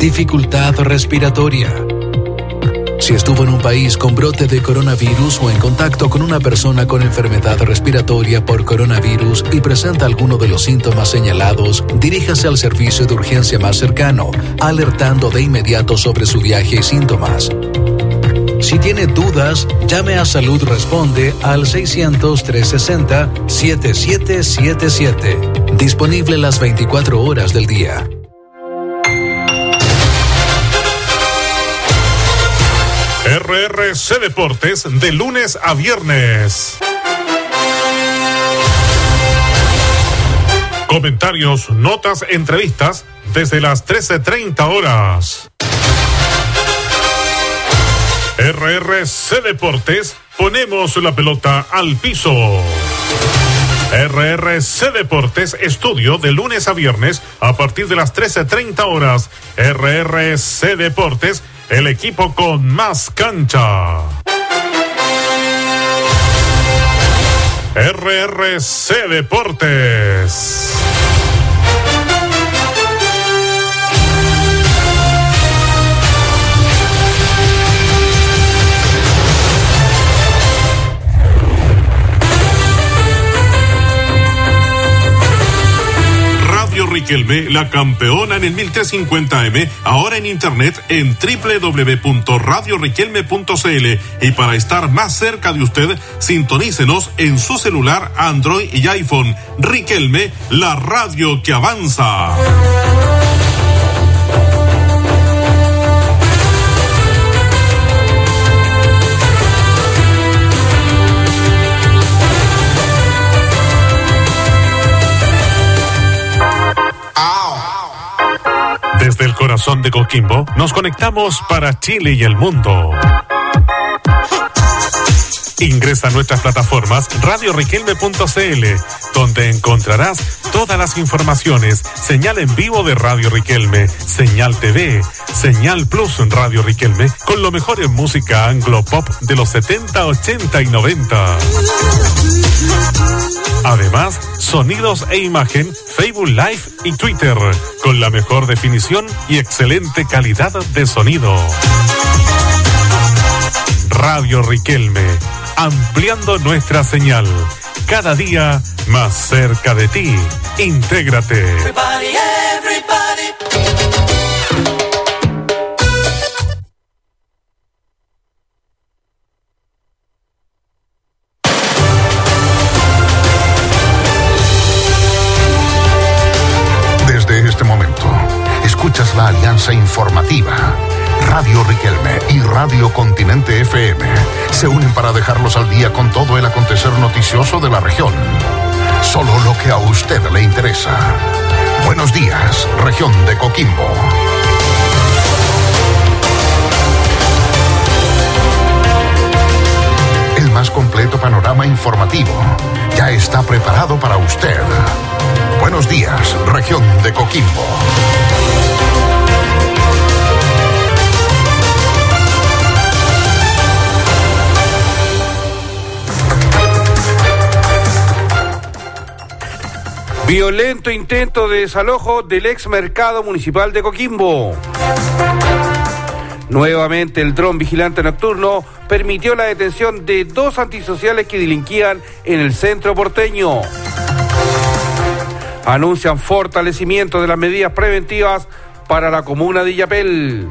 dificultad respiratoria. Si estuvo en un país con brote de coronavirus o en contacto con una persona con enfermedad respiratoria por coronavirus y presenta alguno de los síntomas señalados, diríjase al servicio de urgencia más cercano, alertando de inmediato sobre su viaje y síntomas. Si tiene dudas, llame a Salud Responde al 600-360-7777. Disponible las 24 horas del día. RRC Deportes de lunes a viernes. Comentarios, notas, entrevistas desde las 13.30 horas. RRC Deportes, ponemos la pelota al piso. RRC Deportes, estudio de lunes a viernes a partir de las 13.30 horas. RRC Deportes, el equipo con más cancha. RRC Deportes. Riquelme, la campeona en el 1350M, ahora en internet en www.radioriquelme.cl y para estar más cerca de usted, sintonícenos en su celular Android y iPhone. Riquelme, la radio que avanza. Desde el corazón de Coquimbo, nos conectamos para Chile y el mundo. Ingresa a nuestras plataformas radioriquelme.cl, donde encontrarás todas las informaciones, señal en vivo de Radio Riquelme, señal TV, señal Plus en Radio Riquelme, con lo mejor en música anglo pop de los 70, 80 y 90. Además, sonidos e imagen, Facebook Live y Twitter, con la mejor definición y excelente calidad de sonido. Radio Riquelme, ampliando nuestra señal, cada día más cerca de ti. Intégrate. Alianza informativa. Radio Riquelme y Radio Continente FM se unen para dejarlos al día con todo el acontecer noticioso de la región. Solo lo que a usted le interesa. Buenos días, región de Coquimbo. El más completo panorama informativo ya está preparado para usted. Buenos días, región de Coquimbo. Violento intento de desalojo del ex mercado municipal de Coquimbo. Nuevamente el dron vigilante nocturno permitió la detención de dos antisociales que delinquían en el centro porteño. Anuncian fortalecimiento de las medidas preventivas para la comuna de Illapel.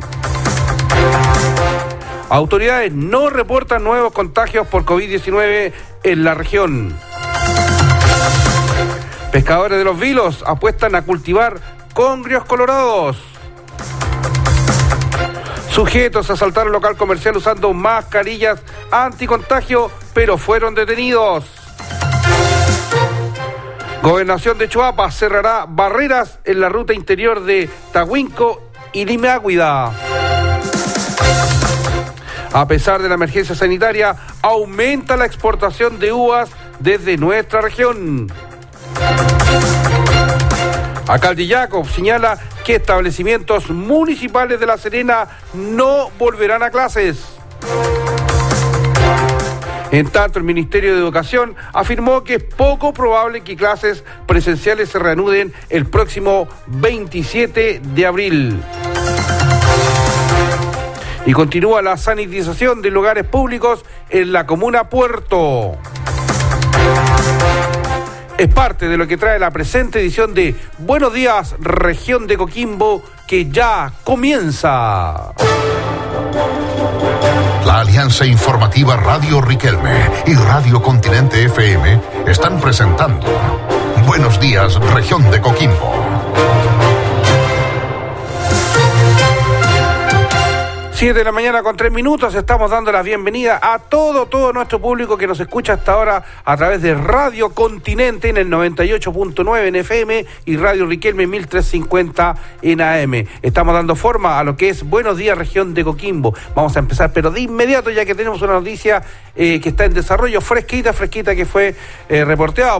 Autoridades no reportan nuevos contagios por COVID-19 en la región. Pescadores de los vilos apuestan a cultivar congrios colorados. Sujetos asaltaron local comercial usando mascarillas anticontagio, pero fueron detenidos. Gobernación de Chuapa cerrará barreras en la ruta interior de Tahuinco y Limeáguida. A pesar de la emergencia sanitaria, aumenta la exportación de uvas desde nuestra región. Alcalde Jacob señala que establecimientos municipales de La Serena no volverán a clases. En tanto, el Ministerio de Educación afirmó que es poco probable que clases presenciales se reanuden el próximo 27 de abril. Y continúa la sanitización de lugares públicos en la comuna Puerto. Es parte de lo que trae la presente edición de Buenos días, región de Coquimbo, que ya comienza. La Alianza Informativa Radio Riquelme y Radio Continente FM están presentando Buenos días, región de Coquimbo. Siete de la mañana con tres minutos, estamos dando la bienvenida a todo, todo nuestro público que nos escucha hasta ahora a través de Radio Continente en el 98.9 en FM y Radio Riquelme 1350 en AM. Estamos dando forma a lo que es Buenos Días Región de Coquimbo. Vamos a empezar, pero de inmediato ya que tenemos una noticia eh, que está en desarrollo, fresquita, fresquita, que fue eh,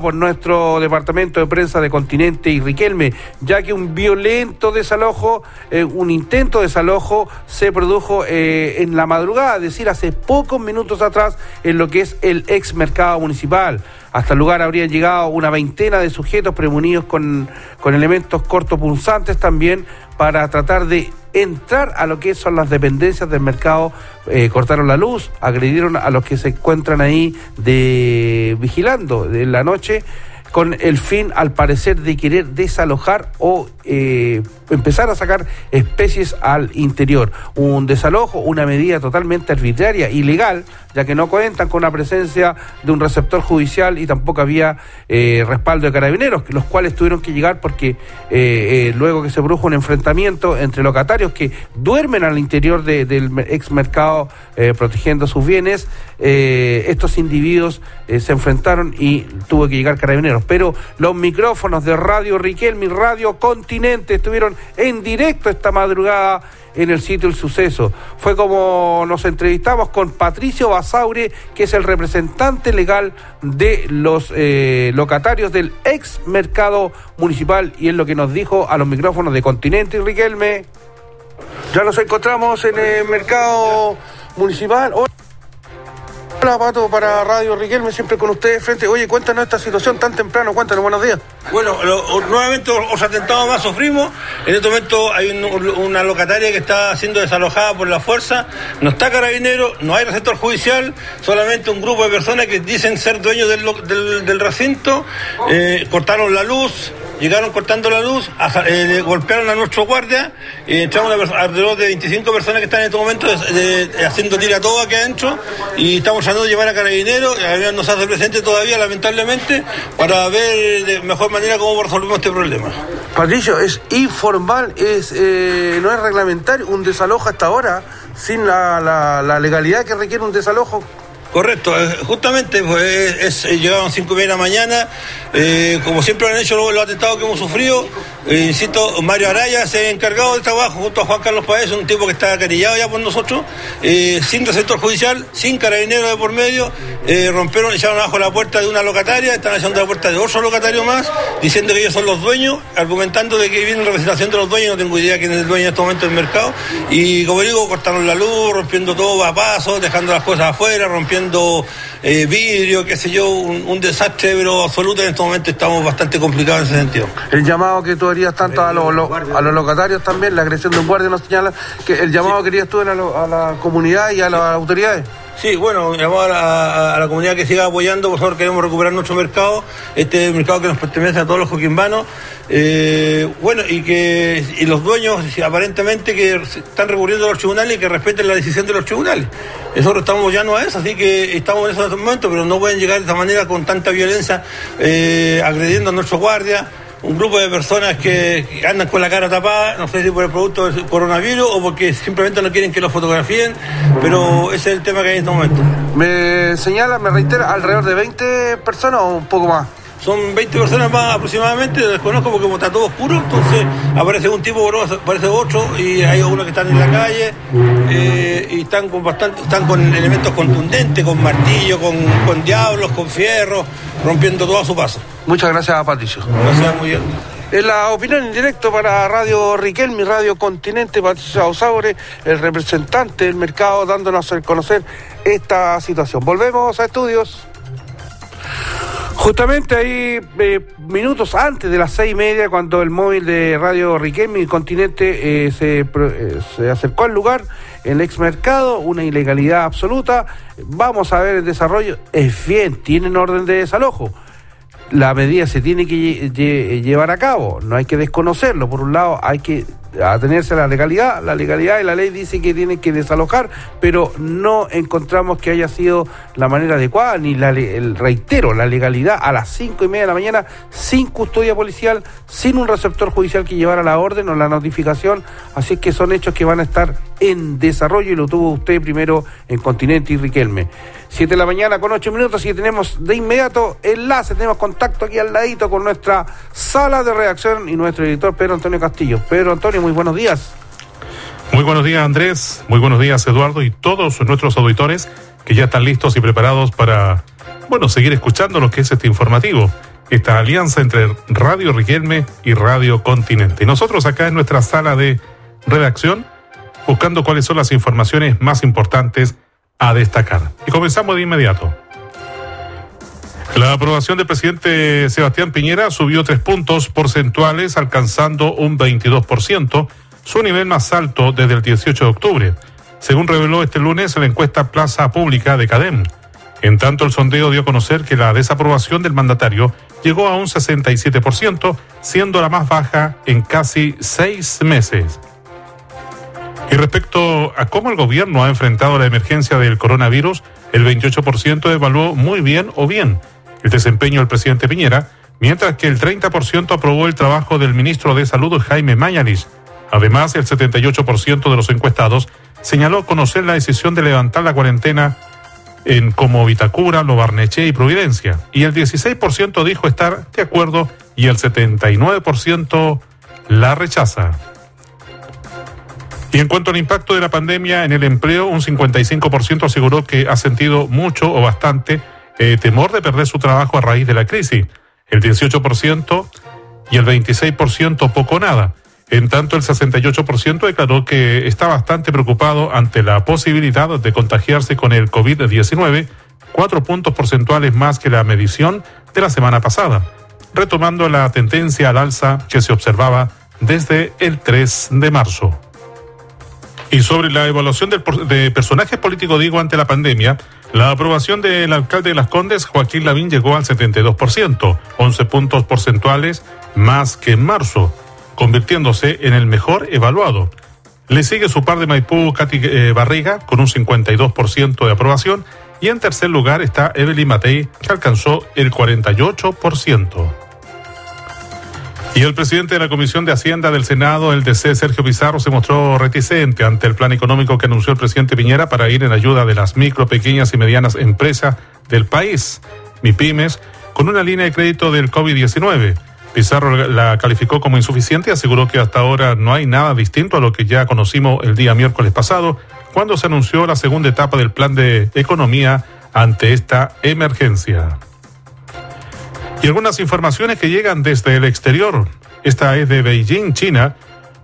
por nuestro departamento de prensa de Continente y Riquelme, ya que un violento desalojo, eh, un intento de desalojo se produjo eh, en la madrugada, es decir, hace pocos minutos atrás, en lo que es el ex mercado municipal. Hasta el lugar habrían llegado una veintena de sujetos premunidos con, con elementos cortopulsantes también para tratar de entrar a lo que son las dependencias del mercado, eh, cortaron la luz, agredieron a los que se encuentran ahí de vigilando de la noche con el fin, al parecer, de querer desalojar o eh, empezar a sacar especies al interior. Un desalojo, una medida totalmente arbitraria, ilegal, ya que no cuentan con la presencia de un receptor judicial y tampoco había eh, respaldo de carabineros, los cuales tuvieron que llegar porque eh, luego que se produjo un enfrentamiento entre locatarios que duermen al interior del ex mercado protegiendo sus bienes, estos individuos se enfrentaron y tuvo que llegar carabineros. Pero los micrófonos de Radio Riquelme y Radio Continente estuvieron en directo esta madrugada en el sitio del suceso. Fue como nos entrevistamos con Patricio Basaure, que es el representante legal de los eh, locatarios del ex mercado municipal, y es lo que nos dijo a los micrófonos de Continente y Riquelme. Ya nos encontramos en el mercado municipal. Hola Pato, para Radio Riquelme, siempre con ustedes frente. Oye, cuéntanos esta situación tan temprano, cuéntanos, buenos días. Bueno, nuevamente los atentados más sufrimos. En este momento hay una locataria que está siendo desalojada por la fuerza. No está carabinero, no hay receptor judicial, solamente un grupo de personas que dicen ser dueños del, recinto. Eh, cortaron la luz, llegaron cortando la luz, eh, golpearon a nuestro guardia, y entramos alrededor de 25 personas que están en este momento haciendo tira todo aquí adentro y estamos tratando de llevar a carabineros, no se hace presente todavía lamentablemente, para ver de mejor manera cómo resolvemos este problema. Patricio, es informal, es eh, no es reglamentario, un desalojo hasta ahora, sin la legalidad que requiere un desalojo. Correcto, eh, justamente pues, es, llegaban cinco y media de la mañana, eh, como siempre han hecho los, atentados que hemos sufrido, eh, insisto, Mario Araya se ha encargado del trabajo junto a Juan Carlos Paez, un tipo que está acarillado ya por nosotros, sin receptor judicial, sin carabinero de por medio, rompieron, echaron abajo la puerta de una locataria, están echando la puerta de otro locatario más, diciendo que ellos son los dueños, argumentando de que viene representación de los dueños, no tengo idea quién es el dueño en este momento del mercado, y como digo, cortaron la luz, rompiendo todo a paso, dejando las cosas afuera, rompiendo eh, vidrio, qué sé yo, un, desastre, pero absoluto. En este momento estamos bastante complicados en ese sentido. El llamado que tú harías tanto a, los, a los locatarios también, la agresión de un guardia nos señala, que el llamado que harías tú a la, comunidad y a las autoridades. Sí, bueno, llamar a, la comunidad que siga apoyando, por favor, queremos recuperar nuestro mercado, este mercado que nos pertenece a todos los coquimbanos. Eh, bueno, y que los dueños aparentemente que están recurriendo a los tribunales y que respeten la decisión de los tribunales. Nosotros estamos ya no a eso, así que estamos en ese momento, pero no pueden llegar de esta manera con tanta violencia, eh, agrediendo a nuestros guardias un grupo de personas que andan con la cara tapada, no sé si por el producto del coronavirus o porque simplemente no quieren que lo fotografíen, pero ese es el tema que hay en este momento. Me señala, me reitera, alrededor de 20 personas o un poco más. Son 20 personas más aproximadamente, desconozco porque como está todo oscuro, entonces aparece un tipo, aparece otro y hay algunos que están en la calle eh, y están con bastante, están con elementos contundentes, con martillo, con, con diablos, con fierros, rompiendo todo a su paso. Muchas gracias, Patricio. Gracias, muy bien. En la opinión en directo para Radio Riquelme, Radio Continente, Patricio Ausaure, el representante del mercado, dándonos a conocer esta situación. Volvemos a estudios. Justamente ahí, eh, minutos antes de las seis y media, cuando el móvil de Radio Riquelme Continente eh, se, eh, se, acercó al lugar, el ex mercado, una ilegalidad absoluta. Vamos a ver el desarrollo. Es bien, tienen orden de desalojo. La medida se tiene que llevar a cabo, no hay que desconocerlo. Por un lado, hay que atenerse a la legalidad. La legalidad y la ley dice que tienen que desalojar, pero no encontramos que haya sido la manera adecuada, ni la, el reitero, la legalidad a las cinco y media de la mañana, sin custodia policial, sin un receptor judicial que llevara la orden o la notificación. Así que son hechos que van a estar en desarrollo y lo tuvo usted primero en Continente y Riquelme. Siete de la mañana con ocho minutos y tenemos de inmediato enlace, tenemos contacto aquí al ladito con nuestra sala de reacción y nuestro editor Pedro Antonio Castillo. Pedro Antonio, muy buenos días. Muy buenos días Andrés, muy buenos días Eduardo y todos nuestros auditores que ya están listos y preparados para, bueno, seguir escuchando lo que es este informativo, esta alianza entre Radio Riquelme y Radio Continente. Nosotros acá en nuestra sala de redacción, buscando cuáles son las informaciones más importantes a destacar. Y comenzamos de inmediato. La aprobación del presidente Sebastián Piñera subió tres puntos porcentuales, alcanzando un 22%, su nivel más alto desde el 18 de octubre, según reveló este lunes la encuesta Plaza Pública de Cadem. En tanto, el sondeo dio a conocer que la desaprobación del mandatario llegó a un 67%, siendo la más baja en casi seis meses. Y respecto a cómo el gobierno ha enfrentado la emergencia del coronavirus, el 28% evaluó muy bien o bien el desempeño del presidente Piñera, mientras que el 30% aprobó el trabajo del ministro de Salud Jaime Mañalich. Además, el 78% de los encuestados señaló conocer la decisión de levantar la cuarentena en como Vitacura, Lobarneche y Providencia, y el 16% dijo estar de acuerdo y el 79% la rechaza. Y en cuanto al impacto de la pandemia en el empleo, un 55% aseguró que ha sentido mucho o bastante eh, temor de perder su trabajo a raíz de la crisis. El 18% y el 26% poco nada. En tanto, el 68% declaró que está bastante preocupado ante la posibilidad de contagiarse con el COVID-19, cuatro puntos porcentuales más que la medición de la semana pasada, retomando la tendencia al alza que se observaba desde el 3 de marzo. Y sobre la evaluación del, de personajes políticos, digo, ante la pandemia, la aprobación del alcalde de Las Condes, Joaquín Lavín, llegó al 72%, 11 puntos porcentuales más que en marzo, convirtiéndose en el mejor evaluado. Le sigue su par de Maipú, Katy eh, Barriga, con un 52% de aprobación, y en tercer lugar está Evelyn Matei, que alcanzó el 48%. Y el presidente de la Comisión de Hacienda del Senado, el DC Sergio Pizarro, se mostró reticente ante el plan económico que anunció el presidente Piñera para ir en ayuda de las micro, pequeñas y medianas empresas del país, MIPIMES, con una línea de crédito del COVID-19. Pizarro la calificó como insuficiente y aseguró que hasta ahora no hay nada distinto a lo que ya conocimos el día miércoles pasado, cuando se anunció la segunda etapa del plan de economía ante esta emergencia. Y algunas informaciones que llegan desde el exterior. Esta es de Beijing, China,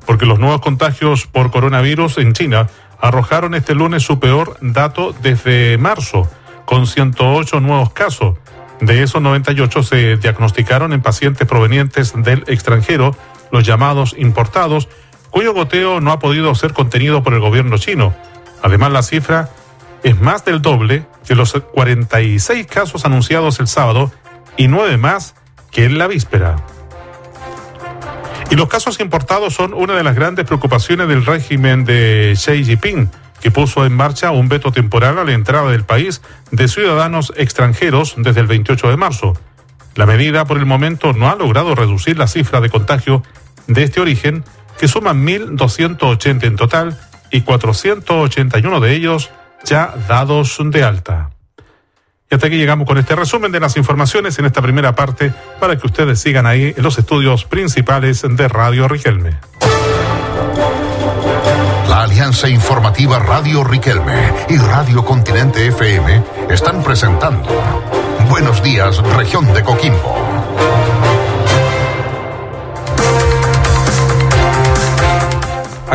porque los nuevos contagios por coronavirus en China arrojaron este lunes su peor dato desde marzo, con 108 nuevos casos. De esos 98 se diagnosticaron en pacientes provenientes del extranjero, los llamados importados, cuyo goteo no ha podido ser contenido por el gobierno chino. Además, la cifra es más del doble que los 46 casos anunciados el sábado y nueve más que en la víspera. Y los casos importados son una de las grandes preocupaciones del régimen de Xi Jinping, que puso en marcha un veto temporal a la entrada del país de ciudadanos extranjeros desde el 28 de marzo. La medida por el momento no ha logrado reducir la cifra de contagio de este origen, que suman 1.280 en total y 481 de ellos ya dados de alta. Y hasta aquí llegamos con este resumen de las informaciones en esta primera parte para que ustedes sigan ahí en los estudios principales de Radio Riquelme. La Alianza Informativa Radio Riquelme y Radio Continente FM están presentando Buenos días, región de Coquimbo.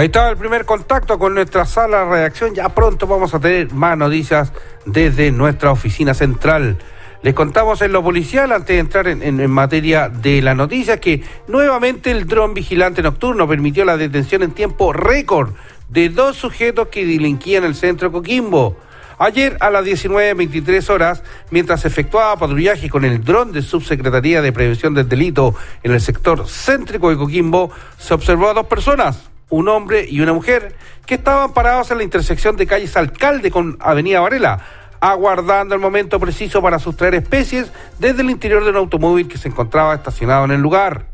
Ahí estaba el primer contacto con nuestra sala de redacción. Ya pronto vamos a tener más noticias desde nuestra oficina central. Les contamos en lo policial, antes de entrar en, materia de las noticias, que nuevamente el dron vigilante nocturno permitió la detención en tiempo récord de dos sujetos que delinquían el centro Coquimbo. Ayer a las 19.23 horas, mientras efectuaba patrullaje con el dron de Subsecretaría de Prevención del Delito en el sector céntrico de Coquimbo, se observó a dos personas, un hombre y una mujer, que estaban parados en la intersección de calles Alcalde con Avenida Varela, aguardando el momento preciso para sustraer especies desde el interior de un automóvil que se encontraba estacionado en el lugar.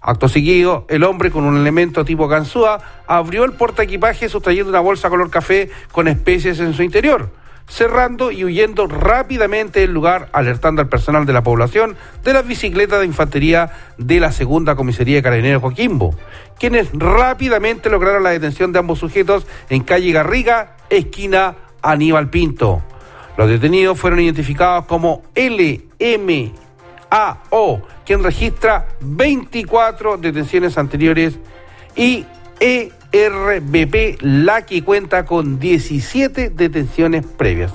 Acto seguido, el hombre con un elemento tipo ganzúa abrió el porta equipaje sustrayendo una bolsa color café con especies en su interior cerrando y huyendo rápidamente del lugar, alertando al personal de la población de las bicicletas de infantería de la segunda comisaría de Carabineros Coquimbo, quienes rápidamente lograron la detención de ambos sujetos en calle Garriga, esquina Aníbal Pinto. Los detenidos fueron identificados como LMAO, quien registra 24 detenciones anteriores, y E RBP, la que cuenta con 17 detenciones previas.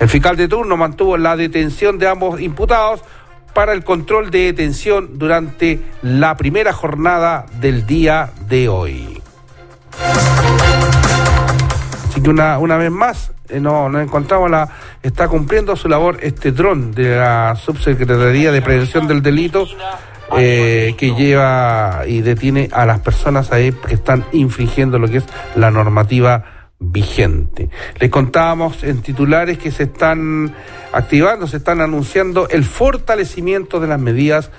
El fiscal de turno mantuvo la detención de ambos imputados para el control de detención durante la primera jornada del día de hoy. Así que una, una vez más, eh, no, nos encontramos la, está cumpliendo su labor este dron de la Subsecretaría de Prevención del Delito eh, que lleva y detiene a las personas ahí que están infringiendo lo que es la normativa vigente. Les contábamos en titulares que se están activando, se están anunciando el fortalecimiento de las medidas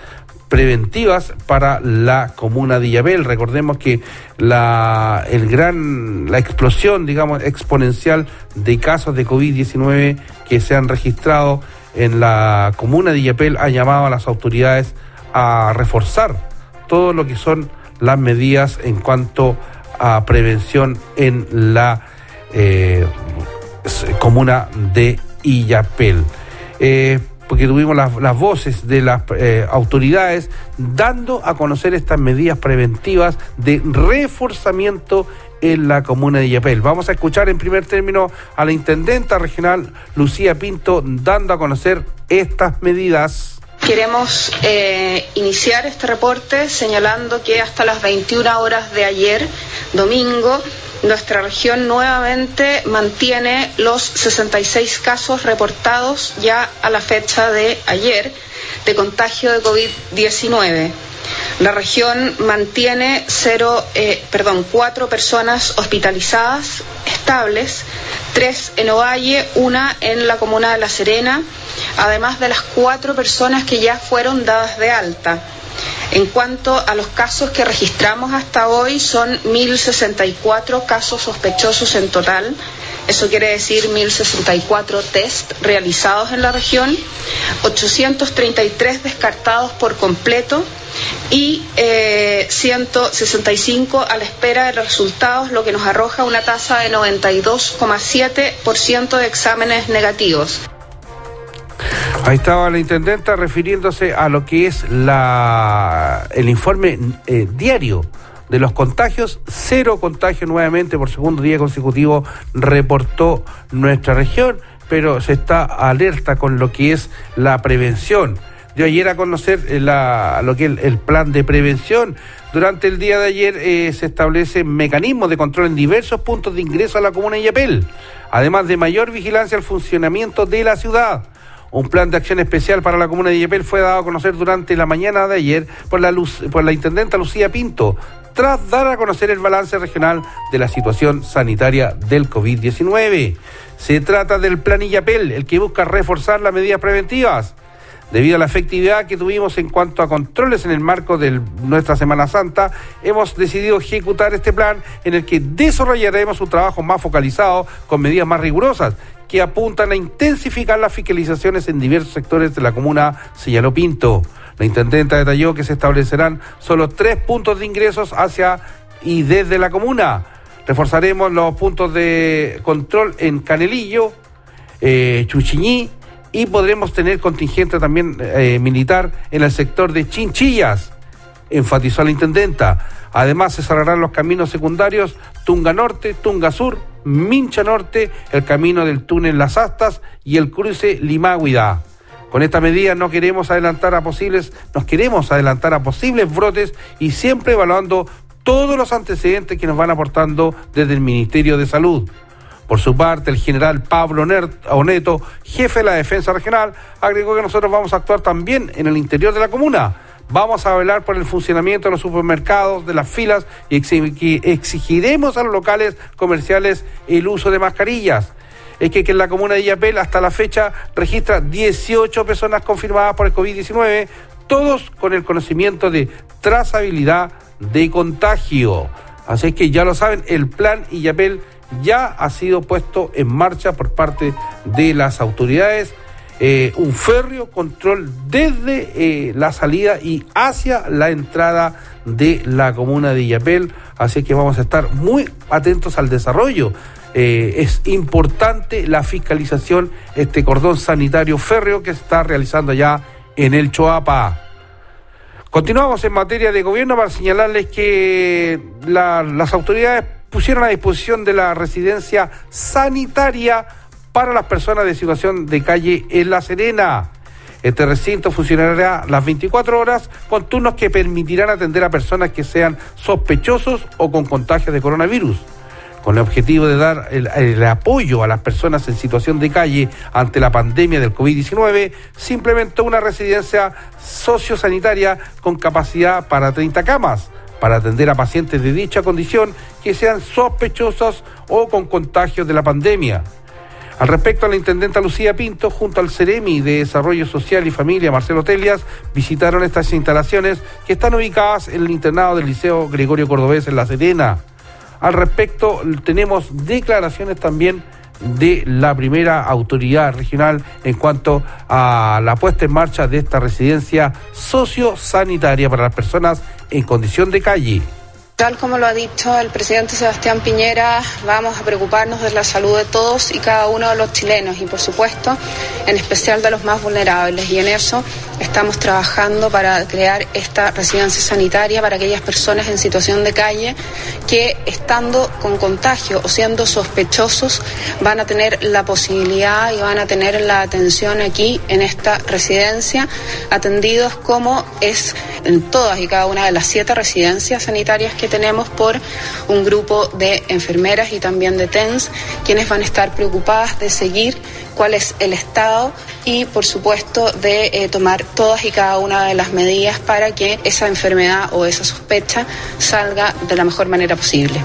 preventivas para la comuna de Illapel. Recordemos que la, el gran, la explosión, digamos, exponencial de casos de COVID-19 que se han registrado en la comuna de Illapel ha llamado a las autoridades a reforzar todo lo que son las medidas en cuanto a prevención en la eh, comuna de Illapel. Eh, porque tuvimos las, voces de las eh, autoridades dando a conocer estas medidas preventivas de reforzamiento en la comuna de Illapel. Vamos a escuchar en primer término a la intendenta regional Lucía Pinto dando a conocer estas medidas. Queremos eh, iniciar este reporte señalando que hasta las 21 horas de ayer, domingo, nuestra región nuevamente mantiene los 66 casos reportados ya a la fecha de ayer de contagio de COVID-19. La región mantiene cero, eh, perdón, cuatro personas hospitalizadas estables, tres en Ovalle, una en la comuna de La Serena, además de las cuatro personas que ya fueron dadas de alta. En cuanto a los casos que registramos hasta hoy, son 1.064 casos sospechosos en total. Eso quiere decir 1.064 test realizados en la región, 833 descartados por completo y 165 eh, a la espera de resultados, lo que nos arroja una tasa de 92,7% de exámenes negativos. Ahí estaba la intendenta refiriéndose a lo que es la, el informe eh, diario de los contagios, cero contagios nuevamente por segundo día consecutivo reportó nuestra región, pero se está alerta con lo que es la prevención. Yo ayer a conocer eh, lo que es el, plan de prevención. Durante el día de ayer eh, se establecen mecanismos de control en diversos puntos de ingreso a la comuna de Yapel, además de mayor vigilancia al funcionamiento de la ciudad. Un plan de acción especial para la comuna de Yepel fue dado a conocer durante la mañana de ayer por la, por la intendenta Lucía Pinto, tras dar a conocer el balance regional de la situación sanitaria del COVID-19. Se trata del plan Illapel, el que busca reforzar las medidas preventivas. Debido a la efectividad que tuvimos en cuanto a controles en el marco de nuestra Semana Santa, hemos decidido ejecutar este plan en el que desarrollaremos un trabajo más focalizado con medidas más rigurosas que apuntan a intensificar las fiscalizaciones en diversos sectores de la comuna, señaló Pinto. La intendenta detalló que se establecerán solo tres puntos de ingresos hacia y desde la comuna. Reforzaremos los puntos de control en Canelillo, eh, Chuchiñí y podremos tener contingente también eh, militar en el sector de Chinchillas, enfatizó la intendenta. Además, se cerrarán los caminos secundarios Tunga Norte, Tunga Sur, Mincha Norte, el camino del túnel Las Astas y el cruce Limáguida. Con esta medida no queremos adelantar a posibles, nos queremos adelantar a posibles brotes y siempre evaluando todos los antecedentes que nos van aportando desde el Ministerio de Salud. Por su parte, el general Pablo Oneto, jefe de la Defensa Regional, agregó que nosotros vamos a actuar también en el interior de la comuna. Vamos a velar por el funcionamiento de los supermercados, de las filas y exigiremos a los locales comerciales el uso de mascarillas es que, en la comuna de Yapel hasta la fecha registra 18 personas confirmadas por el COVID-19, todos con el conocimiento de trazabilidad de contagio. Así que ya lo saben, el plan Yapel ya ha sido puesto en marcha por parte de las autoridades. Eh, un férreo control desde eh, la salida y hacia la entrada de la comuna de Yapel. Así que vamos a estar muy atentos al desarrollo eh, es importante la fiscalización, este cordón sanitario férreo que se está realizando ya en el Choapa. Continuamos en materia de gobierno para señalarles que las autoridades pusieron a disposición de la residencia sanitaria para las personas de situación de calle en La Serena. Este recinto funcionará las 24 horas con turnos que permitirán atender a personas que sean sospechosos o con contagios de coronavirus con el objetivo de dar el, apoyo a las personas en situación de calle ante la pandemia del COVID-19, se implementó una residencia sociosanitaria con capacidad para 30 camas para atender a pacientes de dicha condición que sean sospechosos o con contagios de la pandemia. Al respecto, la intendenta Lucía Pinto, junto al CEREMI de Desarrollo Social y Familia, Marcelo Telias, visitaron estas instalaciones que están ubicadas en el internado del Liceo Gregorio Cordobés en La Serena. Al respecto, tenemos declaraciones también de la primera autoridad regional en cuanto a la puesta en marcha de esta residencia sociosanitaria para las personas en condición de calle. Tal como lo ha dicho el presidente Sebastián Piñera, vamos a preocuparnos de la salud de todos y cada uno de los chilenos y, por supuesto, en especial de los más vulnerables. Y en eso estamos trabajando para crear esta residencia sanitaria para aquellas personas en situación de calle que, estando con contagio o siendo sospechosos, van a tener la posibilidad y van a tener la atención aquí en esta residencia, atendidos como es en todas y cada una de las siete residencias sanitarias que tenemos por un grupo de enfermeras y también de TENS, quienes van a estar preocupadas de seguir cuál es el estado y, por supuesto, de eh, tomar todas y cada una de las medidas para que esa enfermedad o esa sospecha salga de la mejor manera posible.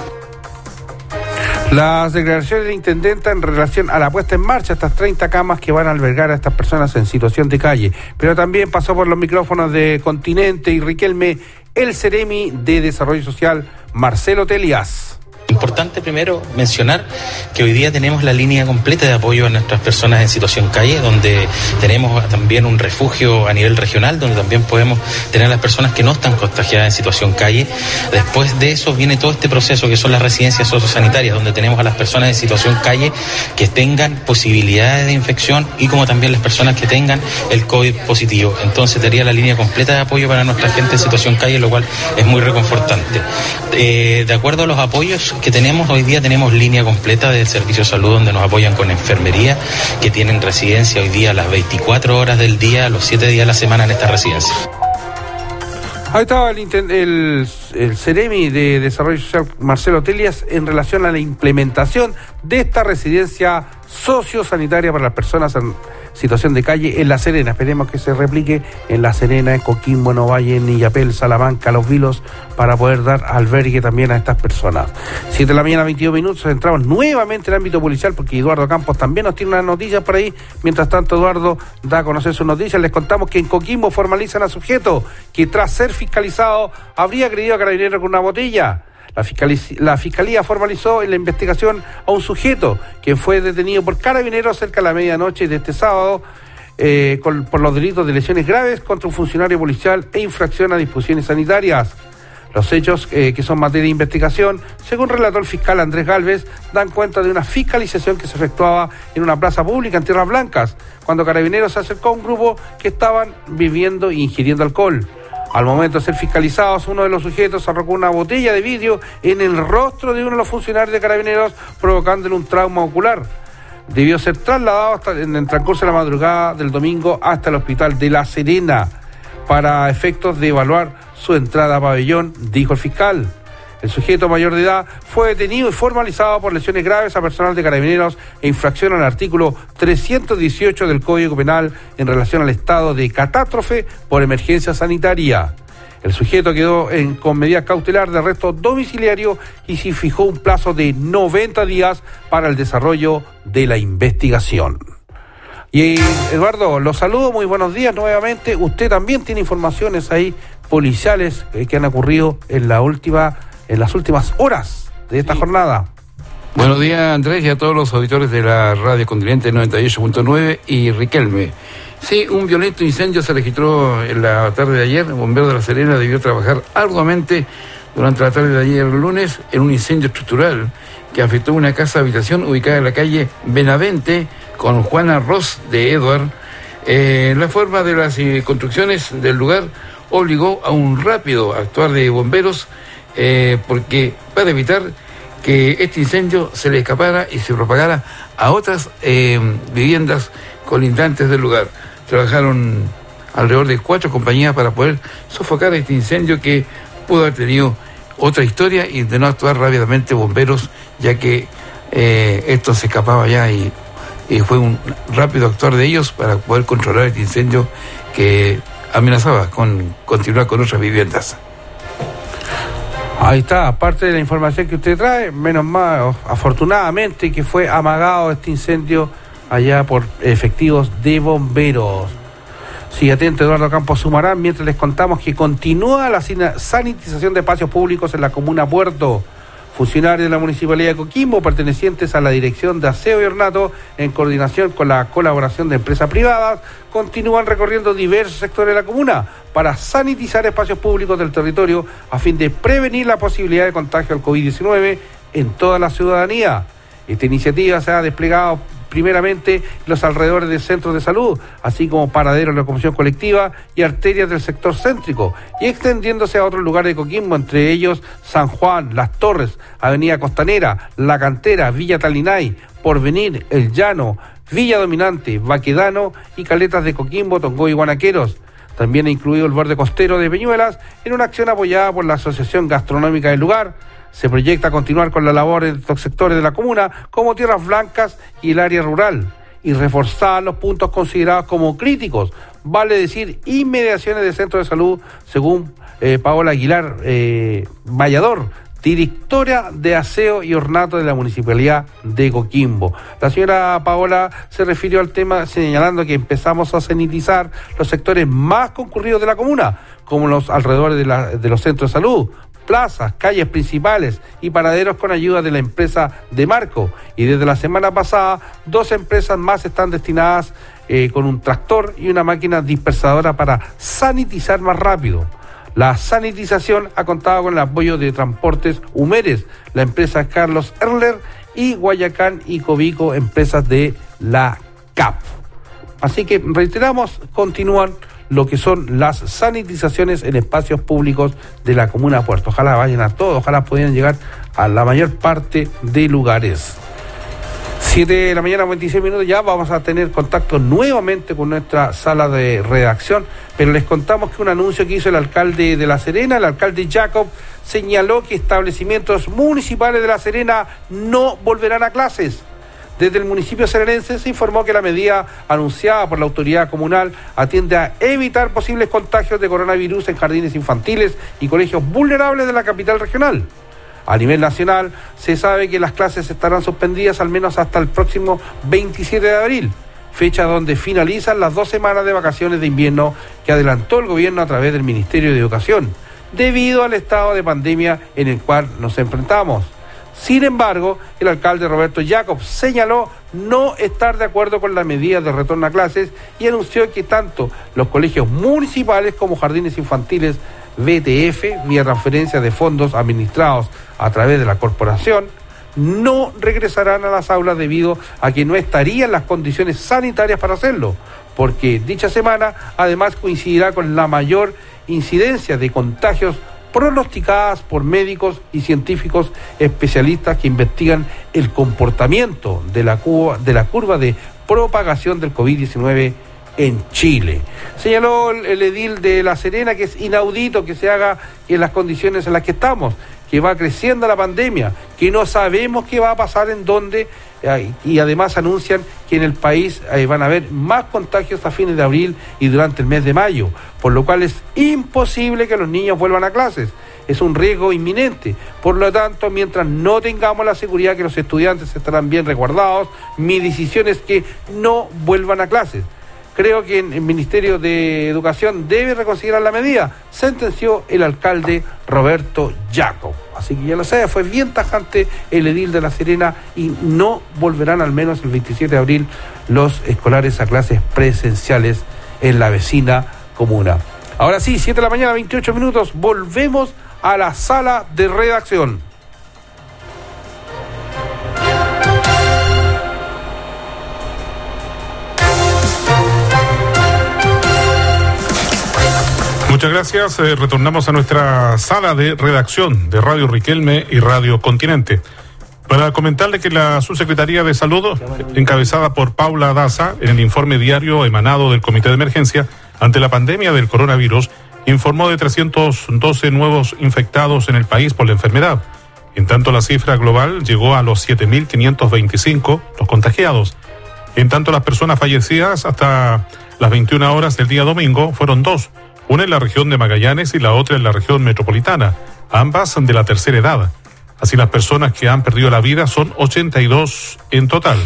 Las declaraciones de la intendenta en relación a la puesta en marcha de estas 30 camas que van a albergar a estas personas en situación de calle, pero también pasó por los micrófonos de Continente y Riquelme el Ceremi de Desarrollo Social, Marcelo Telias. Importante primero mencionar que hoy día tenemos la línea completa de apoyo a nuestras personas en situación calle, donde tenemos también un refugio a nivel regional, donde también podemos tener a las personas que no están contagiadas en situación calle. Después de eso viene todo este proceso que son las residencias sociosanitarias, donde tenemos a las personas en situación calle que tengan posibilidades de infección y como también las personas que tengan el COVID positivo. Entonces tendría la línea completa de apoyo para nuestra gente en situación calle, lo cual es muy reconfortante. Eh, de acuerdo a los apoyos que tenemos hoy día, tenemos línea completa del servicio de salud donde nos apoyan con enfermería, que tienen residencia hoy día las 24 horas del día, los 7 días de la semana en esta residencia. Ahí estaba el, el, el Ceremi de Desarrollo Social Marcelo Telias en relación a la implementación de esta residencia sociosanitaria para las personas en situación de calle en La Serena. Esperemos que se replique en La Serena, en Coquimbo, en Ovalle, en Illapel, Salamanca, Los Vilos, para poder dar albergue también a estas personas. Siete de la mañana, 22 minutos, entramos nuevamente en el ámbito policial porque Eduardo Campos también nos tiene unas noticias por ahí. Mientras tanto, Eduardo da a conocer sus noticias. Les contamos que en Coquimbo formalizan a sujeto que tras ser fiscalizado habría agredido a carabinero con una botella. La fiscalía, formalizó en la investigación a un sujeto que fue detenido por carabineros cerca de la medianoche de este sábado eh, por los delitos de lesiones graves contra un funcionario policial e infracción a disposiciones sanitarias. Los hechos eh, que son materia de investigación, según relató el fiscal Andrés Galvez, dan cuenta de una fiscalización que se efectuaba en una plaza pública en Tierras Blancas, cuando Carabineros se acercó a un grupo que estaban viviendo e ingiriendo alcohol. Al momento de ser fiscalizados, uno de los sujetos arrojó una botella de vidrio en el rostro de uno de los funcionarios de carabineros, provocándole un trauma ocular. debió ser trasladado hasta, en el transcurso de la madrugada del domingo hasta el hospital de La Serena para efectos de evaluar su entrada a pabellón, dijo el fiscal. El sujeto mayor de edad fue detenido y formalizado por lesiones graves a personal de carabineros e infracción al artículo 318 del Código Penal en relación al estado de catástrofe por emergencia sanitaria. El sujeto quedó en, con medida cautelar de arresto domiciliario y se fijó un plazo de 90 días para el desarrollo de la investigación. Y Eduardo, los saludo, muy buenos días nuevamente. Usted también tiene informaciones ahí policiales eh, que han ocurrido en la última, en las últimas horas de esta jornada. Buenos días Andrés y a todos los auditores de la Radio Continente 98.9 y Riquelme. Sí, un violento incendio se registró en la tarde de ayer. El bombero de La Serena debió trabajar arduamente durante la tarde de ayer lunes en un incendio estructural que afectó una casa habitación ubicada en la calle Benavente con Juana Ross de Edward. Eh, la forma de las eh, construcciones del lugar obligó a un rápido actuar de bomberos eh, porque para evitar que este incendio se le escapara y se propagara a otras viviendas colindantes del lugar trabajaron alrededor de cuatro compañías para poder sofocar este incendio que pudo haber tenido otra historia y de no actuar rápidamente bomberos, ya que eh, esto se escapaba ya y, fue un rápido actuar de ellos para poder controlar este incendio que amenazaba con continuar con otras viviendas. Ahí está, aparte de la información que usted trae, menos mal, afortunadamente que fue amagado este incendio allá por efectivos de bomberos. Sigue atento Eduardo Campos Sumarán mientras les contamos que continúa la sanitización de espacios públicos en la comuna Puerto. Funcionarios de la Municipalidad de Coquimbo, pertenecientes a la Dirección de Aseo y Ornato, en coordinación con la colaboración de empresas privadas, continúan recorriendo diversos sectores de la comuna para sanitizar espacios públicos del territorio a fin de prevenir la posibilidad de contagio al COVID-19 en toda la ciudadanía. Esta iniciativa se ha desplegado primeramente los alrededores de centros de salud, así como paraderos de locomoción colectiva y arterias del sector céntrico, y extendiéndose a otros lugares de Coquimbo, entre ellos San Juan, Las Torres, Avenida Costanera, La Cantera, Villa Talinay, Porvenir, El Llano, Villa Dominante, Baquedano y Caletas de Coquimbo, Tongo y Guanaqueros. También ha incluido el borde costero de Peñuelas en una acción apoyada por la Asociación Gastronómica del lugar, se proyecta continuar con la labor en estos sectores de la comuna como tierras blancas y el área rural y reforzar los puntos considerados como críticos, vale decir inmediaciones de centro de salud, según eh, Paola Aguilar eh, Vallador, directora de aseo y ornato de la municipalidad de Coquimbo. La señora Paola se refirió al tema señalando que empezamos a sanitizar los sectores más concurridos de la comuna, como los alrededores de, de los centros de salud, plazas, calles principales y paraderos con ayuda de la empresa de Marco. Y desde la semana pasada, dos empresas más están destinadas eh, con un tractor y una máquina dispersadora para sanitizar más rápido. La sanitización ha contado con el apoyo de Transportes Humeres, la empresa Carlos Erler y Guayacán y Cobico, empresas de la CAP. Así que reiteramos, continúan lo que son las sanitizaciones en espacios públicos de la comuna de Puerto. Ojalá vayan a todos, ojalá puedan llegar a la mayor parte de lugares. Siete de la mañana, 26 minutos, ya vamos a tener contacto nuevamente con nuestra sala de redacción, pero les contamos que un anuncio que hizo el alcalde de La Serena, el alcalde Jacob, señaló que establecimientos municipales de La Serena no volverán a clases. Desde el municipio serenense se informó que la medida anunciada por la autoridad comunal atiende a evitar posibles contagios de coronavirus en jardines infantiles y colegios vulnerables de la capital regional. A nivel nacional, se sabe que las clases estarán suspendidas al menos hasta el próximo 27 de abril, fecha donde finalizan las dos semanas de vacaciones de invierno que adelantó el gobierno a través del Ministerio de Educación, debido al estado de pandemia en el cual nos enfrentamos. Sin embargo, el alcalde Roberto Jacobs señaló no estar de acuerdo con la medida de retorno a clases y anunció que tanto los colegios municipales como jardines infantiles BTF, vía transferencia de fondos administrados a través de la corporación, no regresarán a las aulas debido a que no estarían las condiciones sanitarias para hacerlo, porque dicha semana además coincidirá con la mayor incidencia de contagios pronosticadas por médicos y científicos especialistas que investigan el comportamiento de la curva de, la curva de propagación del COVID-19 en Chile. Señaló el edil de La Serena que es inaudito que se haga en las condiciones en las que estamos, que va creciendo la pandemia, que no sabemos qué va a pasar en dónde y además anuncian que en el país eh, van a haber más contagios a fines de abril y durante el mes de mayo, por lo cual es imposible que los niños vuelvan a clases. Es un riesgo inminente. Por lo tanto, mientras no tengamos la seguridad que los estudiantes estarán bien resguardados, mi decisión es que no vuelvan a clases. Creo que el Ministerio de Educación debe reconsiderar la medida, sentenció el alcalde Roberto Jacob. Así que ya lo sé, fue bien tajante el edil de La Serena y no volverán al menos el 27 de abril los escolares a clases presenciales en la vecina comuna. Ahora sí, 7 de la mañana, 28 minutos, volvemos a la sala de redacción. Muchas gracias. Eh, retornamos a nuestra sala de redacción de Radio Riquelme y Radio Continente. Para comentarle que la subsecretaría de Salud, encabezada por Paula Daza, en el informe diario emanado del Comité de Emergencia ante la pandemia del coronavirus, informó de 312 nuevos infectados en el país por la enfermedad. En tanto, la cifra global llegó a los 7.525 los contagiados. En tanto, las personas fallecidas hasta las 21 horas del día domingo fueron dos una en la región de Magallanes y la otra en la región metropolitana, ambas de la tercera edad. Así las personas que han perdido la vida son 82 en total.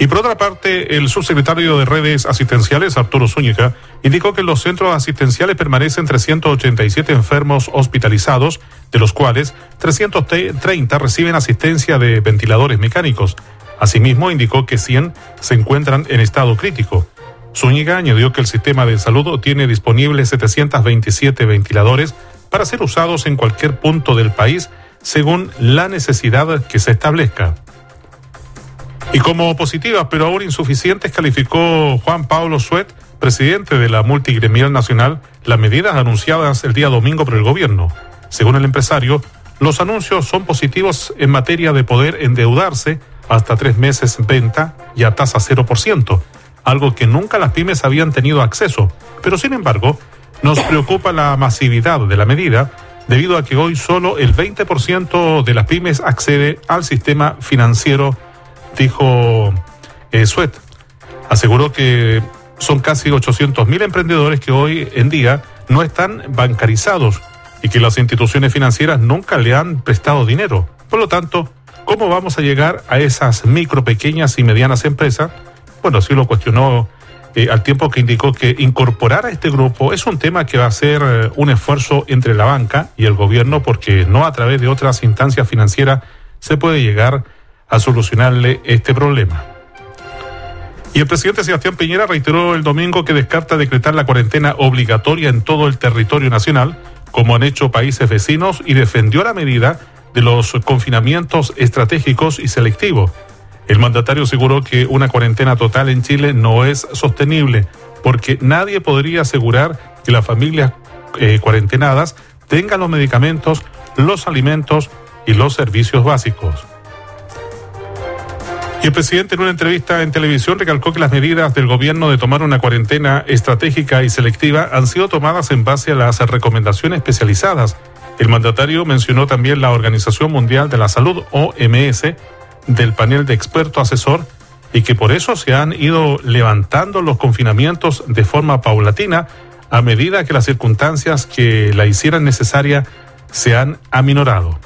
Y por otra parte, el subsecretario de redes asistenciales, Arturo Zúñiga, indicó que en los centros asistenciales permanecen 387 enfermos hospitalizados, de los cuales 330 reciben asistencia de ventiladores mecánicos. Asimismo, indicó que 100 se encuentran en estado crítico. Zúñiga añadió que el sistema de salud tiene disponibles 727 ventiladores para ser usados en cualquier punto del país según la necesidad que se establezca. Y como positivas pero aún insuficientes calificó Juan Pablo Suet, presidente de la multigremial nacional, las medidas anunciadas el día domingo por el gobierno. Según el empresario, los anuncios son positivos en materia de poder endeudarse hasta tres meses en venta y a tasa 0%, algo que nunca las pymes habían tenido acceso. Pero sin embargo, nos preocupa la masividad de la medida debido a que hoy solo el 20% de las pymes accede al sistema financiero, dijo eh. Aseguró que son casi 800 mil emprendedores que hoy en día no están bancarizados y que las instituciones financieras nunca le han prestado dinero. Por lo tanto, ¿cómo vamos a llegar a esas micro, pequeñas y medianas empresas bueno, sí lo cuestionó eh, al tiempo que indicó que incorporar a este grupo es un tema que va a ser eh, un esfuerzo entre la banca y el gobierno porque no a través de otras instancias financieras se puede llegar a solucionarle este problema. Y el presidente Sebastián Piñera reiteró el domingo que descarta decretar la cuarentena obligatoria en todo el territorio nacional, como han hecho países vecinos, y defendió la medida de los confinamientos estratégicos y selectivos el mandatario aseguró que una cuarentena total en Chile no es sostenible porque nadie podría asegurar que las familias eh, cuarentenadas tengan los medicamentos, los alimentos y los servicios básicos. Y el presidente en una entrevista en televisión recalcó que las medidas del gobierno de tomar una cuarentena estratégica y selectiva han sido tomadas en base a las recomendaciones especializadas. El mandatario mencionó también la Organización Mundial de la Salud, OMS, del panel de experto asesor y que por eso se han ido levantando los confinamientos de forma paulatina a medida que las circunstancias que la hicieran necesaria se han aminorado.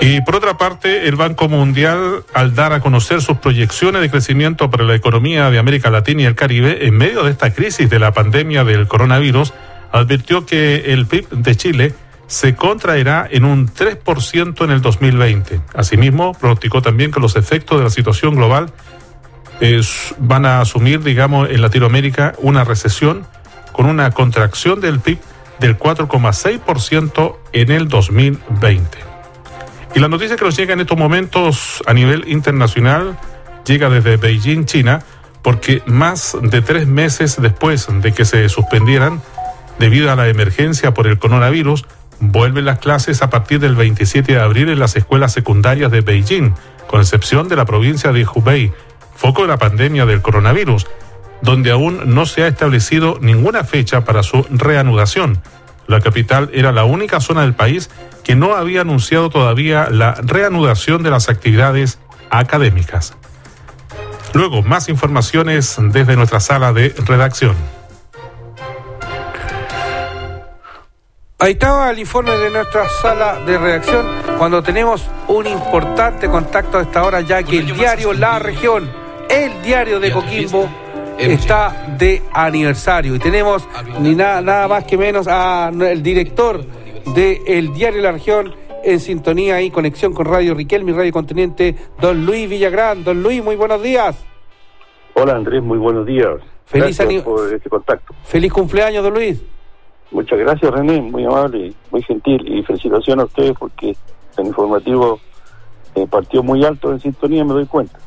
Y por otra parte, el Banco Mundial, al dar a conocer sus proyecciones de crecimiento para la economía de América Latina y el Caribe en medio de esta crisis de la pandemia del coronavirus, advirtió que el PIB de Chile se contraerá en un 3% en el 2020. Asimismo, pronosticó también que los efectos de la situación global van a asumir, digamos, en Latinoamérica una recesión con una contracción del PIB del 4,6% en el 2020. Y la noticia que nos llega en estos momentos a nivel internacional llega desde Beijing, China, porque más de tres meses después de que se suspendieran debido a la emergencia por el coronavirus, Vuelven las clases a partir del 27 de abril en las escuelas secundarias de Beijing, con excepción de la provincia de Hubei, foco de la pandemia del coronavirus, donde aún no se ha establecido ninguna fecha para su reanudación. La capital era la única zona del país que no había anunciado todavía la reanudación de las actividades académicas. Luego, más informaciones desde nuestra sala de redacción. Ahí estaba el informe de nuestra sala de redacción cuando tenemos un importante contacto a esta hora ya que el diario La Región, el diario de Coquimbo, está de aniversario y tenemos ni nada, nada más que menos al director del diario La Región en sintonía y conexión con Radio Riquelme y Radio Continente, don Luis Villagrán. Don Luis, muy buenos días. Hola Andrés, muy buenos días. Feliz Gracias por este contacto. Feliz cumpleaños, don Luis. Muchas gracias René, muy amable, muy gentil y felicitaciones a ustedes porque el informativo eh, partió muy alto en sintonía, me doy cuenta.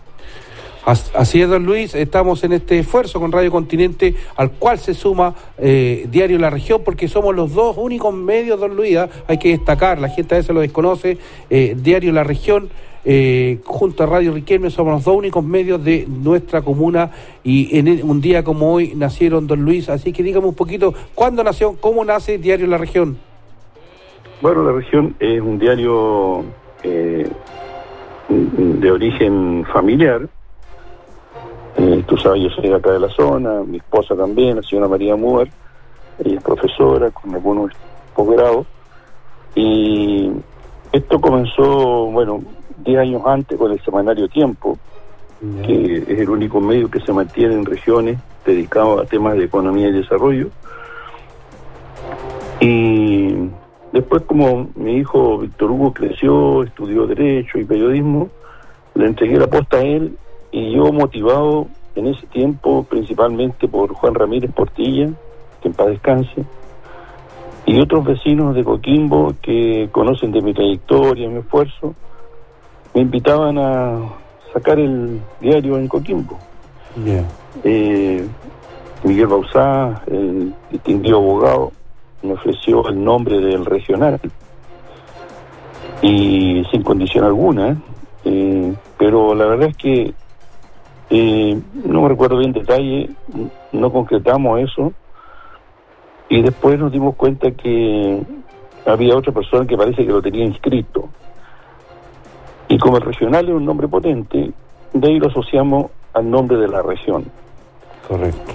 Así es, don Luis, estamos en este esfuerzo con Radio Continente, al cual se suma eh, Diario La Región, porque somos los dos únicos medios, don Luis, ¿ah? hay que destacar, la gente a veces lo desconoce, eh, Diario La Región, eh, junto a Radio Riquelme, somos los dos únicos medios de nuestra comuna y en un día como hoy nacieron don Luis, así que dígame un poquito, ¿cuándo nació, cómo nace Diario La Región? Bueno, La Región es un diario de origen familiar, eh, tú sabes, yo soy de acá de la zona, mi esposa también, la señora María Muer, ella es profesora con algunos posgrados. Y esto comenzó, bueno, 10 años antes con el semanario Tiempo, que es el único medio que se mantiene en regiones dedicado a temas de economía y desarrollo. Y después como mi hijo Víctor Hugo creció, estudió Derecho y Periodismo, le entregué la posta a él y yo motivado en ese tiempo principalmente por Juan Ramírez Portilla, que en paz descanse, y otros vecinos de Coquimbo que conocen de mi trayectoria, mi esfuerzo, me invitaban a sacar el diario en Coquimbo. Eh, Miguel Bausá, el distinguido abogado, me ofreció el nombre del regional y sin condición alguna, eh, pero la verdad es que eh, no me recuerdo bien detalle, no concretamos eso. Y después nos dimos cuenta que había otra persona que parece que lo tenía inscrito. Y como el regional es un nombre potente, de ahí lo asociamos al nombre de la región. Correcto.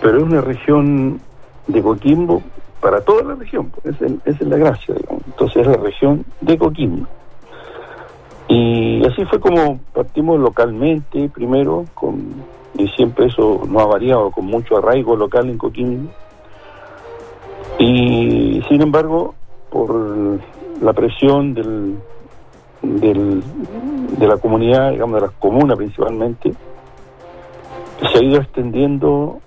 Pero es una región de Coquimbo para toda la región, pues, esa es, la gracia, Entonces es la región de Coquimbo. Y así fue como partimos localmente primero, con, y siempre eso no ha variado, con mucho arraigo local en Coquimbo. Y sin embargo, por la presión del, del, de la comunidad, digamos, de las comunas principalmente, se ha ido extendiendo,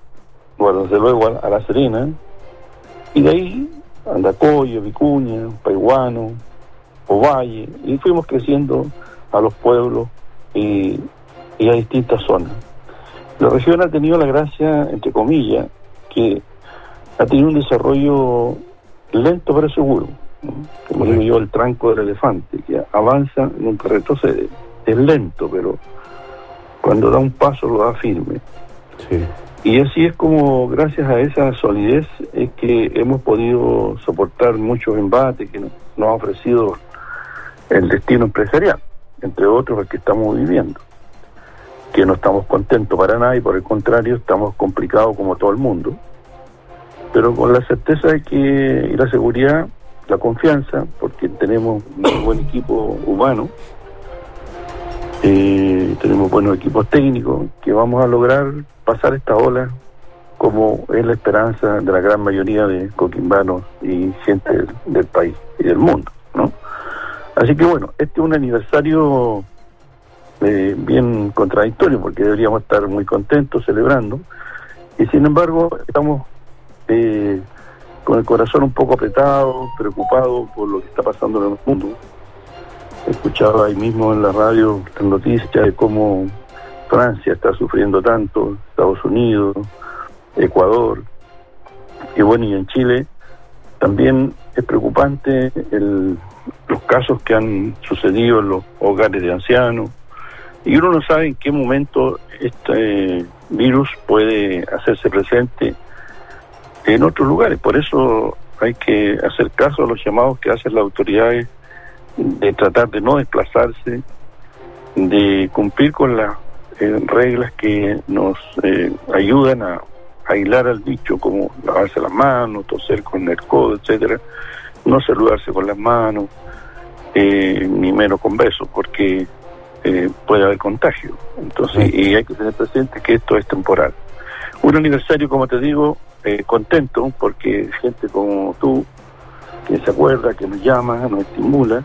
bueno, desde luego a, La Serena, y de ahí Andacoyo, Vicuña, Paiguano, Ovalle, y fuimos creciendo a los pueblos y, a distintas zonas. La región ha tenido la gracia, entre comillas, que ha tenido un desarrollo lento pero seguro. Como digo yo, el tranco del elefante, que avanza, nunca retrocede. Es lento, pero cuando da un paso lo da firme. Y así es como, gracias a esa solidez, es que hemos podido soportar muchos embates que nos ha ofrecido el destino empresarial, entre otros el que estamos viviendo, que no estamos contentos para nada y por el contrario estamos complicados como todo el mundo, pero con la certeza de que y la seguridad, la confianza, porque tenemos un buen equipo humano, eh, tenemos buenos equipos técnicos, que vamos a lograr pasar esta ola como es la esperanza de la gran mayoría de coquimbanos y gente del país y del mundo, ¿no? Así que bueno, este es un aniversario eh, bien contradictorio porque deberíamos estar muy contentos celebrando y sin embargo estamos eh, con el corazón un poco apretado, preocupado por lo que está pasando en el mundo. Escuchaba ahí mismo en la radio la noticia de cómo Francia está sufriendo tanto, Estados Unidos, Ecuador, y bueno, y en Chile también es preocupante el, los casos que han sucedido en los hogares de ancianos y uno no sabe en qué momento este virus puede hacerse presente en otros lugares. Por eso hay que hacer caso a los llamados que hacen las autoridades de tratar de no desplazarse, de cumplir con las eh, reglas que nos eh, ayudan a, aislar al bicho, como lavarse las manos, toser con el codo, etcétera, no saludarse con las manos, eh, ni menos con besos, porque puede haber contagio. Entonces, y hay que tener presente que esto es temporal. Un aniversario, como te digo, contento, porque gente como tú, que se acuerda, que nos llama, nos estimula,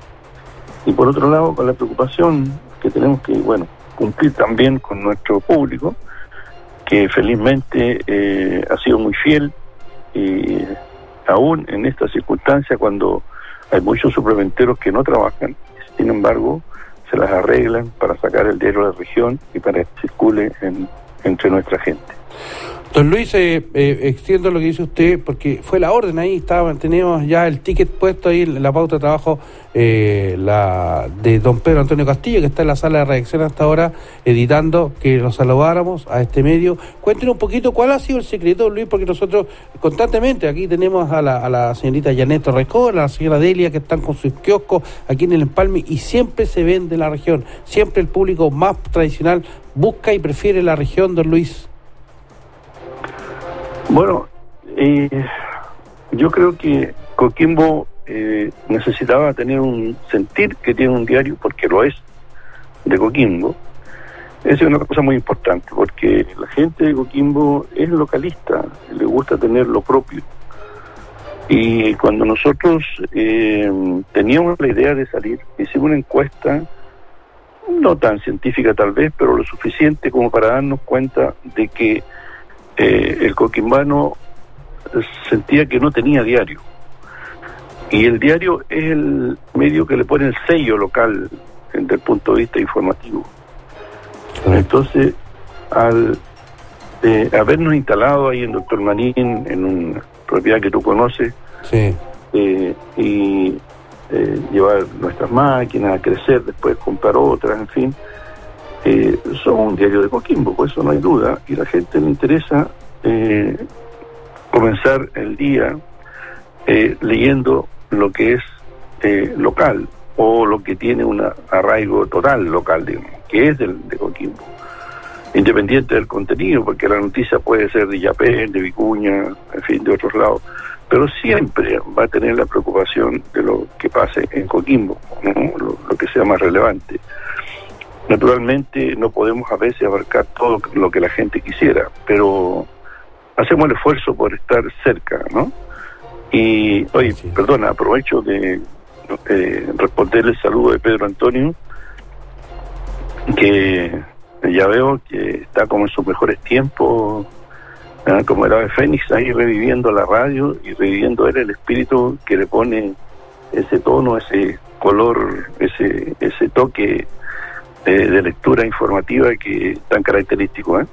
y por otro lado, con la preocupación que tenemos que, bueno, cumplir también con nuestro público, que felizmente eh, ha sido muy fiel y aún en esta circunstancia cuando hay muchos suplementeros que no trabajan, sin embargo, se las arreglan para sacar el dinero de la región y para que circule entre nuestra gente. Don Luis, eh, eh, extiendo lo que dice usted, porque fue la orden ahí, estaba, tenemos ya el ticket puesto ahí la pauta de trabajo eh, la de don Pedro Antonio Castillo, que está en la sala de reacción hasta ahora, editando, que nos saludáramos a este medio. Cuéntenos un poquito cuál ha sido el secreto, Luis, porque nosotros constantemente aquí tenemos a la, a la señorita Janet Torrecón, a la señora Delia, que están con sus kioscos aquí en el Empalme, y siempre se vende la región, siempre el público más tradicional busca y prefiere la región, don Luis. Bueno, eh, yo creo que Coquimbo eh, necesitaba tener un sentir que tiene un diario, porque lo es, de Coquimbo. Esa es una cosa muy importante, porque la gente de Coquimbo es localista, le gusta tener lo propio. Y cuando nosotros eh, teníamos la idea de salir, hicimos una encuesta, no tan científica tal vez, pero lo suficiente como para darnos cuenta de que eh, el coquimbano sentía que no tenía diario. Y el diario es el medio que le pone el sello local desde el punto de vista informativo. Entonces, al eh, habernos instalado ahí en Doctor Manín, en una propiedad que tú conoces, eh, y llevar nuestras máquinas a crecer, después comprar otras, en fin, eh, son un diario de Coquimbo, por eso no hay duda, y la gente le interesa eh, comenzar el día eh, leyendo lo que es eh, local o lo que tiene un arraigo total local, digamos, que es del, de Coquimbo, independiente del contenido, porque la noticia puede ser de Yapé, de Vicuña, en fin, de otros lados, pero siempre va a tener la preocupación de lo que pase en Coquimbo, lo que sea más relevante. Naturalmente no podemos a veces abarcar todo lo que la gente quisiera, pero hacemos el esfuerzo por estar cerca, ¿no? Y, oye, perdona, aprovecho de eh, responder el saludo de Pedro Antonio, que ya veo que está como en sus mejores tiempos, como el ave fénix, ahí reviviendo la radio y reviviendo él el espíritu que le pone ese tono, ese color, ese, ese toque de, lectura informativa que tan característico. ¿eh?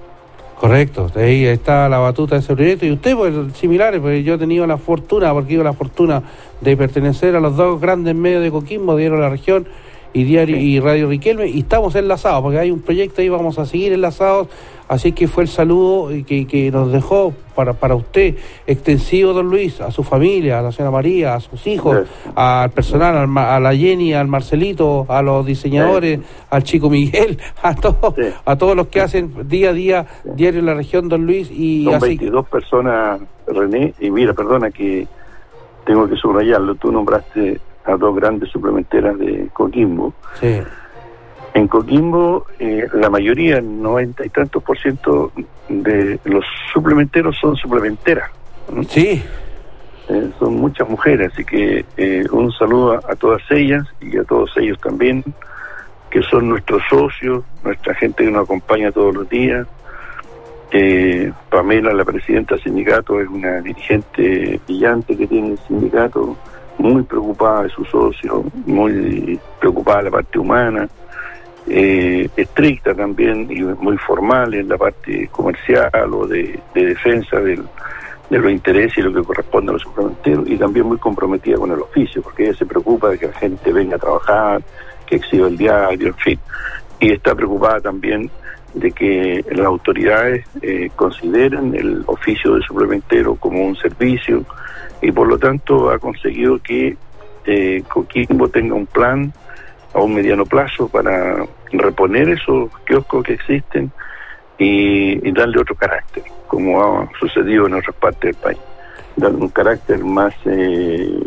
Correcto, ahí está la batuta de ese proyecto. Y usted, pues, similares, pues yo he tenido la fortuna, porque yo la fortuna de pertenecer a los dos grandes medios de Coquimbo, dieron la región y Diario y Radio Riquelme, y estamos enlazados, porque hay un proyecto ahí, vamos a seguir enlazados, así que fue el saludo que, que nos dejó para, para usted, extensivo, don Luis, a su familia, a la señora María, a sus hijos, al personal, a la Jenny, al Marcelito, a los diseñadores, al chico Miguel, a todos, a todos los que hacen día a día Diario en la región, don Luis. y Son 22 personas, René, y mira, perdona que tengo que subrayarlo, tú nombraste a dos grandes suplementeras de Coquimbo. Sí. En Coquimbo, eh, la mayoría, noventa y tantos por ciento de los suplementeros son suplementeras. Sí. Eh, son muchas mujeres, así que eh, un saludo a, todas ellas y a todos ellos también, que son nuestros socios, nuestra gente que nos acompaña todos los días. Pamela, la presidenta del sindicato, es una dirigente brillante que tiene el sindicato muy preocupada de su socio, muy preocupada de la parte humana, eh, estricta también y muy formal en la parte comercial o de, defensa de los intereses y lo que corresponde a los suplementeros y también muy comprometida con el oficio, porque ella se preocupa de que la gente venga a trabajar, que exhiba el diario, en fin. Y está preocupada también de que las autoridades eh, consideren el oficio de suplementero como un servicio y por lo tanto ha conseguido que eh, Coquimbo tenga un plan a un mediano plazo para reponer esos kioscos que existen y, darle otro carácter, como ha sucedido en otras partes del país. Darle un carácter más eh,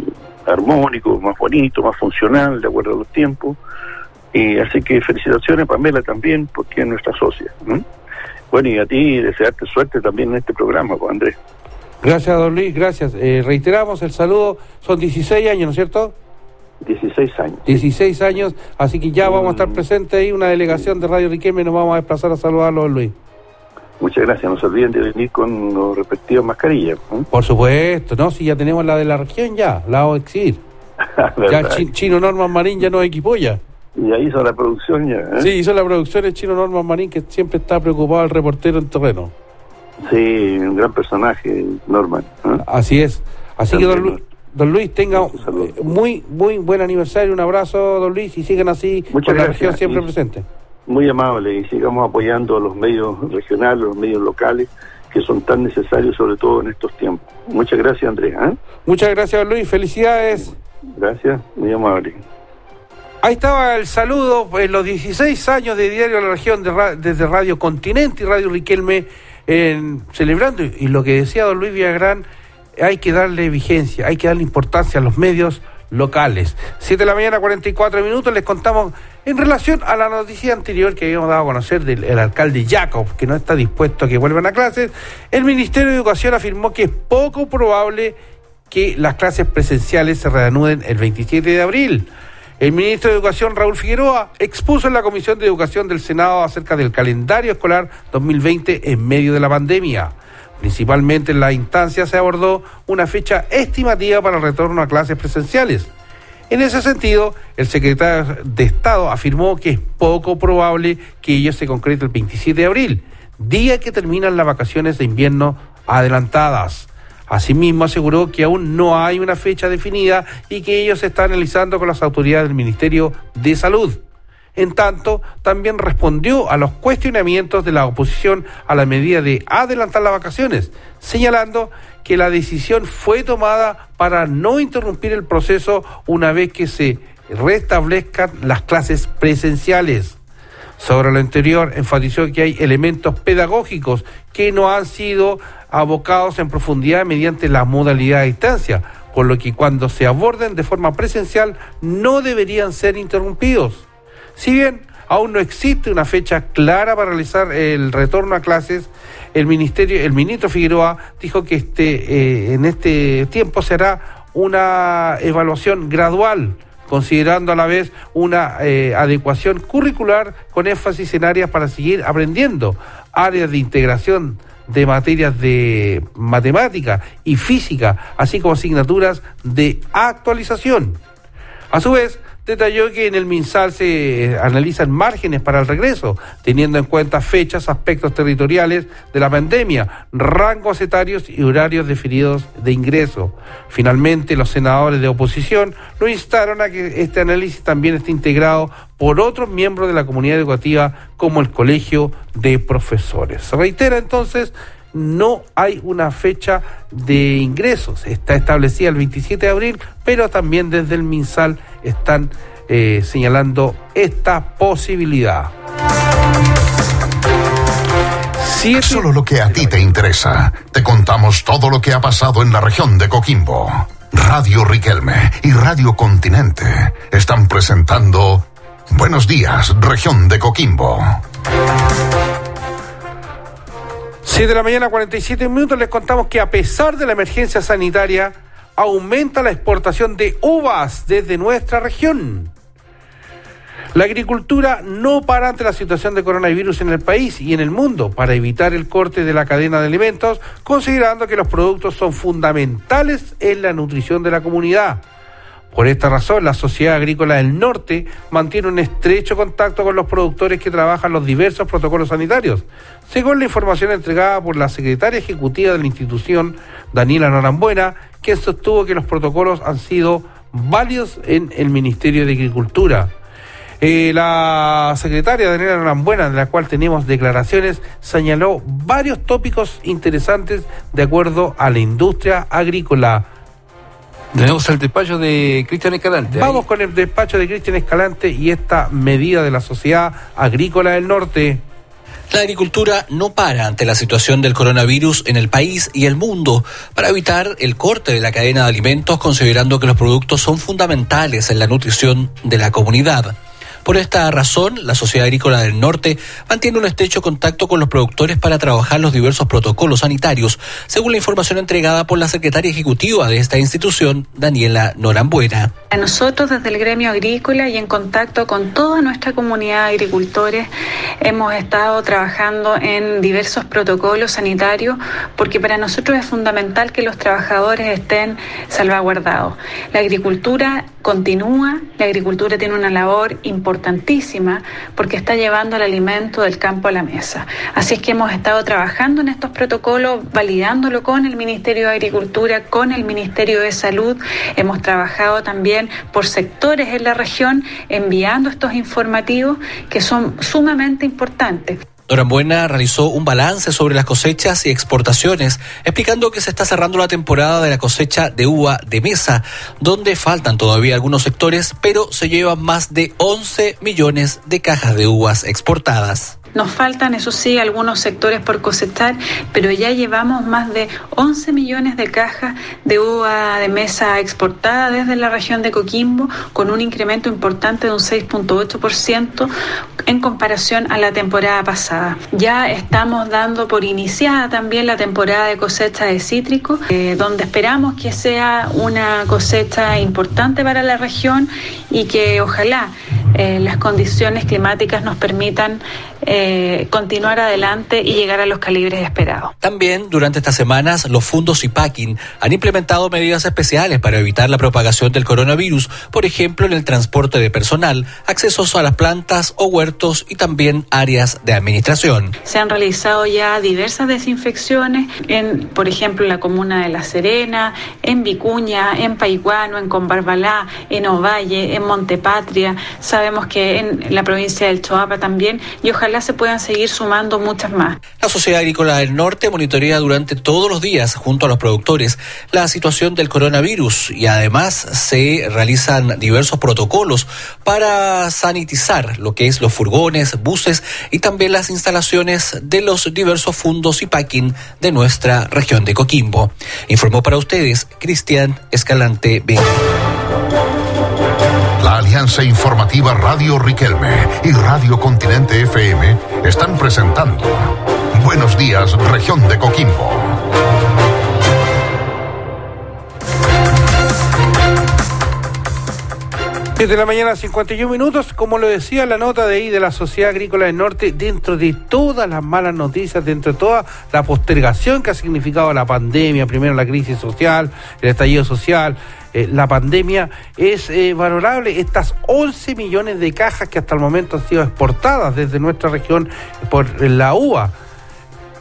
armónico, más bonito, más funcional, de acuerdo a los tiempos. Y así que felicitaciones, Pamela, también, porque es nuestra socia. Bueno, y a ti desearte suerte también en este programa, pues, Andrés. Gracias, don Luis, gracias. Eh, reiteramos el saludo, son 16 años, ¿no es cierto? 16 años. 16 años, así que ya vamos a estar mm. presentes ahí, una delegación de Radio Riquelme, nos vamos a desplazar a saludarlo, Luis. Muchas gracias, no se olviden de venir con los respectivos mascarillas. Por supuesto, ¿no? Si ya tenemos la de la región ya, la exhibir. ya Chino Norman Marín ya nos equipó ya. Y ahí hizo la producción ya. ¿eh? Sí, hizo la producción el Chino Norman Marín, que siempre está preocupado el reportero en terreno. Sí, un gran personaje, Norman. ¿eh? Así es. Así que, don, Don Luis, tenga muy, muy buen aniversario, un abrazo, don Luis, y sigan así Muchas la región siempre presente. Muy amable, y sigamos apoyando a los medios regionales, los medios locales, que son tan necesarios, sobre todo en estos tiempos. Muchas gracias, Andrés. ¿eh? Muchas gracias, don Luis, felicidades. Gracias, muy amable. Ahí estaba el saludo en los 16 años de Diario de la Región desde Radio Continente y Radio Riquelme en, celebrando, y lo que decía don Luis Villagrán, hay que darle vigencia, hay que darle importancia a los medios locales. Siete de la mañana, 44 minutos, les contamos en relación a la noticia anterior que habíamos dado a conocer del alcalde Jacob, que no está dispuesto a que vuelvan a clases, el Ministerio de Educación afirmó que es poco probable que las clases presenciales se reanuden el 27 de abril. El ministro de Educación, Raúl Figueroa, expuso en la Comisión de Educación del Senado acerca del calendario escolar 2020 en medio de la pandemia. Principalmente en la instancia se abordó una fecha estimativa para el retorno a clases presenciales. En ese sentido, el secretario de Estado afirmó que es poco probable que ello se concrete el 27 de abril, día que terminan las vacaciones de invierno adelantadas. Asimismo, aseguró que aún no hay una fecha definida y que ellos se están analizando con las autoridades del Ministerio de Salud. En tanto, también respondió a los cuestionamientos de la oposición a la medida de adelantar las vacaciones, señalando que la decisión fue tomada para no interrumpir el proceso una vez que se restablezcan las clases presenciales. Sobre lo anterior, enfatizó que hay elementos pedagógicos que no han sido abocados en profundidad mediante la modalidad de distancia, por lo que cuando se aborden de forma presencial no deberían ser interrumpidos. Si bien aún no existe una fecha clara para realizar el retorno a clases, el ministerio, el ministro Figueroa dijo que este, eh, en este tiempo será una evaluación gradual considerando a la vez una eh, adecuación curricular con énfasis en áreas para seguir aprendiendo, áreas de integración de materias de matemática y física, así como asignaturas de actualización. A su vez, detalló que en el MinSal se eh, analizan márgenes para el regreso, teniendo en cuenta fechas, aspectos territoriales de la pandemia, rangos etarios y horarios definidos de ingreso. Finalmente, los senadores de oposición lo instaron a que este análisis también esté integrado por otros miembros de la comunidad educativa, como el Colegio de Profesores. Se reitera entonces no hay una fecha de ingresos. Está establecida el 27 de abril, pero también desde el MinSal están eh, señalando esta posibilidad. Solo lo que a ti te interesa. Te contamos todo lo que ha pasado en la región de Coquimbo. Radio Riquelme y Radio Continente están presentando Buenos días, región de Coquimbo. 7 de la mañana, 47 minutos, les contamos que a pesar de la emergencia sanitaria, aumenta la exportación de uvas desde nuestra región. La agricultura no para ante la situación de coronavirus en el país y en el mundo para evitar el corte de la cadena de alimentos, considerando que los productos son fundamentales en la nutrición de la comunidad. Por esta razón, la Sociedad Agrícola del Norte mantiene un estrecho contacto con los productores que trabajan los diversos protocolos sanitarios. Según la información entregada por la secretaria ejecutiva de la institución, Daniela Norambuena, quien sostuvo que los protocolos han sido válidos en el Ministerio de Agricultura. Eh, la secretaria Daniela Norambuena, de la cual tenemos declaraciones, señaló varios tópicos interesantes de acuerdo a la industria agrícola. Tenemos el despacho de Cristian Escalante. Vamos con el despacho de Cristian Escalante y esta medida de la Sociedad Agrícola del Norte. La agricultura no para ante la situación del coronavirus en el país y el mundo para evitar el corte de la cadena de alimentos, considerando que los productos son fundamentales en la nutrición de la comunidad. Por esta razón, la Sociedad Agrícola del Norte mantiene un estrecho contacto con los productores para trabajar los diversos protocolos sanitarios, según la información entregada por la secretaria ejecutiva de esta institución, Daniela Norambuena. Nosotros desde el gremio agrícola y en contacto con toda nuestra comunidad de agricultores hemos estado trabajando en diversos protocolos sanitarios porque para nosotros es fundamental que los trabajadores estén salvaguardados. La agricultura continúa, la agricultura tiene una labor importantísima porque está llevando el alimento del campo a la mesa. Así es que hemos estado trabajando en estos protocolos, validándolo con el Ministerio de Agricultura, con el Ministerio de Salud. Hemos trabajado también por sectores en la región, enviando estos informativos que son sumamente importantes. Norambuena realizó un balance sobre las cosechas y exportaciones, explicando que se está cerrando la temporada de la cosecha de uva de mesa, donde faltan todavía algunos sectores, pero se llevan más de 11 millones de cajas de uvas exportadas. Nos faltan, eso sí, algunos sectores por cosechar, pero ya llevamos más de 11 millones de cajas de uva de mesa exportada desde la región de Coquimbo, con un incremento importante de un 6.8% en comparación a la temporada pasada. Ya estamos dando por iniciada también la temporada de cosecha de cítricos, eh, donde esperamos que sea una cosecha importante para la región y que ojalá eh, las condiciones climáticas nos permitan eh, continuar adelante y llegar a los calibres esperados. También durante estas semanas los fundos y packing han implementado medidas especiales para evitar la propagación del coronavirus, por ejemplo en el transporte de personal, accesos a las plantas o huertos y también áreas de administración. Se han realizado ya diversas desinfecciones en, por ejemplo, en la comuna de La Serena, en Vicuña, en Paiguano, en Combarbalá, en Ovalle, en Montepatria. Sabemos que en la provincia del Choapa también y ojalá se puedan seguir sumando muchas más. La Sociedad Agrícola del Norte monitorea durante todos los días, junto a los productores, la situación del coronavirus y además se realizan diversos protocolos para sanitizar lo que es los furgones, buses y también las instalaciones de los diversos fundos y packing de nuestra región de Coquimbo. Informó para ustedes Cristian Escalante B. Alianza Informativa Radio Riquelme y Radio Continente FM están presentando Buenos días, región de Coquimbo. Desde la mañana 51 minutos, como lo decía la nota de ahí de la Sociedad Agrícola del Norte, dentro de todas las malas noticias, dentro de toda la postergación que ha significado la pandemia, primero la crisis social, el estallido social, eh, la pandemia, es eh, valorable estas 11 millones de cajas que hasta el momento han sido exportadas desde nuestra región por la UA.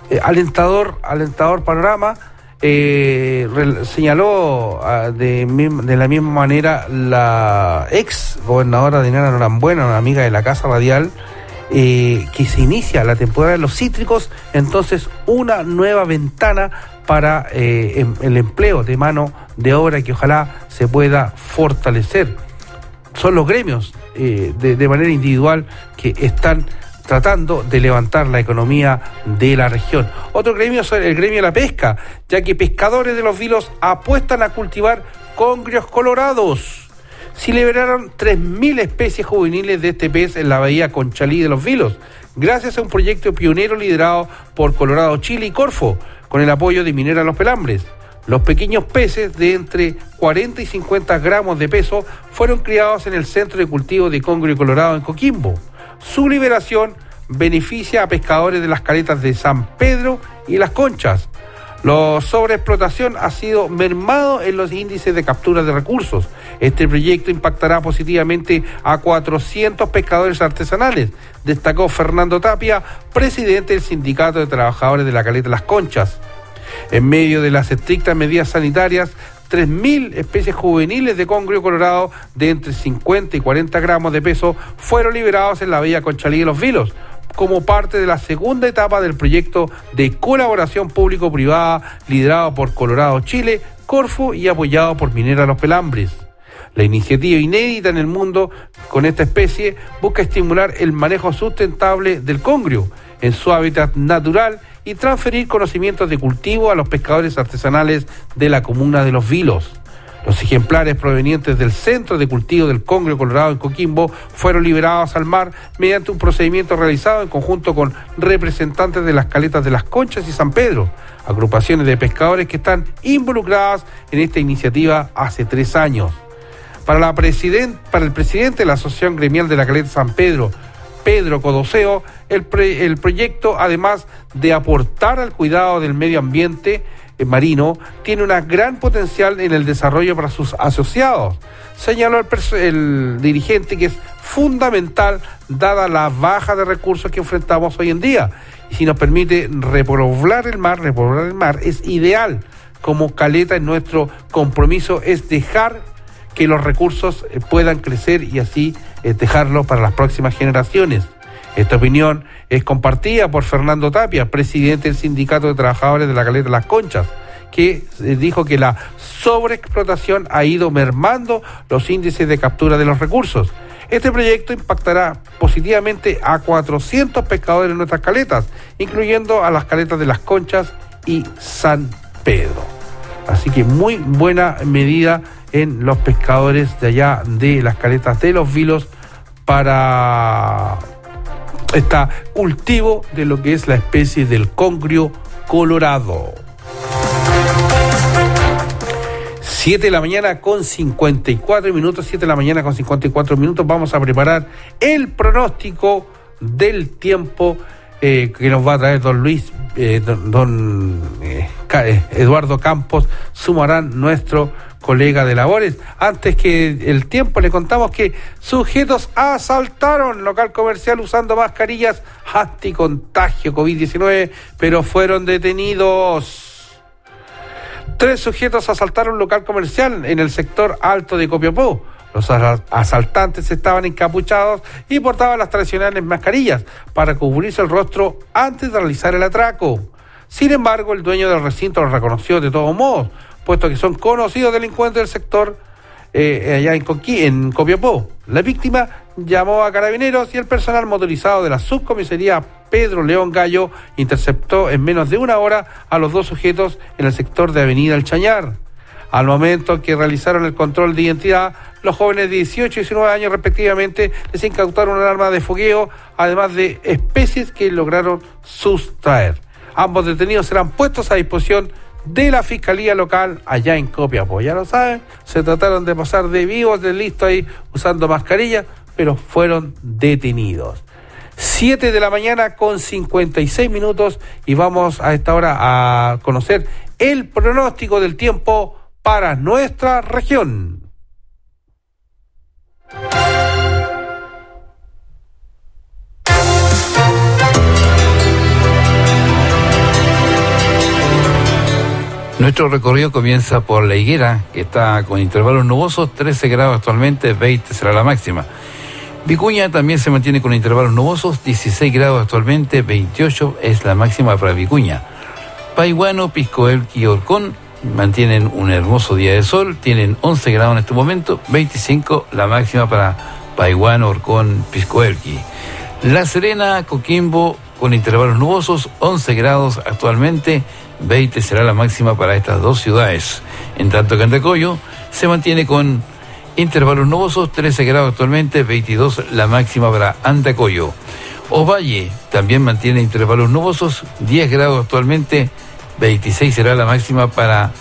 Eh, alentador, alentador panorama eh, señaló ah, de, de, la misma manera la ex gobernadora Dinara Norambuena, una amiga de la Casa Radial, eh, que se inicia la temporada de los cítricos, entonces una nueva ventana para eh, em, el empleo de mano de obra que ojalá se pueda fortalecer. Son los gremios eh, de, de manera individual que están tratando de levantar la economía de la región. Otro gremio es el gremio de la pesca, ya que pescadores de los vilos apuestan a cultivar congrios colorados. Se liberaron 3.000 especies juveniles de este pez en la bahía Conchalí de los Vilos, gracias a un proyecto pionero liderado por Colorado Chile y Corfo, con el apoyo de Minera Los Pelambres. Los pequeños peces de entre 40 y 50 gramos de peso fueron criados en el Centro de Cultivo de Congrio Colorado en Coquimbo. Su liberación beneficia a pescadores de las caletas de San Pedro y Las Conchas. La sobreexplotación ha sido mermado en los índices de captura de recursos. Este proyecto impactará positivamente a 400 pescadores artesanales, destacó Fernando Tapia, presidente del Sindicato de Trabajadores de la Caleta Las Conchas. En medio de las estrictas medidas sanitarias, 3.000 especies juveniles de congrio colorado de entre 50 y 40 gramos de peso fueron liberados en la Villa Conchalí de los Vilos, como parte de la segunda etapa del proyecto de colaboración público-privada liderado por Colorado Chile, Corfo y apoyado por Minera Los Pelambres. La iniciativa inédita en el mundo con esta especie busca estimular el manejo sustentable del congrio en su hábitat natural y transferir conocimientos de cultivo a los pescadores artesanales de la comuna de Los Vilos. Los ejemplares provenientes del centro de cultivo del Congrio Colorado en Coquimbo fueron liberados al mar mediante un procedimiento realizado en conjunto con representantes de las caletas de las Conchas y San Pedro, agrupaciones de pescadores que están involucradas en esta iniciativa hace tres años. Para, la para el presidente de la Asociación Gremial de la Caleta San Pedro, Pedro Codoseo, el, el proyecto, además de aportar al cuidado del medio ambiente, marino tiene una gran potencial en el desarrollo para sus asociados. Señaló el, el, dirigente que es fundamental dada la baja de recursos que enfrentamos hoy en día. Y si nos permite repoblar el mar, repoblar el mar es ideal. Como caleta en nuestro compromiso es dejar que los recursos eh, puedan crecer y así eh, dejarlo para las próximas generaciones. Esta opinión es compartida por Fernando Tapia, presidente del Sindicato de Trabajadores de la Caleta Las Conchas, que eh, dijo que la sobreexplotación ha ido mermando los índices de captura de los recursos. Este proyecto impactará positivamente a 400 pescadores en nuestras caletas, incluyendo a las caletas de Las Conchas y San Pedro. Así que muy buena medida en los pescadores de allá de las caletas de los vilos para este cultivo de lo que es la especie del congrio colorado. 7 de la mañana con 54 minutos, 7 de la mañana con 54 minutos, vamos a preparar el pronóstico del tiempo eh, que nos va a traer don Luis, eh, don, eh, Eduardo Campos, sumarán nuestro colega de labores. Antes que el tiempo le contamos que sujetos asaltaron local comercial usando mascarillas anticontagio COVID-19, pero fueron detenidos. Tres sujetos asaltaron un local comercial en el sector alto de Copiapó. Los asaltantes estaban encapuchados y portaban las tradicionales mascarillas para cubrirse el rostro antes de realizar el atraco. Sin embargo, el dueño del recinto lo reconoció de todos modos, puesto que son conocidos delincuentes del sector eh, allá en, en Copiapó. La víctima llamó a carabineros y el personal motorizado de la subcomisaría Pedro León Gallo interceptó en menos de una hora a los dos sujetos en el sector de Avenida El Chañar. Al momento que realizaron el control de identidad, los jóvenes de 18 y 19 años respectivamente les incautaron un arma de fogueo, además de especies que lograron sustraer. Ambos detenidos serán puestos a disposición de la Fiscalía Local allá en Copiapó. Ya lo saben, se trataron de pasar de vivos, de listo ahí, usando mascarilla, pero fueron detenidos. 7 de la mañana con 56 minutos y vamos a esta hora a conocer el pronóstico del tiempo para nuestra región. Nuestro recorrido comienza por La Higuera, que está con intervalos nubosos, 13 grados actualmente, 20 será la máxima. Vicuña también se mantiene con intervalos nubosos, 16 grados actualmente, 28 es la máxima para Vicuña. Paiguano, Piscoel y Orcón mantienen un hermoso día de sol, tienen 11 grados en este momento, 25 la máxima para Paiguano, Orcón, Piscoelqui. La Serena, Coquimbo con intervalos nubosos, 11 grados actualmente, 20 será la máxima para estas dos ciudades. En tanto que Andacoyo se mantiene con intervalos nubosos, 13 grados actualmente, 22 la máxima para Andacoyo. Ovalle también mantiene intervalos nubosos, 10 grados actualmente, 26 será la máxima para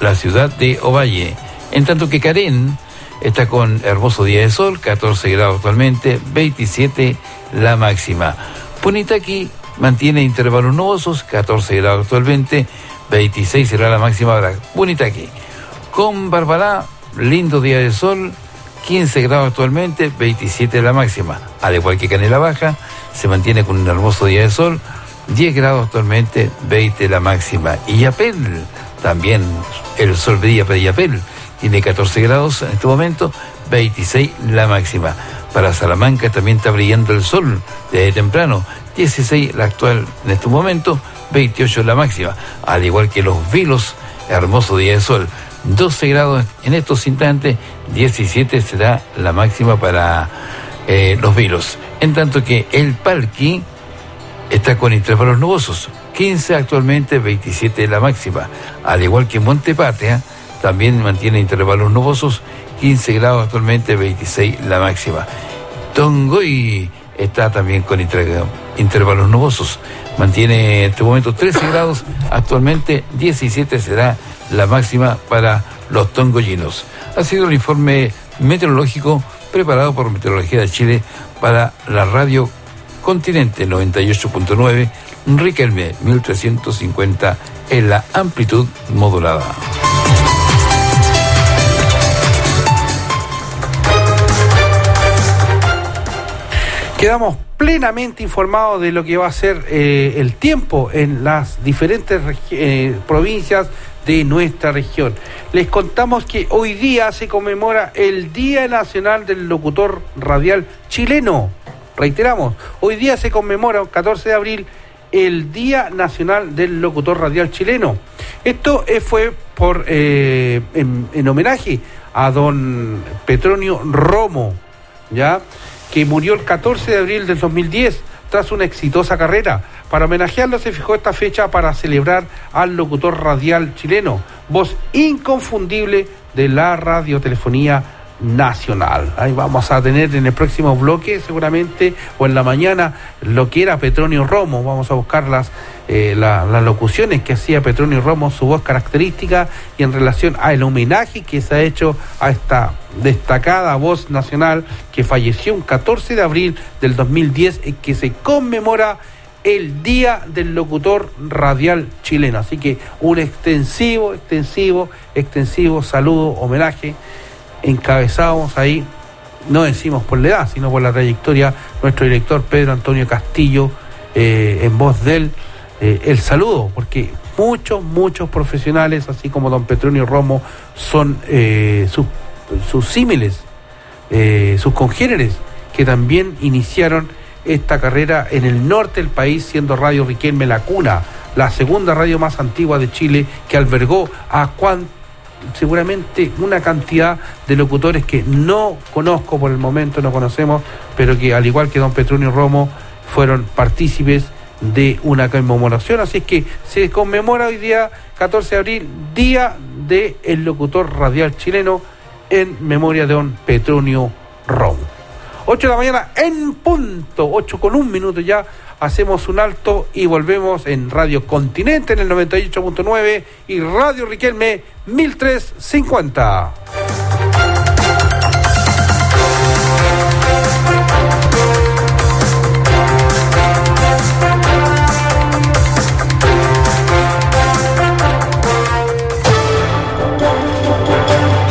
la ciudad de Ovalle. En tanto que Carén está con hermoso día de sol, 14 grados actualmente, 27 la máxima. Punitaqui mantiene intervalos nubosos, 14 grados actualmente, 26 será la máxima para Bunitaki. Con Barbará, lindo día de sol, 15 grados actualmente, 27 la máxima. Al igual que Canela Baja, se mantiene con un hermoso día de sol, 10 grados actualmente, 20 la máxima. Y Yapel, también el sol brilla para Yapel, tiene 14 grados en este momento, 26 la máxima. Para Salamanca también está brillando el sol desde temprano, 16 la actual en este momento, 28 la máxima. Al igual que los Vilos, hermoso día de sol, 12 grados en estos instantes, 17 será la máxima para eh, los Vilos. En tanto que el Palqui está con intervalos nubosos, 15 actualmente, 27 la máxima. Al igual que Montepatria, también mantiene intervalos nubosos, 15 grados actualmente, 26 la máxima. Tongoy está también con intervalos nubosos, mantiene en este momento 13 grados, actualmente 17 será la máxima para los tongoyinos. Ha sido el informe meteorológico preparado por Meteorología de Chile para la radio Continente 98.9, Riquelme 1350 en la amplitud modulada. Quedamos plenamente informados de lo que va a ser eh, el tiempo en las diferentes eh, provincias de nuestra región. Les contamos que hoy día se conmemora el Día Nacional del Locutor Radial Chileno. Reiteramos, hoy día se conmemora, el 14 de abril, el Día Nacional del Locutor Radial Chileno. Esto eh, fue por en, en homenaje a don Petronio Romo, ¿ya? Que murió el 14 de abril del 2010 tras una exitosa carrera. Para homenajearlo se fijó esta fecha para celebrar al locutor radial chileno, voz inconfundible de la radiotelefonía nacional. Ahí vamos a tener en el próximo bloque, seguramente, o en la mañana, lo que era Petronio Romo. Vamos a buscar las, eh, las locuciones que hacía Petronio Romo, su voz característica y en relación al homenaje que se ha hecho a esta destacada voz nacional que falleció un 14 de abril del 2010 y que se conmemora el Día del Locutor Radial Chileno. Así que un extensivo, extensivo, extensivo saludo, homenaje encabezamos ahí, no decimos por la edad, sino por la trayectoria, nuestro director Pedro Antonio Castillo, eh, en voz de él, eh, el saludo, porque muchos, muchos profesionales, así como don Petronio Romo, son eh, sus, sus símiles, sus congéneres, que también iniciaron esta carrera en el norte del país, siendo Radio Riquelme la cuna, la segunda radio más antigua de Chile, que albergó a cuantos seguramente una cantidad de locutores que no conozco por el momento, no conocemos, pero que al igual que don Petronio Romo fueron partícipes de una conmemoración. Así es que se conmemora hoy día, 14 de abril, Día del el Locutor Radial Chileno en memoria de don Petronio Romo. 8 de la mañana en punto, 8 con un minuto ya hacemos un alto y volvemos en Radio Continente en el 98.9 y Radio Riquelme 1350.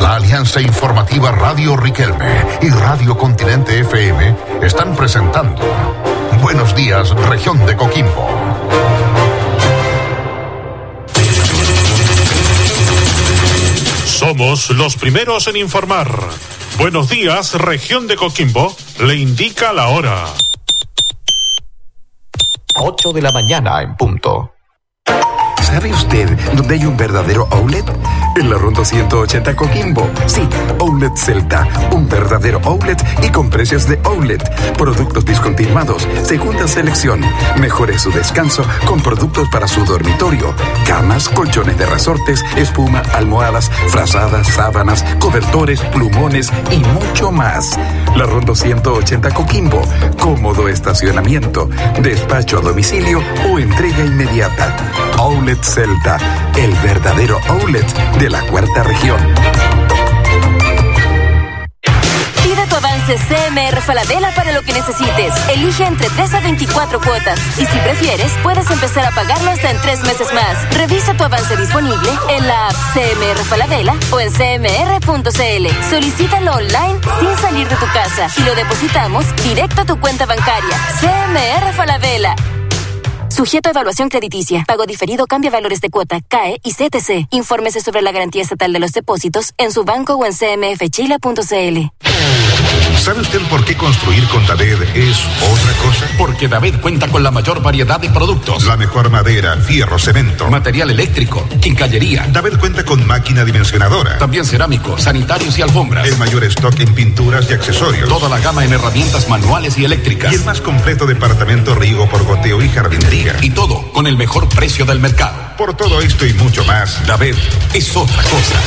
La Alianza Informativa Radio Riquelme y Radio Continente FM están presentando Buenos días, región de Coquimbo. Somos los primeros en informar. Buenos días, región de Coquimbo. Le indica la hora. 8 de la mañana en punto. ¿Sabe usted dónde hay un verdadero outlet? En la Ronda 180 Coquimbo. Sí, Outlet Celta. Un verdadero outlet y con precios de outlet. Productos discontinuados, segunda selección. Mejore su descanso con productos para su dormitorio. Camas, colchones de resortes, espuma, almohadas, frazadas, sábanas, cobertores, plumones y mucho más. La Ronda 180 Coquimbo. Cómodo estacionamiento, despacho a domicilio o entrega inmediata. Outlet Celta, el verdadero outlet de la cuarta región. CMR Falabella para lo que necesites. Elige entre 3 a 24 cuotas. Y si prefieres, puedes empezar a pagarlo hasta en 3 meses más. Revisa tu avance disponible en la app CMR Falabella o en cmr.cl. Solicítalo online sin salir de tu casa y lo depositamos directo a tu cuenta bancaria. CMR Falabella. Sujeto a evaluación crediticia. Pago diferido cambia valores de cuota, CAE y CTC. Infórmese sobre la garantía estatal de los depósitos en su banco o en cmfchile.cl. ¿Sabe usted por qué construir con David es otra cosa? Porque David cuenta con la mayor variedad de productos. La mejor madera, fierro, cemento. Material eléctrico, quincallería. David cuenta con máquina dimensionadora. También cerámicos, sanitarios y alfombras. El mayor stock en pinturas y accesorios. Toda la gama en herramientas manuales y eléctricas. Y el más completo departamento riego por goteo y jardinería. Y todo con el mejor precio del mercado. Por todo esto y mucho más, David es otra cosa.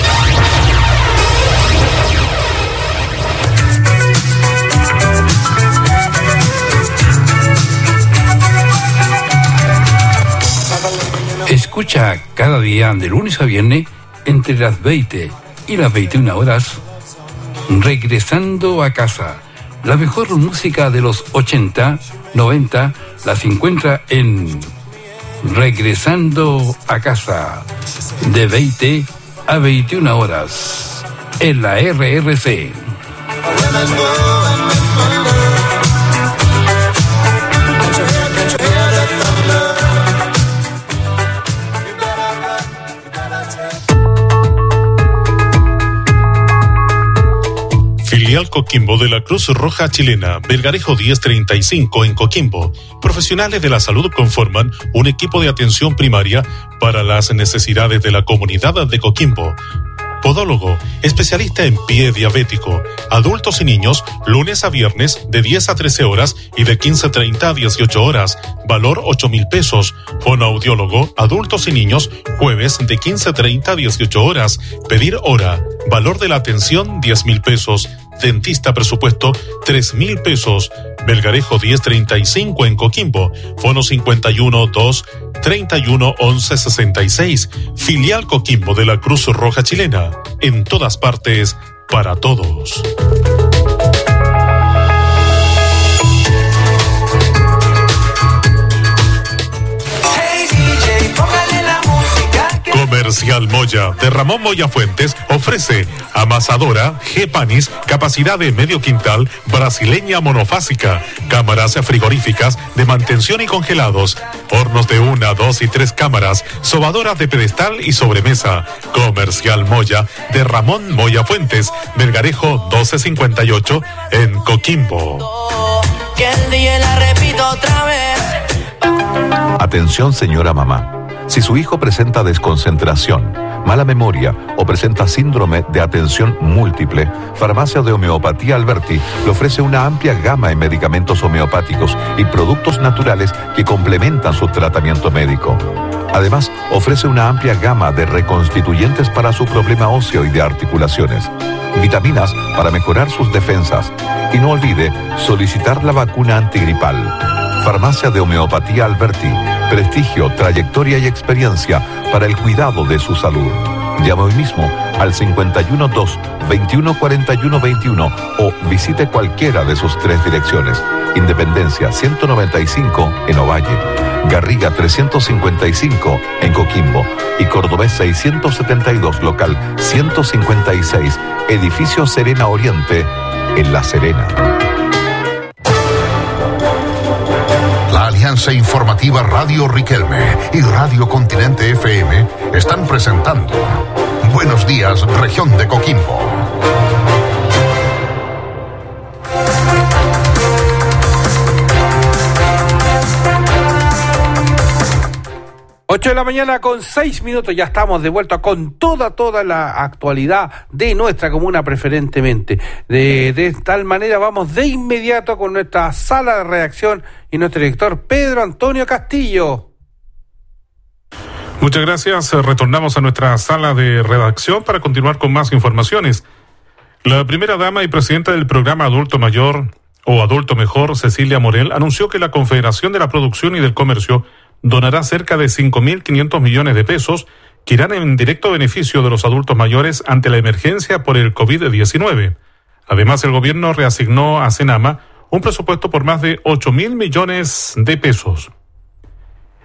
Escucha cada día de lunes a viernes entre las 20 y las 21 horas Regresando a casa. La mejor música de los 80, 90 las encuentra en Regresando a casa de 20 a 21 horas en la RRC. Filial Coquimbo de la Cruz Roja Chilena, Belgarejo 1035 en Coquimbo. Profesionales de la salud conforman un equipo de atención primaria para las necesidades de la comunidad de Coquimbo. Podólogo, especialista en pie diabético, adultos y niños, lunes a viernes de 10 a 13 horas y de 15.30 a 18 horas, valor 8 mil pesos. Fonoaudiólogo, adultos y niños, jueves de 15.30 a 18 horas, pedir hora, valor de la atención 10 mil pesos. Dentista presupuesto 3 mil pesos. Belgarejo 1035 en Coquimbo. Fono 51 2 31 11 66. Filial Coquimbo de la Cruz Roja Chilena. En todas partes, para todos. Comercial Moya de Ramón Moya Fuentes ofrece amasadora G-Panis, capacidad de medio quintal, brasileña monofásica, cámaras frigoríficas de mantención y congelados, hornos de una, dos y tres cámaras, sobadoras de pedestal y sobremesa. Comercial Moya de Ramón Moya Fuentes, Belgarejo 1258 en Coquimbo. Que el día la repito otra vez. Atención señora mamá. Si su hijo presenta desconcentración, mala memoria o presenta síndrome de atención múltiple, Farmacia de Homeopatía Alberti le ofrece una amplia gama de medicamentos homeopáticos y productos naturales que complementan su tratamiento médico. Además, ofrece una amplia gama de reconstituyentes para su problema óseo y de articulaciones, vitaminas para mejorar sus defensas y no olvide solicitar la vacuna antigripal. Farmacia de Homeopatía Alberti. Prestigio, trayectoria y experiencia para el cuidado de su salud. Llame hoy mismo al 512 214121 o visite cualquiera de sus tres direcciones. Independencia 195 en Ovalle, Garriga 355 en Coquimbo y Cordobés 672 local 156, edificio Serena Oriente en La Serena. Alianza Informativa Radio Riquelme y Radio Continente FM están presentando Buenos días, región de Coquimbo. Ocho de la mañana con seis minutos, ya estamos de vuelta con toda, toda la actualidad de nuestra comuna preferentemente. De, de tal manera vamos de inmediato con nuestra sala de reacción y nuestro director Pedro Antonio Castillo. Muchas gracias. Retornamos a nuestra sala de redacción para continuar con más informaciones. La primera dama y presidenta del programa Adulto Mayor o Adulto Mejor, Cecilia Morel, anunció que la Confederación de la Producción y del Comercio donará cerca de 5.500 millones de pesos que irán en directo beneficio de los adultos mayores ante la emergencia por el COVID-19. Además, el gobierno reasignó a Senama un presupuesto por más de 8 mil millones de pesos.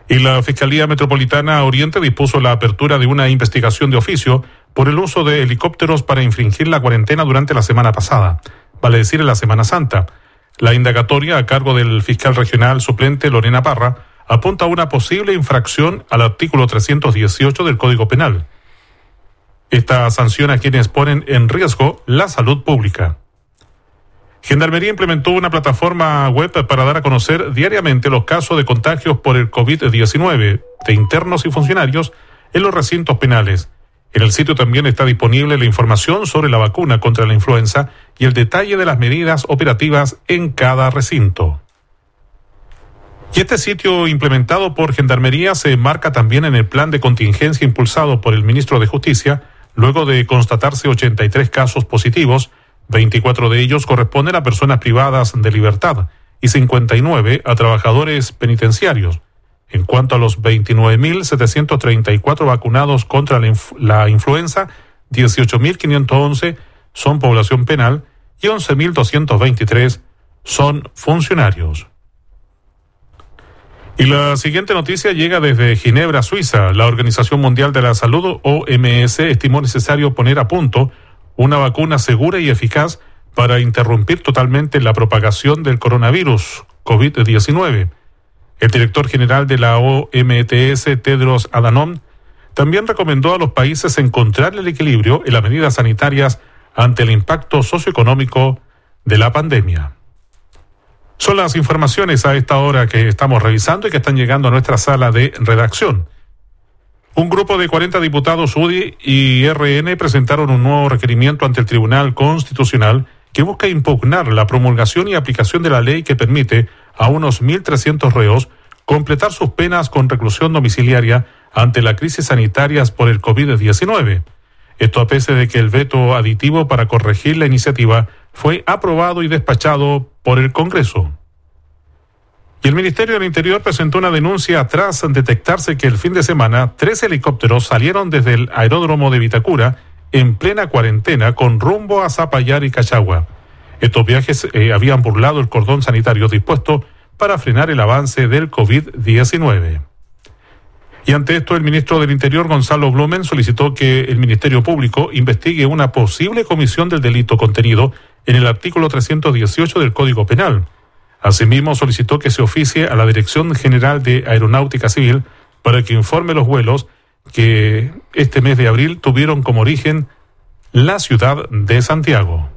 Y la Fiscalía Metropolitana Oriente dispuso la apertura de una investigación de oficio por el uso de helicópteros para infringir la cuarentena durante la semana pasada, vale decir en la Semana Santa. La indagatoria a cargo del fiscal regional suplente Lorena Parra apunta a una posible infracción al artículo 318 del Código Penal. Esta sanciona a quienes ponen en riesgo la salud pública. Gendarmería implementó una plataforma web para dar a conocer diariamente los casos de contagios por el COVID-19 de internos y funcionarios en los recintos penales. En el sitio también está disponible la información sobre la vacuna contra la influenza y el detalle de las medidas operativas en cada recinto. Y este sitio implementado por Gendarmería se enmarca también en el plan de contingencia impulsado por el ministro de Justicia, luego de constatarse 83 casos positivos 24 de ellos corresponden a personas privadas de libertad y 59 a trabajadores penitenciarios. En cuanto a los 29.734 vacunados contra la, la influenza, 18.511 son población penal y 11.223 son funcionarios. Y la siguiente noticia llega desde Ginebra, Suiza. La Organización Mundial de la Salud, OMS, estimó necesario poner a punto una vacuna segura y eficaz para interrumpir totalmente la propagación del coronavirus COVID-19. El director general de la OMTS, Tedros Adhanom, también recomendó a los países encontrar el equilibrio en las medidas sanitarias ante el impacto socioeconómico de la pandemia. Son las informaciones a esta hora que estamos revisando y que están llegando a nuestra sala de redacción. Un grupo de 40 diputados UDI y RN presentaron un nuevo requerimiento ante el Tribunal Constitucional que busca impugnar la promulgación y aplicación de la ley que permite a unos 1.300 reos completar sus penas con reclusión domiciliaria ante la crisis sanitaria por el COVID-19. Esto a pesar de que el veto aditivo para corregir la iniciativa fue aprobado y despachado por el Congreso. Y el Ministerio del Interior presentó una denuncia tras detectarse que el fin de semana tres helicópteros salieron desde el aeródromo de Vitacura en plena cuarentena con rumbo a Zapallar y Cachagua. Estos viajes eh, habían burlado el cordón sanitario dispuesto para frenar el avance del COVID-19. Y ante esto, el ministro del Interior, Gonzalo Blumen, solicitó que el Ministerio Público investigue una posible comisión del delito contenido en el artículo 318 del Código Penal Asimismo, solicitó que se oficie a la Dirección General de Aeronáutica Civil para que informe los vuelos que este mes de abril tuvieron como origen la ciudad de Santiago.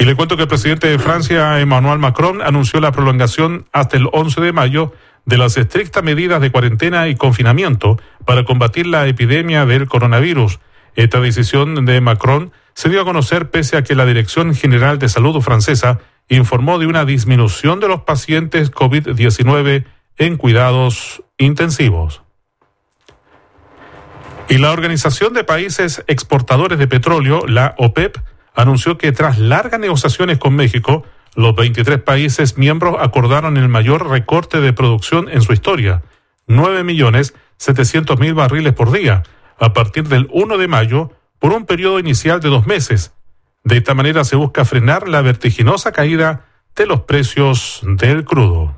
Y le cuento que el presidente de Francia, Emmanuel Macron, anunció la prolongación hasta el 11 de mayo de las estrictas medidas de cuarentena y confinamiento para combatir la epidemia del coronavirus. Esta decisión de Macron se dio a conocer pese a que la Dirección General de Salud francesa informó de una disminución de los pacientes COVID-19 en cuidados intensivos. Y la Organización de Países Exportadores de Petróleo, la OPEP, anunció que tras largas negociaciones con México, los 23 países miembros acordaron el mayor recorte de producción en su historia, 9 millones 700 mil barriles por día, a partir del 1 de mayo, por un periodo inicial de dos meses, de esta manera se busca frenar la vertiginosa caída de los precios del crudo.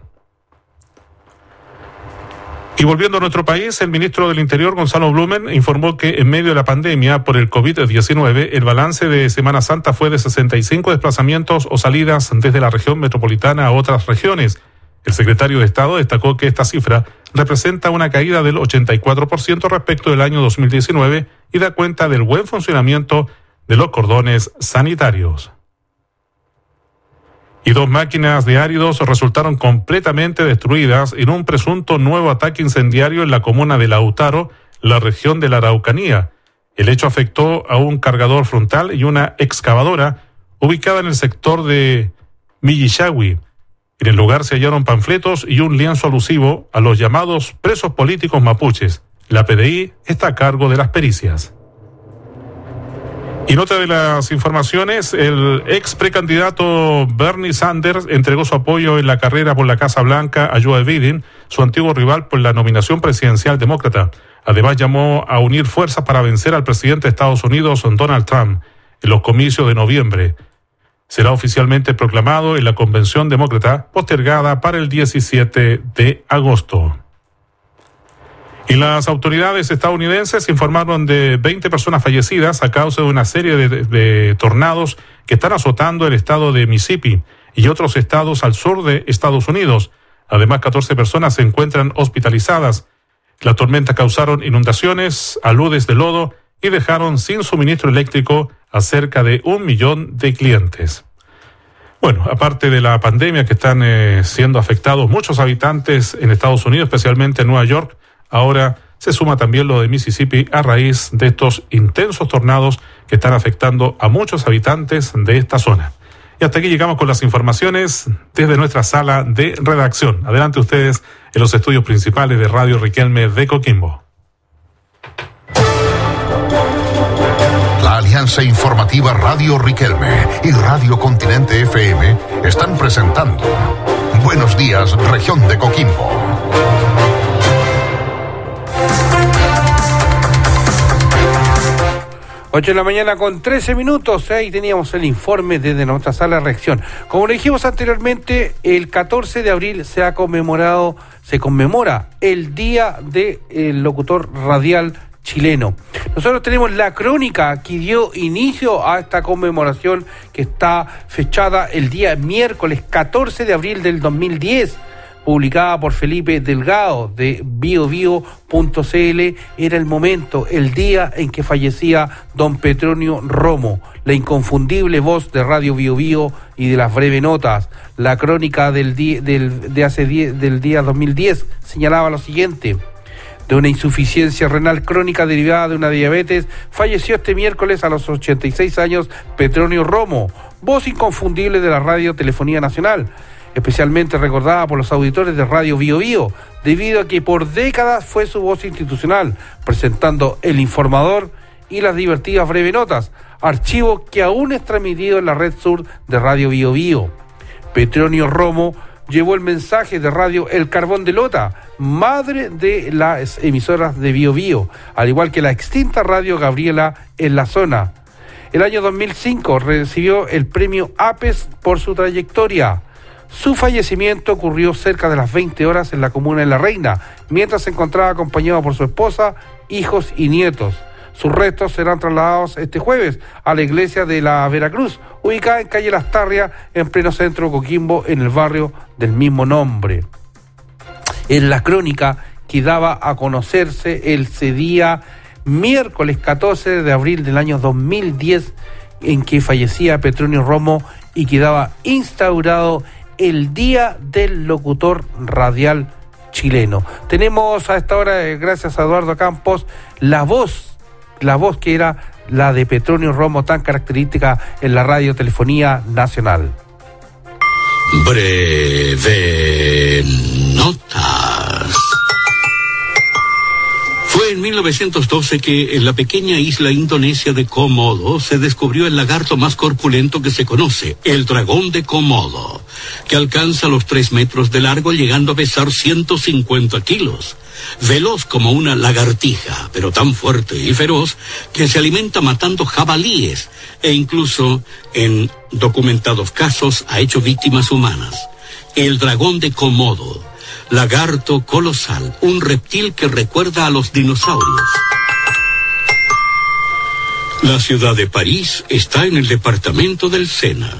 Y volviendo a nuestro país, el ministro del Interior, Gonzalo Blumen, informó que en medio de la pandemia por el COVID-19, el balance de Semana Santa fue de 65 desplazamientos o salidas desde la región metropolitana a otras regiones. El secretario de Estado destacó que esta cifra representa una caída del 84% respecto del año 2019 y da cuenta del buen funcionamiento de los cordones sanitarios. Y dos máquinas de áridos resultaron completamente destruidas en un presunto nuevo ataque incendiario en la comuna de Lautaro, la región de la Araucanía. El hecho afectó a un cargador frontal y una excavadora ubicada en el sector de Millishawi. En el lugar se hallaron panfletos y un lienzo alusivo a los llamados presos políticos mapuches. La PDI está a cargo de las pericias. Y nota de las informaciones, el ex precandidato Bernie Sanders entregó su apoyo en la carrera por la Casa Blanca a Joe Biden, su antiguo rival por la nominación presidencial demócrata. Además llamó a unir fuerzas para vencer al presidente de Estados Unidos, Donald Trump. en los comicios de noviembre. Será oficialmente proclamado en la Convención Demócrata postergada para el 17 de agosto. Y las autoridades estadounidenses informaron de 20 personas fallecidas a causa de una serie de, tornados que están azotando el estado de Mississippi y otros estados al sur de Estados Unidos. Además, 14 personas se encuentran hospitalizadas. Las tormentas causaron inundaciones, aludes de lodo y dejaron sin suministro eléctrico a cerca de un millón de clientes. Bueno, aparte de la pandemia que están eh, siendo afectados muchos habitantes en Estados Unidos, especialmente en Nueva York, ahora se suma también lo de Mississippi a raíz de estos intensos tornados que están afectando a muchos habitantes de esta zona. Y hasta aquí llegamos con las informaciones desde nuestra sala de redacción. Adelante ustedes en los estudios principales de Radio Riquelme de Coquimbo. Alianza Informativa Radio Riquelme y Radio Continente FM están presentando Buenos días, región de Coquimbo. Ocho de la mañana con 13 minutos, ahí teníamos el informe desde nuestra sala de reacción. Como le dijimos anteriormente, el 14 de abril se ha conmemorado, se conmemora el Día del Locutor Radial chileno. Nosotros tenemos la crónica que dio inicio a esta conmemoración que está fechada el día miércoles 14 de abril del 2010 publicada por Felipe Delgado de biobio.cl, era el momento, el día en que fallecía don Petronio Romo, la inconfundible voz de Radio Bio, Bio y de las breves notas. La crónica del, del, de hace del día 2010 señalaba lo siguiente de una insuficiencia renal crónica derivada de una diabetes, falleció este miércoles a los 86 años Petronio Romo, voz inconfundible de la Radio Telefonía Nacional especialmente recordada por los auditores de Radio Bio Bio, debido a que por décadas fue su voz institucional, presentando El Informador y las divertidas breve notas, archivo que aún es transmitido en la red sur de Radio Bio Bio. Petronio Romo llevó el mensaje de radio El Carbón de Lota, madre de las emisoras de Bio Bio, al igual que la extinta Radio Gabriela en la zona. El año 2005 recibió el premio APES por su trayectoria. Su fallecimiento ocurrió cerca de las 20 horas en la comuna de La Reina, mientras se encontraba acompañado por su esposa, hijos y nietos. Sus restos serán trasladados este jueves a la iglesia de la Veracruz, ubicada en calle Las Tarrias, en pleno centro de Coquimbo, en el barrio del mismo nombre. En la crónica que daba a conocerse el día miércoles 14 de abril del año 2010, en que fallecía Petronio Romo y quedaba instaurado el Día del Locutor Radial Chileno. Tenemos a esta hora, eh, gracias a Eduardo Campos, la voz, la voz que era la de Petronio Romo, tan característica en la radiotelefonía nacional. Breve notas. En 1912 que en la pequeña isla indonesia de Komodo se descubrió el lagarto más corpulento que se conoce, el dragón de Komodo, que alcanza los tres metros de largo llegando a pesar 150 kilos. Veloz como una lagartija, pero tan fuerte y feroz que se alimenta matando jabalíes e incluso en documentados casos ha hecho víctimas humanas. El dragón de Komodo lagarto colosal, un reptil que recuerda a los dinosaurios. La ciudad de París está en el departamento del Sena,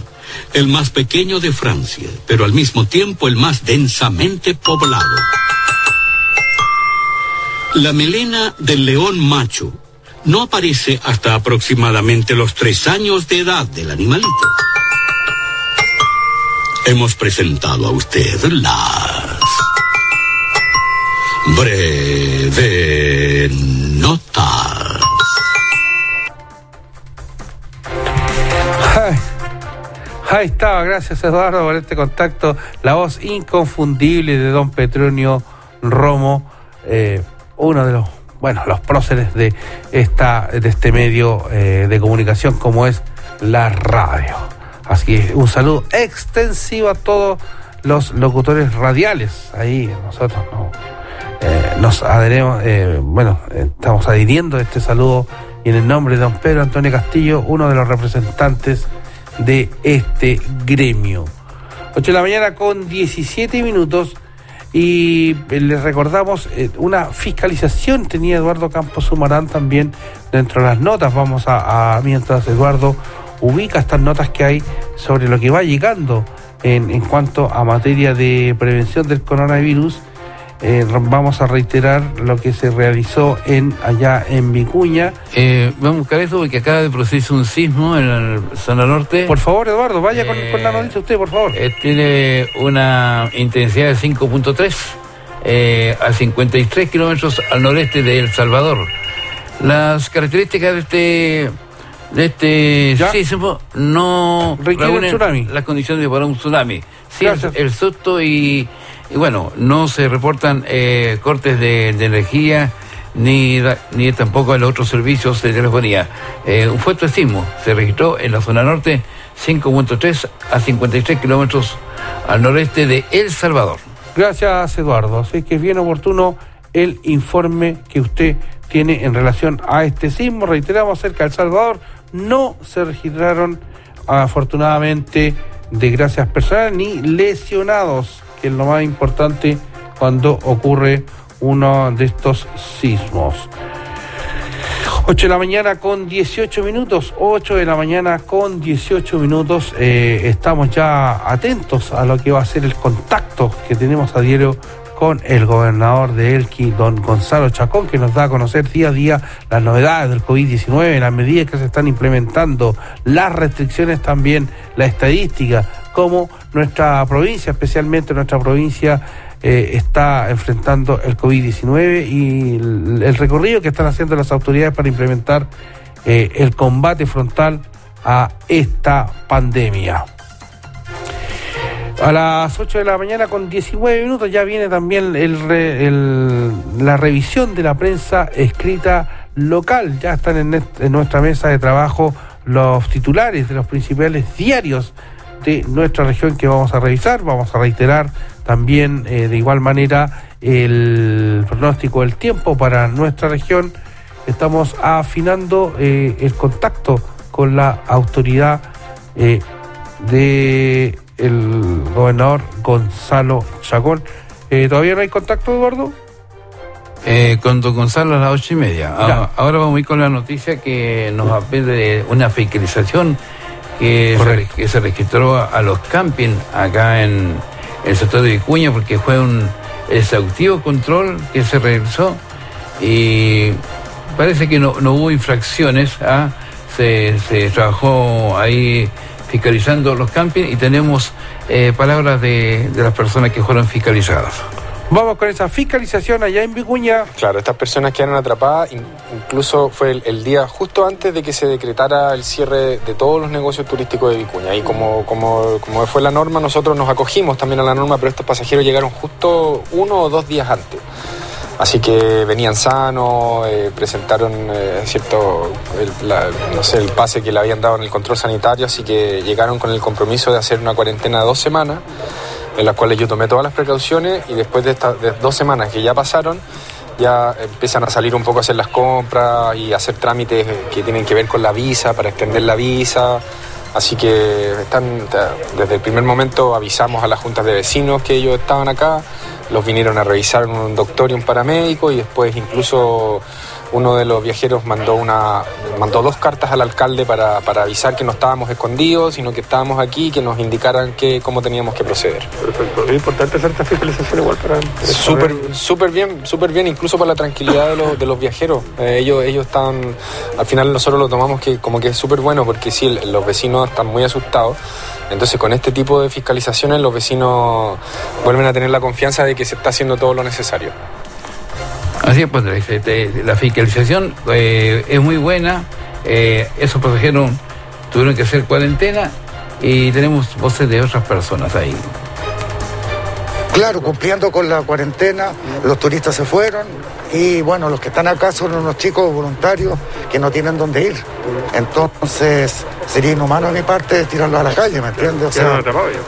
el más pequeño de Francia, pero al mismo tiempo el más densamente poblado. La melena del león macho no aparece hasta aproximadamente los tres años de edad del animalito. Hemos presentado a usted las breve notas. Ay, ahí estaba, gracias Eduardo por este contacto. La voz inconfundible de don Petronio Romo, eh, uno de los, bueno, los próceres de, esta, de este medio eh, de comunicación como es la radio. Así que un saludo extensivo a todos los locutores radiales. Ahí nosotros no, eh, nos adheremos, eh, bueno, estamos adhiriendo este saludo y en el nombre de don Pedro Antonio Castillo, uno de los representantes de este gremio. 8 de la mañana con 17 minutos y eh, les recordamos una fiscalización tenía Eduardo Campos Sumarán también dentro de las notas. Vamos a, a mientras Eduardo ubica estas notas que hay sobre lo que va llegando en, en cuanto a materia de prevención del coronavirus. Eh, vamos a reiterar lo que se realizó en allá en Vicuña. Eh, vamos a buscar eso porque acaba de producirse un sismo en la zona norte. Por favor, Eduardo, vaya con, con la noticia usted, por favor. Eh, tiene una intensidad de 5.3 eh, a 53 kilómetros al noreste de El Salvador. Las características de este de este ¿Ya? sismo no reúnen tsunami. las condiciones para un tsunami. Sí, el, el susto y, y bueno, no se reportan eh, cortes de, energía ni, ni tampoco a los otros servicios de telefonía. Eh, un fuerte sismo se registró en la zona norte, 5.3 a 53 kilómetros al noreste de El Salvador. Gracias, Eduardo. Así que es bien oportuno el informe que usted tiene en relación a este sismo. Reiteramos, cerca de El Salvador no se registraron, afortunadamente, desgracias personales ni lesionados, que es lo más importante cuando ocurre uno de estos sismos. 8 de la mañana con 18 minutos, 8 de la mañana con 18 minutos. Eh, estamos ya atentos a lo que va a ser el contacto que tenemos a diario con el gobernador de Elqui, don Gonzalo Chacón, que nos da a conocer día a día las novedades del COVID-19, las medidas que se están implementando, las restricciones también, la estadística, cómo nuestra provincia, especialmente nuestra provincia, eh, está enfrentando el COVID-19 y el, recorrido que están haciendo las autoridades para implementar eh, el combate frontal a esta pandemia. A las 8 de la mañana con 19 minutos ya viene también el la revisión de la prensa escrita local. Ya están en, est- en nuestra mesa de trabajo los titulares de los principales diarios de nuestra región que vamos a revisar. Vamos a reiterar también eh, de igual manera el pronóstico del tiempo para nuestra región. Estamos afinando eh, el contacto con la autoridad eh, de el gobernador Gonzalo Chacón. Eh, ¿Todavía no hay contacto, Eduardo? Eh, con don Gonzalo a las ocho y media. Ah, Ahora vamos a ir con la noticia que nos pide una fiscalización que se, que se registró a, los camping acá en el sector de Vicuña porque fue un exhaustivo control que se realizó y parece que no, no hubo infracciones. ¿ah? Se, se trabajó ahí fiscalizando los camping y tenemos eh, palabras de, de las personas que fueron fiscalizadas. Vamos con esa fiscalización allá en Vicuña. Claro, estas personas quedaron atrapadas, in- incluso fue el, el día justo antes de que se decretara el cierre de todos los negocios turísticos de Vicuña. Y como, como, como fue la norma, nosotros nos acogimos también a la norma, pero estos pasajeros llegaron justo uno o dos días antes. Así que venían sanos, eh, presentaron eh, cierto, el, no sé, el pase que le habían dado en el control sanitario, así que llegaron con el compromiso de hacer una cuarentena de dos semanas, en las cuales yo tomé todas las precauciones y después de estas dos semanas que ya pasaron, ya empiezan a salir un poco a hacer las compras y hacer trámites que tienen que ver con la visa, para extender la visa. Así que están, desde el primer momento avisamos a las juntas de vecinos que ellos estaban acá, los vinieron a revisar un doctor y un paramédico y después incluso uno de los viajeros mandó, una, mandó dos cartas al alcalde para, para avisar que no estábamos escondidos, sino que estábamos aquí y que nos indicaran que, cómo teníamos que proceder. Perfecto. Es importante hacer esta fiscalización igual para... Súper súper bien, súper bien, incluso para la tranquilidad de los, de los viajeros. Eh, ellos, ellos están, al final nosotros lo tomamos que como que es súper bueno porque sí, los vecinos están muy asustados. Entonces con este tipo de fiscalizaciones los vecinos vuelven a tener la confianza de que se está haciendo todo lo necesario. Así es, pues la fiscalización eh, es muy buena. eh, esos pasajeros tuvieron que hacer cuarentena y tenemos voces de otras personas ahí. Claro, cumpliendo con la cuarentena, los turistas se fueron y bueno, los que están acá son unos chicos voluntarios que no tienen dónde ir. Entonces sería inhumano de mi parte tirarlos a la calle, ¿me entiendes? O sea,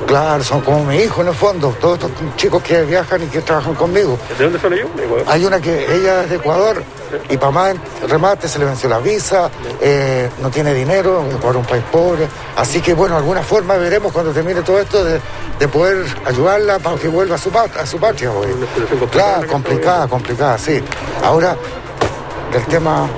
claro, son como mi hijo en el fondo, todos estos chicos que viajan y que trabajan conmigo. ¿De dónde son ellos? Hay una que ella es de Ecuador y para más remate se le venció la visa, eh, no tiene dinero para un país pobre. Así que bueno, de alguna forma veremos cuando termine todo esto de, de poder ayudarla para que vuelva a su, a su patria. güey. Claro, complicada, complicada, sí. Ahora, del tema...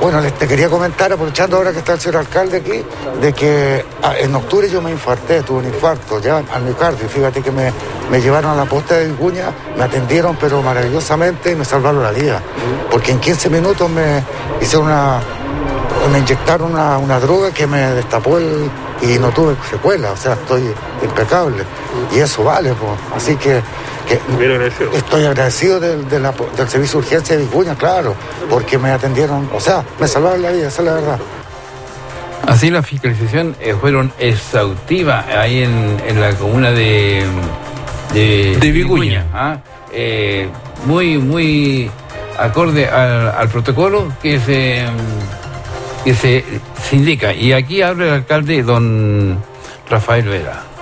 Bueno, les te quería comentar, aprovechando ahora que está el señor alcalde aquí, de que ah, en octubre yo me infarté, tuve un infarto ya al miocardio. Fíjate que me, me llevaron a la posta de Vicuña, me atendieron pero maravillosamente y me salvaron la vida. Porque en 15 minutos me hicieron una, me inyectaron una, una droga que me destapó el, y no tuve secuela, o sea, estoy impecable. Y eso vale, pues. Así que, que estoy agradecido del, de la- del servicio de urgencia de Vicuña, claro, porque me atendieron, o sea, me salvaron la vida, esa es la verdad. Así la fiscalización eh, fueron exhaustiva ahí en, en la comuna de de, De Vicuña. ¿ah? Eh, muy muy acorde al, al protocolo que se se, se indica y aquí habla el alcalde don Rafael Vera.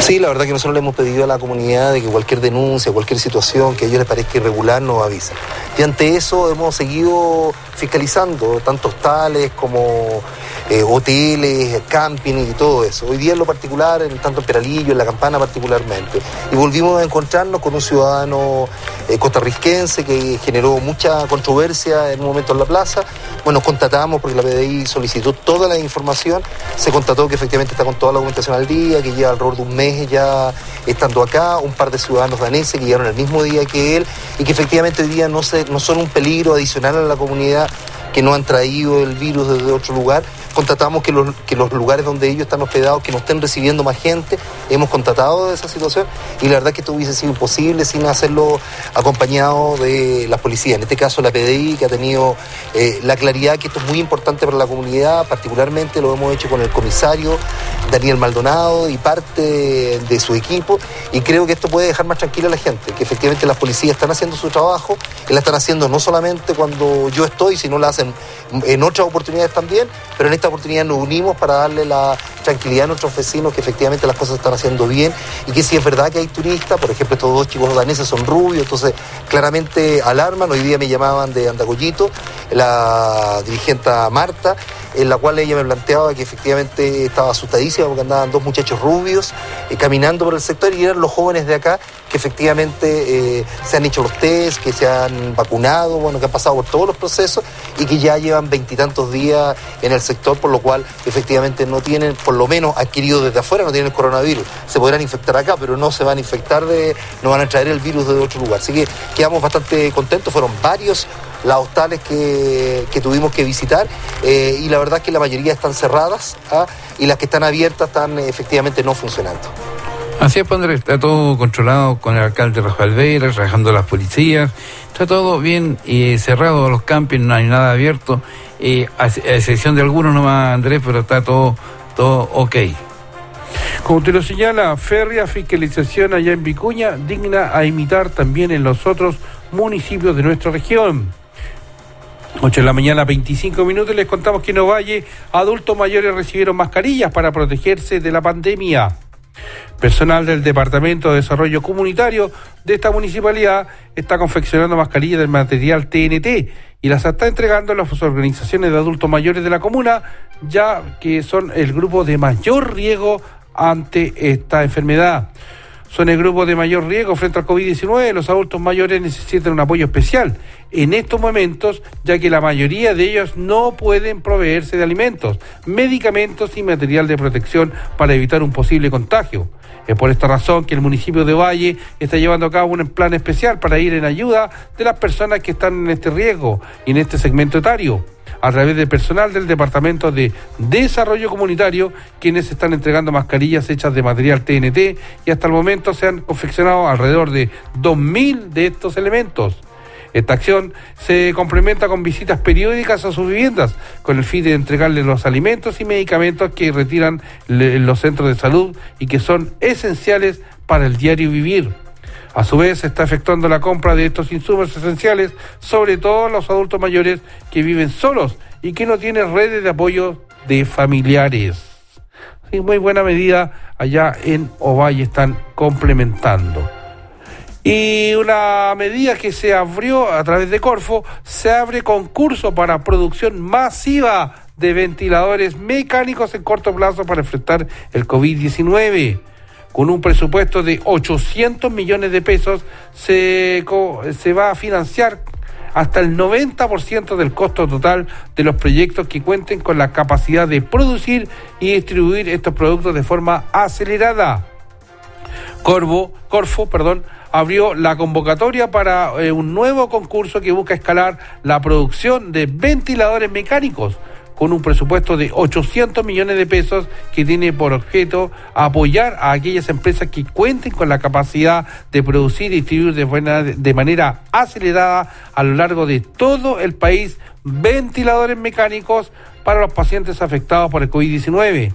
Sí, la verdad que nosotros le hemos pedido a la comunidad de que cualquier denuncia, cualquier situación que a ellos les parezca irregular nos avisen. Y ante eso hemos seguido fiscalizando tanto hostales como eh, hoteles, camping y todo eso. Hoy día en lo particular, en, tanto en Peralillo, en La Campana particularmente. Y volvimos a encontrarnos con un ciudadano eh, costarricense que generó mucha controversia en un momento en la plaza. Bueno, contatamos porque la PDI solicitó toda la información, se constató que efectivamente está con toda la documentación al día, que lleva alrededor de un mes ya estando acá, un par de ciudadanos daneses que llegaron el mismo día que él y que efectivamente hoy día no, se, no son un peligro adicional a la comunidad que no han traído el virus desde otro lugar. Contatamos que los, que los lugares donde ellos están hospedados, que no estén recibiendo más gente, hemos contatado de esa situación y la verdad que esto hubiese sido imposible sin hacerlo acompañado de la policía, en este caso la PDI, que ha tenido eh, la claridad que esto es muy importante para la comunidad, particularmente lo hemos hecho con el comisario Daniel Maldonado y parte de su equipo y creo que esto puede dejar más tranquila a la gente, que efectivamente las policías están haciendo su trabajo, y la están haciendo no solamente cuando yo estoy, sino la hacen en otras oportunidades también, pero en esta oportunidad nos unimos para darle la tranquilidad a nuestros vecinos que efectivamente las cosas están haciendo bien y que si es verdad que hay turistas, por ejemplo estos dos chicos daneses son rubios, entonces claramente alarman, hoy día me llamaban de Andagollito, la dirigente Marta, en la cual ella me planteaba que efectivamente estaba asustadísima porque andaban dos muchachos rubios eh, caminando por el sector y eran los jóvenes de acá que efectivamente eh, se han hecho los test, que se han vacunado, bueno, que han pasado por todos los procesos y que ya llevan veintitantos días en el sector, por lo cual efectivamente no tienen, por lo menos adquirido desde afuera, no tienen el coronavirus. Se podrán infectar acá, pero no se van a infectar de, no van a traer el virus de otro lugar. Así que quedamos bastante contentos, fueron varios las hostales que, que tuvimos que visitar eh, y la verdad es que la mayoría están cerradas ¿ah? y las que están abiertas están eh, efectivamente no funcionando. Así es, Padre, está todo controlado con el alcalde Rafael Vera, trabajando las policías, está todo bien y cerrado los campings, no hay nada abierto, a, a excepción de algunos nomás, Andrés, pero está todo, todo ok. Como te lo señala, férrea fiscalización allá en Vicuña, digna a imitar también en los otros municipios de nuestra región. 8 de la mañana, 25 minutos, les contamos que en Ovalle adultos mayores recibieron mascarillas para protegerse de la pandemia. Personal del Departamento de Desarrollo Comunitario de esta municipalidad está confeccionando mascarillas del material TNT y las está entregando a las organizaciones de adultos mayores de la comuna, ya que son el grupo de mayor riesgo ante esta enfermedad. Son el grupo de mayor riesgo frente al COVID-19. Los adultos mayores necesitan un apoyo especial en estos momentos, ya que la mayoría de ellos no pueden proveerse de alimentos, medicamentos y material de protección para evitar un posible contagio. Es por esta razón que el municipio de Valle está llevando a cabo un plan especial para ir en ayuda de las personas que están en este riesgo y en este segmento etario a través del personal del Departamento de Desarrollo Comunitario, quienes están entregando mascarillas hechas de material TNT y hasta el momento se han confeccionado alrededor de 2.000 de estos elementos. Esta acción se complementa con visitas periódicas a sus viviendas, con el fin de entregarles los alimentos y medicamentos que retiran los centros de salud y que son esenciales para el diario vivir. A su vez, se está efectuando la compra de estos insumos esenciales, sobre todo a los adultos mayores que viven solos y que no tienen redes de apoyo de familiares. Sí, muy buena medida allá en Ovalle están complementando. Y una medida que se abrió a través de Corfo, se abre concurso para producción masiva de ventiladores mecánicos en corto plazo para enfrentar el COVID-19. Con un presupuesto de 800 millones de pesos, se, se va a financiar hasta el 90% del costo total de los proyectos que cuenten con la capacidad de producir y distribuir estos productos de forma acelerada. Corvo, Corfo, perdón, abrió la convocatoria para eh, un nuevo concurso que busca escalar la producción de ventiladores mecánicos con un presupuesto de 800 millones de pesos que tiene por objeto apoyar a aquellas empresas que cuenten con la capacidad de producir y distribuir de, buena, de manera acelerada a lo largo de todo el país ventiladores mecánicos para los pacientes afectados por el COVID-19.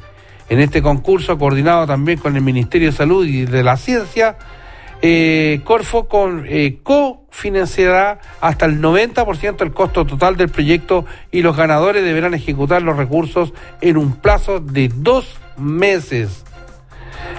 En este concurso, coordinado también con el Ministerio de Salud y de la Ciencia, eh, Corfo con, eh, cofinanciará hasta el 90% del costo total del proyecto y los ganadores deberán ejecutar los recursos en un plazo de dos meses.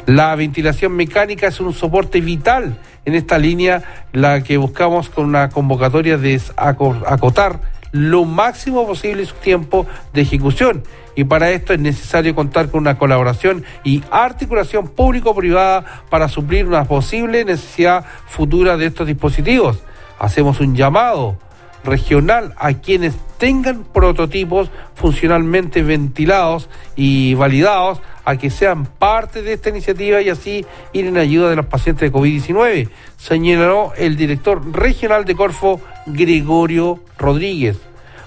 La ventilación mecánica es un soporte vital en esta línea, la que buscamos con una convocatoria de acotar lo máximo posible su tiempo de ejecución y para esto es necesario contar con una colaboración y articulación público-privada para suplir una posible necesidad futura de estos dispositivos. Hacemos un llamado regional a quienes tengan prototipos funcionalmente ventilados y validados a que sean parte de esta iniciativa y así ir en ayuda de los pacientes de COVID-19, señaló el director regional de Corfo, Gregorio Rodríguez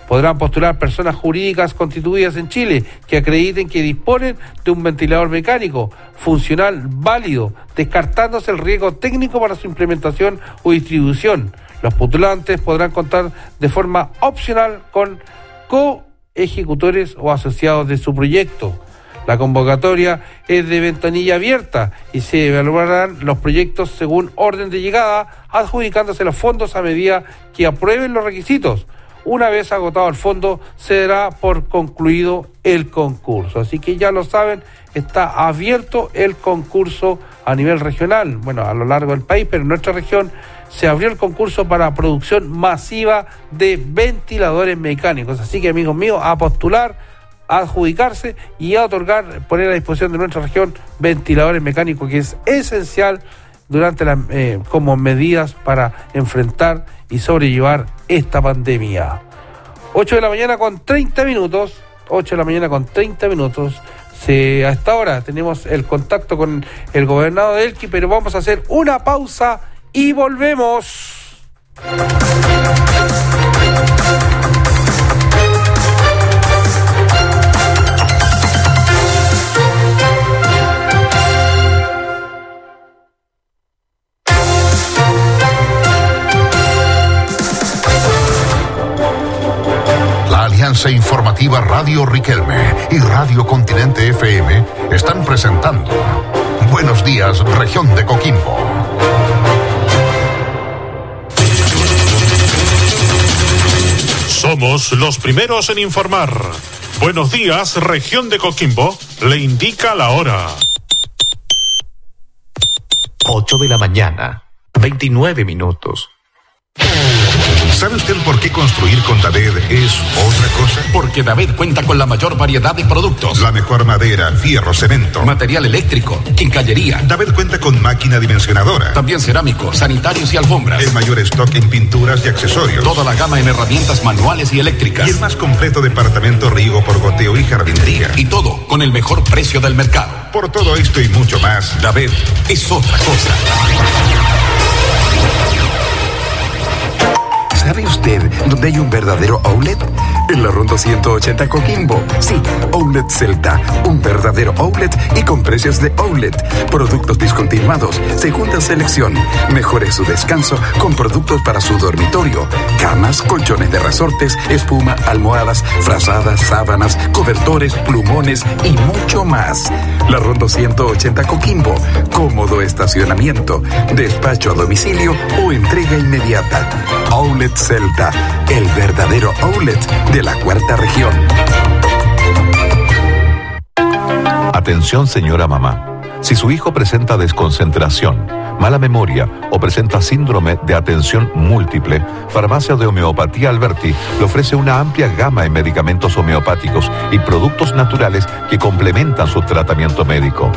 podrán postular personas jurídicas constituidas en Chile que acrediten que disponen de un ventilador mecánico funcional válido, descartándose el riesgo técnico para su implementación o distribución. Los postulantes podrán contar de forma opcional con coejecutores o asociados de su proyecto. La convocatoria es de ventanilla abierta y se evaluarán los proyectos según orden de llegada, adjudicándose los fondos a medida que aprueben los requisitos. Una vez agotado el fondo, se dará por concluido el concurso. Así que ya lo saben, está abierto el concurso a nivel regional, bueno, a lo largo del país, pero en nuestra región se abrió el concurso para producción masiva de ventiladores mecánicos. Así que, amigos míos, a postular, a adjudicarse y a otorgar, poner a disposición de nuestra región ventiladores mecánicos, que es esencial durante la, eh, como medidas para enfrentar y sobrellevar esta pandemia. 8 de la mañana con 30 minutos, 8 de la mañana con 30 minutos. Se, a esta hora tenemos el contacto con el gobernador de Elqui, pero vamos a hacer una pausa y volvemos. Alianza Informativa Radio Riquelme y Radio Continente FM están presentando Buenos días, región de Coquimbo. Somos los primeros en informar. Buenos días, región de Coquimbo. Le indica la hora. 8 de la mañana, 29 minutos. ¿Sabe usted por qué construir con David es otra cosa? Porque David cuenta con la mayor variedad de productos. La mejor madera, fierro, cemento. Material eléctrico, quincallería. David cuenta con máquina dimensionadora. También cerámico, sanitarios y alfombras. El mayor stock en pinturas y accesorios. Toda la gama en herramientas manuales y eléctricas. Y el más completo departamento riego por goteo y jardinería. Y todo con el mejor precio del mercado. Por todo esto y mucho más, David es otra cosa. ¿Sabe usted dónde hay un verdadero outlet? En la Ronda 180 Coquimbo. Sí, Outlet Celta. Un verdadero outlet y con precios de outlet. Productos discontinuados, segunda selección. Mejore su descanso con productos para su dormitorio. Camas, colchones de resortes, espuma, almohadas, frazadas, sábanas, cobertores, plumones y mucho más. La Ronda 180 Coquimbo. Cómodo estacionamiento, despacho a domicilio o entrega inmediata. Celta, el verdadero outlet de la cuarta región. Atención señora mamá. Si su hijo presenta desconcentración, mala memoria o presenta síndrome de atención múltiple, Farmacia de Homeopatía Alberti le ofrece una amplia gama de medicamentos homeopáticos y productos naturales que complementan su tratamiento médico.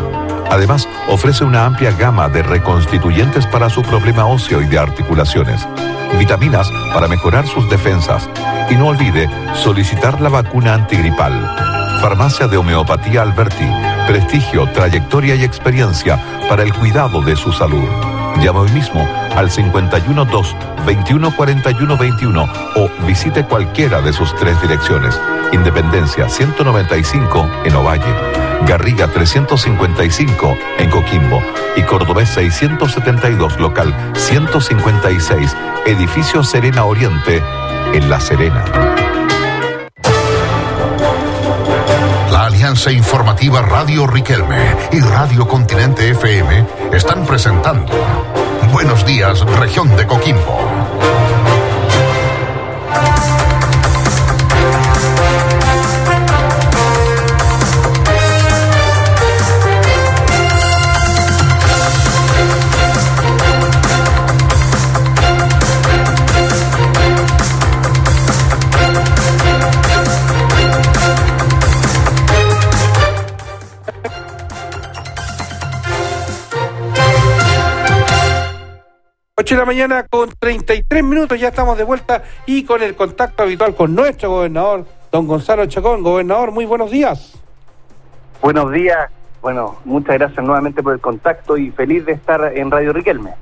Además, ofrece una amplia gama de reconstituyentes para su problema óseo y de articulaciones, vitaminas para mejorar sus defensas y no olvide solicitar la vacuna antigripal. Farmacia de Homeopatía Alberti, prestigio, trayectoria y experiencia para el cuidado de su salud. Llama hoy mismo al 512 214121 o visite cualquiera de sus tres direcciones. Independencia 195 en Ovalle, Garriga 355 en Coquimbo y Cordobés 672 local 156, edificio Serena Oriente en La Serena. Alianza Informativa Radio Riquelme y Radio Continente FM están presentando Buenos días, región de Coquimbo. La mañana con 33 minutos, ya estamos de vuelta y con el contacto habitual con nuestro gobernador, don Gonzalo Chacón. Gobernador, muy buenos días. Buenos días. Bueno, muchas gracias nuevamente por el contacto y feliz de estar en Radio Riquelme.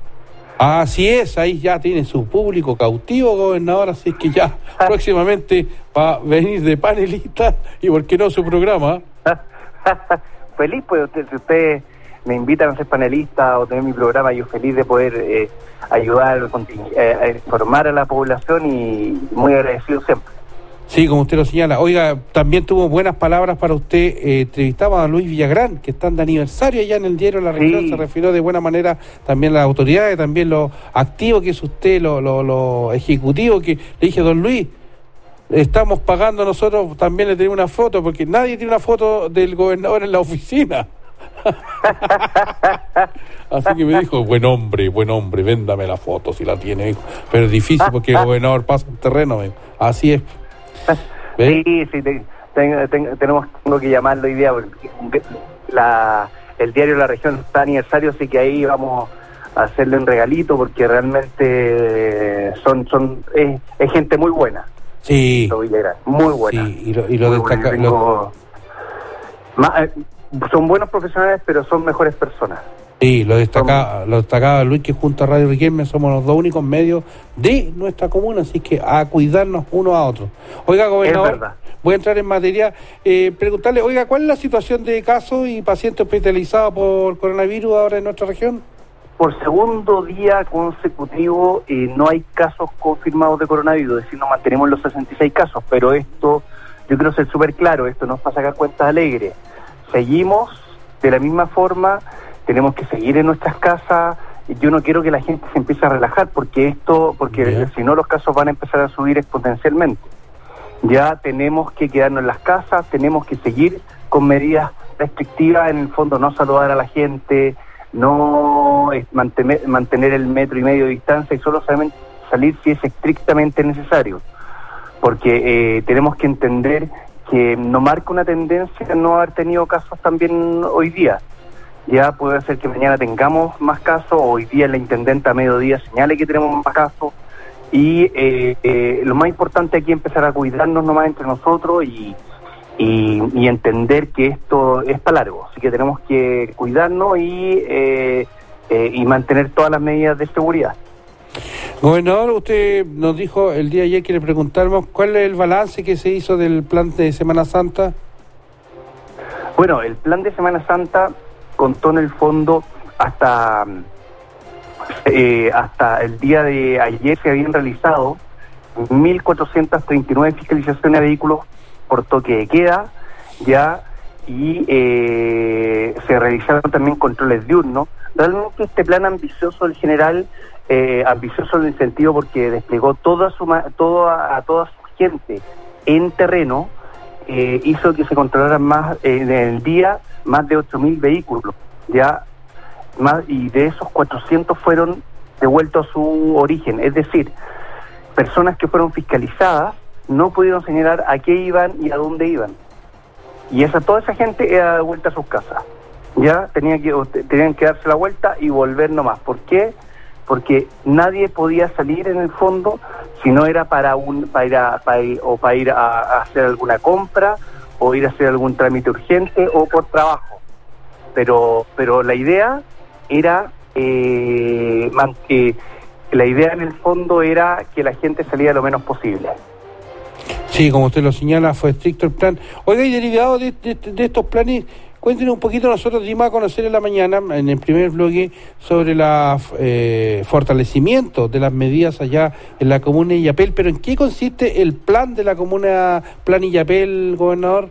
Así es, ahí ya tiene su público cautivo, gobernador, así que ya próximamente va a venir de panelista y por qué no su programa. feliz, pues usted, si ustedes me invitan a ser panelista o tener mi programa, yo feliz de poder eh, ayudar, eh, a informar a la población y muy agradecido siempre. Sí, como usted lo señala. Oiga, también tuvo buenas palabras para usted. Eh, entrevistaba a Luis Villagrán, que están de aniversario allá en el diario La Región. Se refirió de buena manera también a las autoridades, también lo activo que es usted, lo, lo, lo ejecutivo que le dije, don Luis, estamos pagando nosotros, también le tenemos una foto, porque nadie tiene una foto del gobernador en la oficina. Así que me dijo, buen hombre, buen hombre, véndame la foto si la tiene, hijo. Pero es difícil porque el gobernador pasa el terreno, me así es. Sí, sí, te- ten- tenemos tengo que llamarlo hoy día porque la, el diario La Región está aniversario, así que ahí vamos a hacerle un regalito porque realmente son son es, es gente muy buena. Sí. Muy buena. Sí, y lo, y lo destaca. Lo- eh, son buenos profesionales, pero son mejores personas. Sí, lo destacaba, lo destacaba Luis que junto a Radio Riquelme somos los dos únicos medios de nuestra comuna, así que a cuidarnos uno a otro. Oiga, gobernador, voy a entrar en materia, eh, preguntarle, oiga, ¿cuál es la situación de casos y pacientes hospitalizados por coronavirus ahora en nuestra región? Por segundo día consecutivo eh, no hay casos confirmados de coronavirus, es decir, no mantenemos los 66 casos, pero esto, yo quiero ser súper claro, esto no es para sacar cuentas alegres. Seguimos de la misma forma, tenemos que seguir en nuestras casas, yo no quiero que la gente se empiece a relajar, porque esto, porque si no los casos van a empezar a subir exponencialmente. Ya tenemos que quedarnos en las casas, tenemos que seguir con medidas restrictivas, en el fondo no saludar a la gente, no eh, mantener, mantener el metro y medio de distancia y solo salir si es estrictamente necesario. Porque eh, tenemos que entender que no marca una tendencia no haber tenido casos también hoy día. Ya puede ser que mañana tengamos más casos, hoy día la intendenta a mediodía señale que tenemos más casos, y eh, eh, lo más importante aquí es empezar a cuidarnos nomás entre nosotros y, y, y entender que esto es para largo, así que tenemos que cuidarnos y, eh, eh, y mantener todas las medidas de seguridad. Gobernador, usted nos dijo el día ayer que le preguntáramos cuál es el balance que se hizo del plan de Semana Santa. Bueno, el plan de Semana Santa contó en el fondo hasta eh, hasta el día de ayer se habían realizado 1.439 fiscalizaciones de vehículos por toque de queda, ya, y eh, se realizaron también controles diurnos. Realmente este plan ambicioso del general, eh, ambicioso en el sentido porque desplegó toda su, ma- toda, a toda su gente en terreno, eh, hizo que se controlaran más en el día más de 8.000 vehículos. Ya más, y de esos 400 fueron devueltos a su origen, es decir, personas que fueron fiscalizadas no pudieron señalar a qué iban y a dónde iban. Y esa toda esa gente era de vuelta a sus casas. Ya tenían que, tenían que darse la vuelta y volver nomás. ¿Por qué? Porque nadie podía salir en el fondo si no era para un para ir a, para ir, o para ir a, hacer alguna compra o ir a hacer algún trámite urgente o por trabajo. Pero pero la idea era eh, que la idea en el fondo era que la gente saliera lo menos posible. Sí, como usted lo señala, fue estricto el plan. Oiga, y derivado de, de- de estos planes, cuéntenos un poquito, nosotros dimos a conocer en la mañana, en el primer bloque, sobre el fortalecimiento de las medidas allá en la comuna de Illapel, pero ¿en qué consiste el plan de la comuna Plan Illapel, gobernador?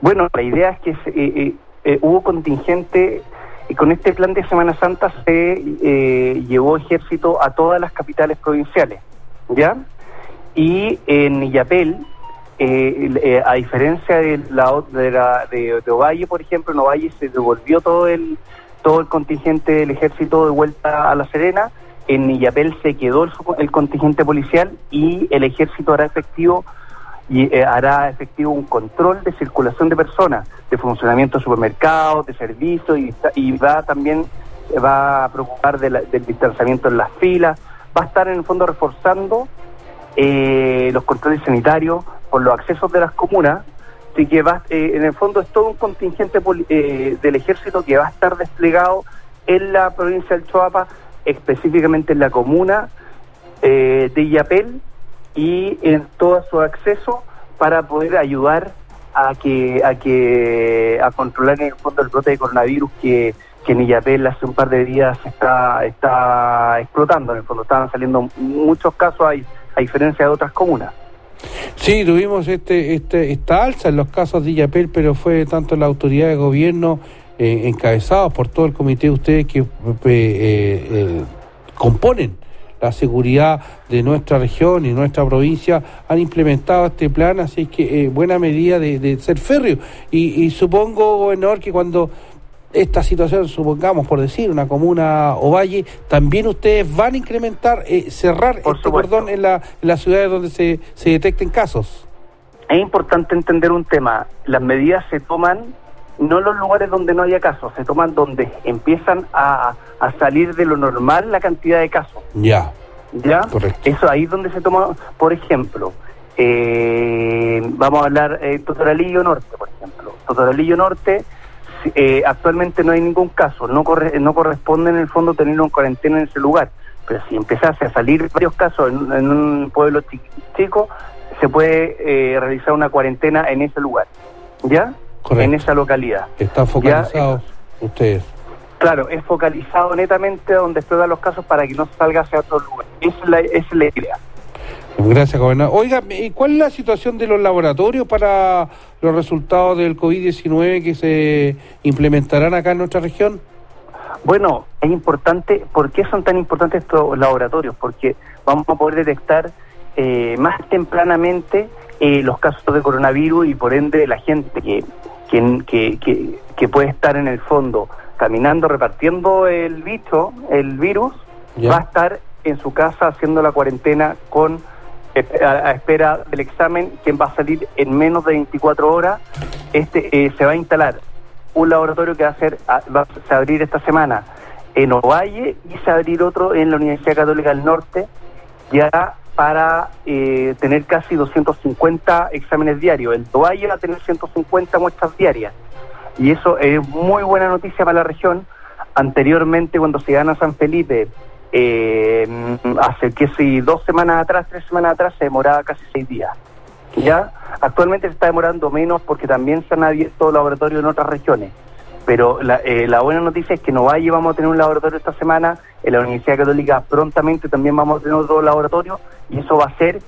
Bueno, la idea es que eh, eh, eh, hubo contingente y con este plan de Semana Santa se eh, llevó ejército a todas las capitales provinciales, ¿ya? Y en Illapel, eh, eh, a diferencia de la de, la, de, Ovalle, por ejemplo, en Ovalle se devolvió todo el todo el contingente del ejército de vuelta a La Serena. En Illapel se quedó el, el contingente policial y el ejército hará efectivo y eh, hará efectivo un control de circulación de personas, de funcionamiento de supermercados, de servicios y, va también va a preocupar de la- del distanciamiento en las filas, va a estar en el fondo reforzando eh, los controles sanitarios por los accesos de las comunas, así que va, eh, en el fondo es todo un contingente eh, del ejército que va a estar desplegado en la provincia del Choapa, específicamente en la comuna eh, de Illapel y en todo su acceso para poder ayudar a que a que a controlar en el fondo el brote de coronavirus que, que en Illapel hace un par de días está está explotando. En el fondo estaban saliendo muchos casos a, a diferencia de otras comunas Sí, tuvimos este, este, esta alza en los casos de Illapel, pero fue tanto la autoridad de gobierno eh, encabezados por todo el comité de ustedes que eh, eh, eh, componen la seguridad de nuestra región y nuestra provincia han implementado este plan, así que eh, buena medida de, de ser férreo. Y, y supongo, gobernador, que cuando esta situación, supongamos por decir, una comuna o valle, también ustedes van a incrementar, eh, cerrar este cordón en, la, en las ciudades donde se, se detecten casos. es importante entender un tema las medidas se toman no en los lugares donde no haya casos se toman donde empiezan a, a salir de lo normal la cantidad de casos Ya. ¿Ya? Eso ahí es donde se toma, por ejemplo, eh, vamos a hablar eh, Totoralillo Norte, por ejemplo. Totoralillo Norte, eh, actualmente no hay ningún caso, no corre, no corresponde en el fondo tenerlo en cuarentena en ese lugar. Pero si empezase a salir varios casos en, en un pueblo chi- chico, se puede eh, realizar una cuarentena en ese lugar, ¿ya? En esa localidad. Están focalizados ustedes. Claro, es focalizado netamente donde explotan los casos para que no salga hacia otro lugar. Esa es la, esa es la idea. Gracias, gobernador. Oiga, ¿y cuál es la situación de los laboratorios para los resultados del COVID-19 que se implementarán acá en nuestra región? Bueno, es importante, ¿por qué son tan importantes estos laboratorios? Porque vamos a poder detectar eh, más tempranamente eh, los casos de coronavirus y por ende la gente que, que, que, que- puede estar en el fondo caminando, repartiendo el bicho, el virus, va a estar en su casa haciendo la cuarentena con a, espera del examen, quien va a salir en menos de 24 horas. Este eh, se va a instalar un laboratorio que va a, ser, va a abrir esta semana en Ovalle y se va a abrir otro en la Universidad Católica del Norte, ya para eh, tener casi 250 exámenes diarios. El Ovalle va a tener 150 muestras diarias. Y eso es muy buena noticia para la región. Anteriormente, cuando se gana San Felipe, eh, hace que si dos semanas atrás, tres semanas atrás, se demoraba casi seis días. ¿Ya? Actualmente se está demorando menos porque también se han abierto laboratorios en otras regiones. Pero la, eh, la buena noticia es que en Ovalle vamos a tener un laboratorio esta semana, en la Universidad Católica prontamente también vamos a tener otro laboratorio y eso va a hacer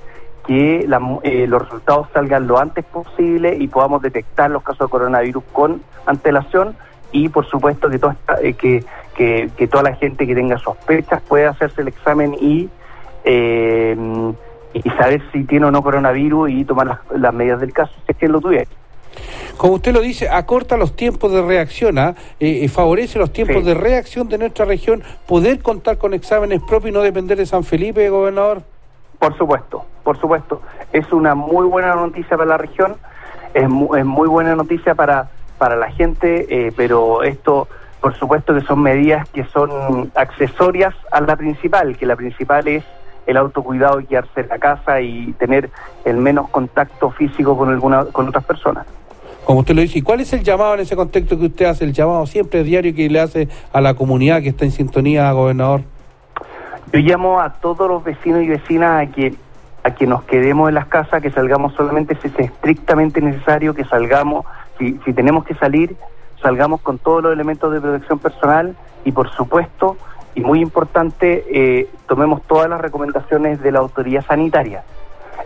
que eh, los resultados salgan lo antes posible y podamos detectar los casos de coronavirus con antelación y por supuesto que, toda esta- eh, que, que, que toda la gente que tenga sospechas pueda hacerse el examen y eh, y saber si tiene o no coronavirus y tomar las, las medidas del caso si es que lo tuviera. Como usted lo dice, acorta los tiempos de reacción, ¿ah? Eh, eh, favorece los tiempos Sí. de reacción de nuestra región, poder contar con exámenes propios y no depender de San Felipe, gobernador. Por supuesto, por supuesto. Es una muy buena noticia para la región, es, mu- es muy buena noticia para, para la gente, eh, pero esto, por supuesto que son medidas que son accesorias a la principal, que la principal es el autocuidado y quedarse en la casa y tener el menos contacto físico con alguna con otras personas. Como usted lo dice, ¿y cuál es el llamado en ese contexto que usted hace? El llamado siempre diario que le hace a la comunidad que está en sintonía, gobernador. Yo llamo a todos los vecinos y vecinas a que a que nos quedemos en las casas, que salgamos solamente si es estrictamente necesario, que salgamos, si, si tenemos que salir, salgamos con todos los elementos de protección personal y por supuesto, y muy importante, eh, tomemos todas las recomendaciones de la autoridad sanitaria.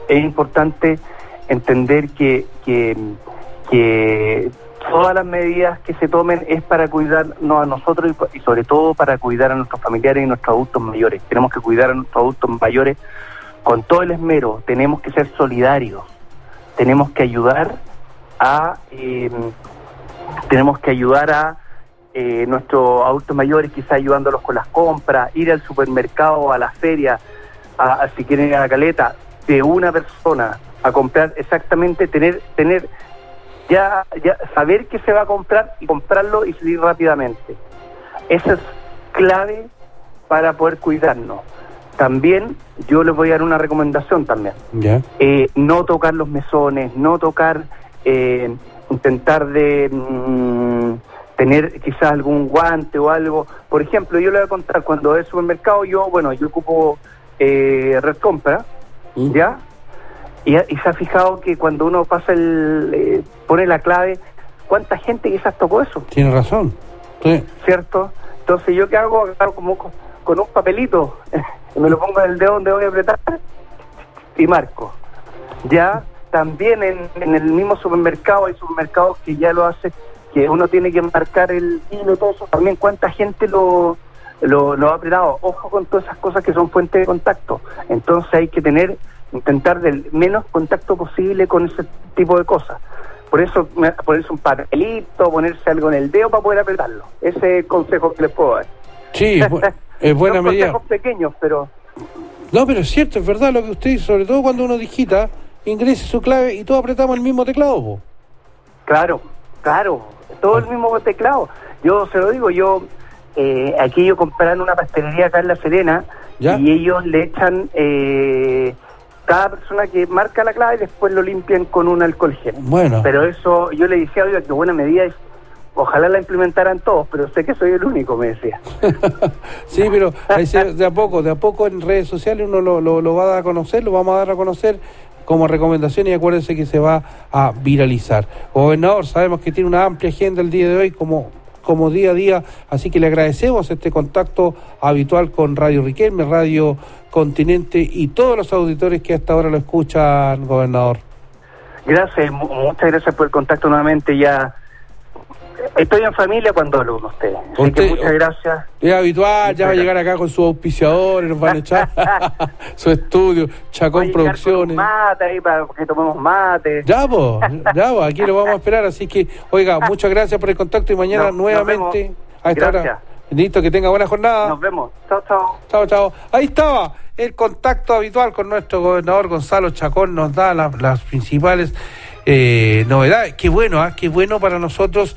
Es importante entender que, que, todas las medidas que se tomen es para cuidarnos a nosotros y sobre todo para cuidar a nuestros familiares y nuestros adultos mayores. Tenemos que cuidar a nuestros adultos mayores con todo el esmero, tenemos que ser solidarios, tenemos que ayudar a eh, tenemos que ayudar a eh, nuestros adultos mayores, quizá ayudándolos con las compras, ir al supermercado, a la feria, a, a si quieren ir a la caleta, de una persona a comprar exactamente, tener, tener ya, ya saber qué se va a comprar y comprarlo y salir rápidamente. Eso es clave para poder cuidarnos. También yo les voy a dar una recomendación también. Eh, no tocar los mesones, no tocar, eh, intentar de mm, tener quizás algún guante o algo. Por ejemplo, yo le voy a contar, cuando es supermercado, yo, bueno, yo ocupo eh, Red Compra, ¿ya? Y, y se ha fijado que cuando uno pasa el, eh, pone la clave, ¿cuánta gente quizás tocó eso? Tiene razón. Sí. ¿cierto? Entonces, ¿yo qué hago? Agarro como con, un papelito, me lo pongo en el dedo donde voy a apretar y marco. Ya también en, en el mismo supermercado hay supermercados que ya lo hace, que uno tiene que marcar el hilo, todo eso. También cuánta gente lo, lo, lo ha apretado. Ojo con todas esas cosas que son fuentes de contacto. Entonces hay que tener, intentar del menos contacto posible con ese tipo de cosas. Por eso ponerse un papelito, ponerse algo en el dedo para poder apretarlo. Ese es el consejo que les puedo dar. Sí, es, bu- es buena Son medida. consejos pequeños, pero No, pero es cierto, es verdad lo que usted dice, sobre todo cuando uno digita, ingrese su clave y todos apretamos el mismo teclado. po. Claro, claro, todo el mismo teclado. Yo se lo digo, yo eh, aquí yo compraron una pastelería acá en La Serena y ellos le echan eh, cada persona que marca la clave y después lo limpian con un alcohol gel. Bueno. Pero eso, yo le decía, oiga, qué buena medida es, ojalá la implementaran todos, pero sé que soy el único, me decía. Sí, pero de a poco, de a poco en redes sociales uno lo, lo, lo va a dar a conocer, lo vamos a dar a conocer como recomendación y acuérdense que se va a viralizar. Gobernador, sabemos que tiene una amplia agenda el día de hoy como, como día a día, así que le agradecemos este contacto habitual con Radio Riquelme, Radio Continente y todos los auditores que hasta ahora lo escuchan, gobernador. Gracias, mu- muchas gracias por el contacto nuevamente. Ya estoy en familia cuando hablo con ustedes. Así que Usted- muchas gracias. Es habitual, ya va a llegar acá con sus auspiciadores, nos van a echar su estudio, Chacón Producciones. Mate ahí para que tomemos mate. Ya, vos, ya, vos, aquí lo vamos a esperar. Así que, oiga, muchas gracias por el contacto y mañana nuevamente a esta hora. Gracias. Listo, que tenga buena jornada. Nos vemos. Chao, chao. Chao, chao. Ahí estaba el contacto habitual con nuestro gobernador Gonzalo Chacón. Nos da la- las principales eh, novedades. Qué bueno, ¿ah? qué bueno para nosotros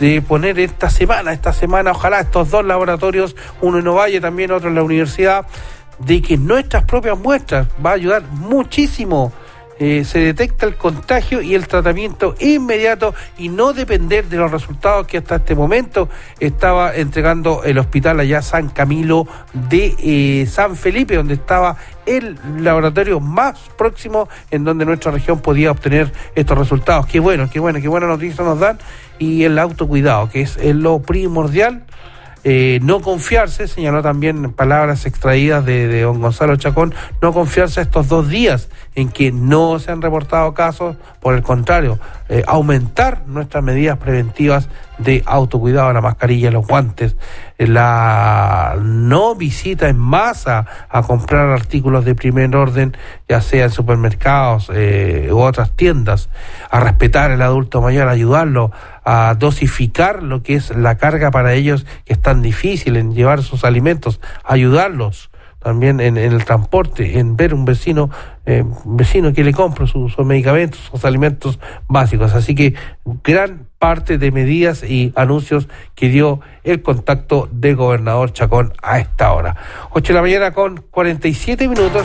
de poner esta semana, esta semana, ojalá estos dos laboratorios, uno en Ovalle, también otro en la universidad, de que nuestras propias muestras va a ayudar muchísimo. Eh, se detecta el contagio y el tratamiento inmediato y no depender de los resultados que hasta este momento estaba entregando el hospital allá San Camilo de eh, San Felipe, donde estaba el laboratorio más próximo en donde nuestra región podía obtener estos resultados. Qué bueno, qué bueno, qué buena noticia nos dan y el autocuidado, que es lo primordial. Eh, no confiarse, señaló también palabras extraídas de, don Gonzalo Chacón, no confiarse estos dos días en que no se han reportado casos, por el contrario, eh, aumentar nuestras medidas preventivas de autocuidado, la mascarilla, los guantes, eh, la no visita en masa a comprar artículos de primer orden, ya sea en supermercados eh, u otras tiendas, a respetar al adulto mayor, ayudarlo, a dosificar lo que es la carga para ellos que es tan difícil en llevar sus alimentos, ayudarlos también en, el transporte, en ver un vecino, eh, vecino que le compra sus, sus medicamentos, sus alimentos básicos. Así que gran parte de medidas y anuncios que dio el contacto del gobernador Chacón a esta hora. 8 de la mañana con 47 minutos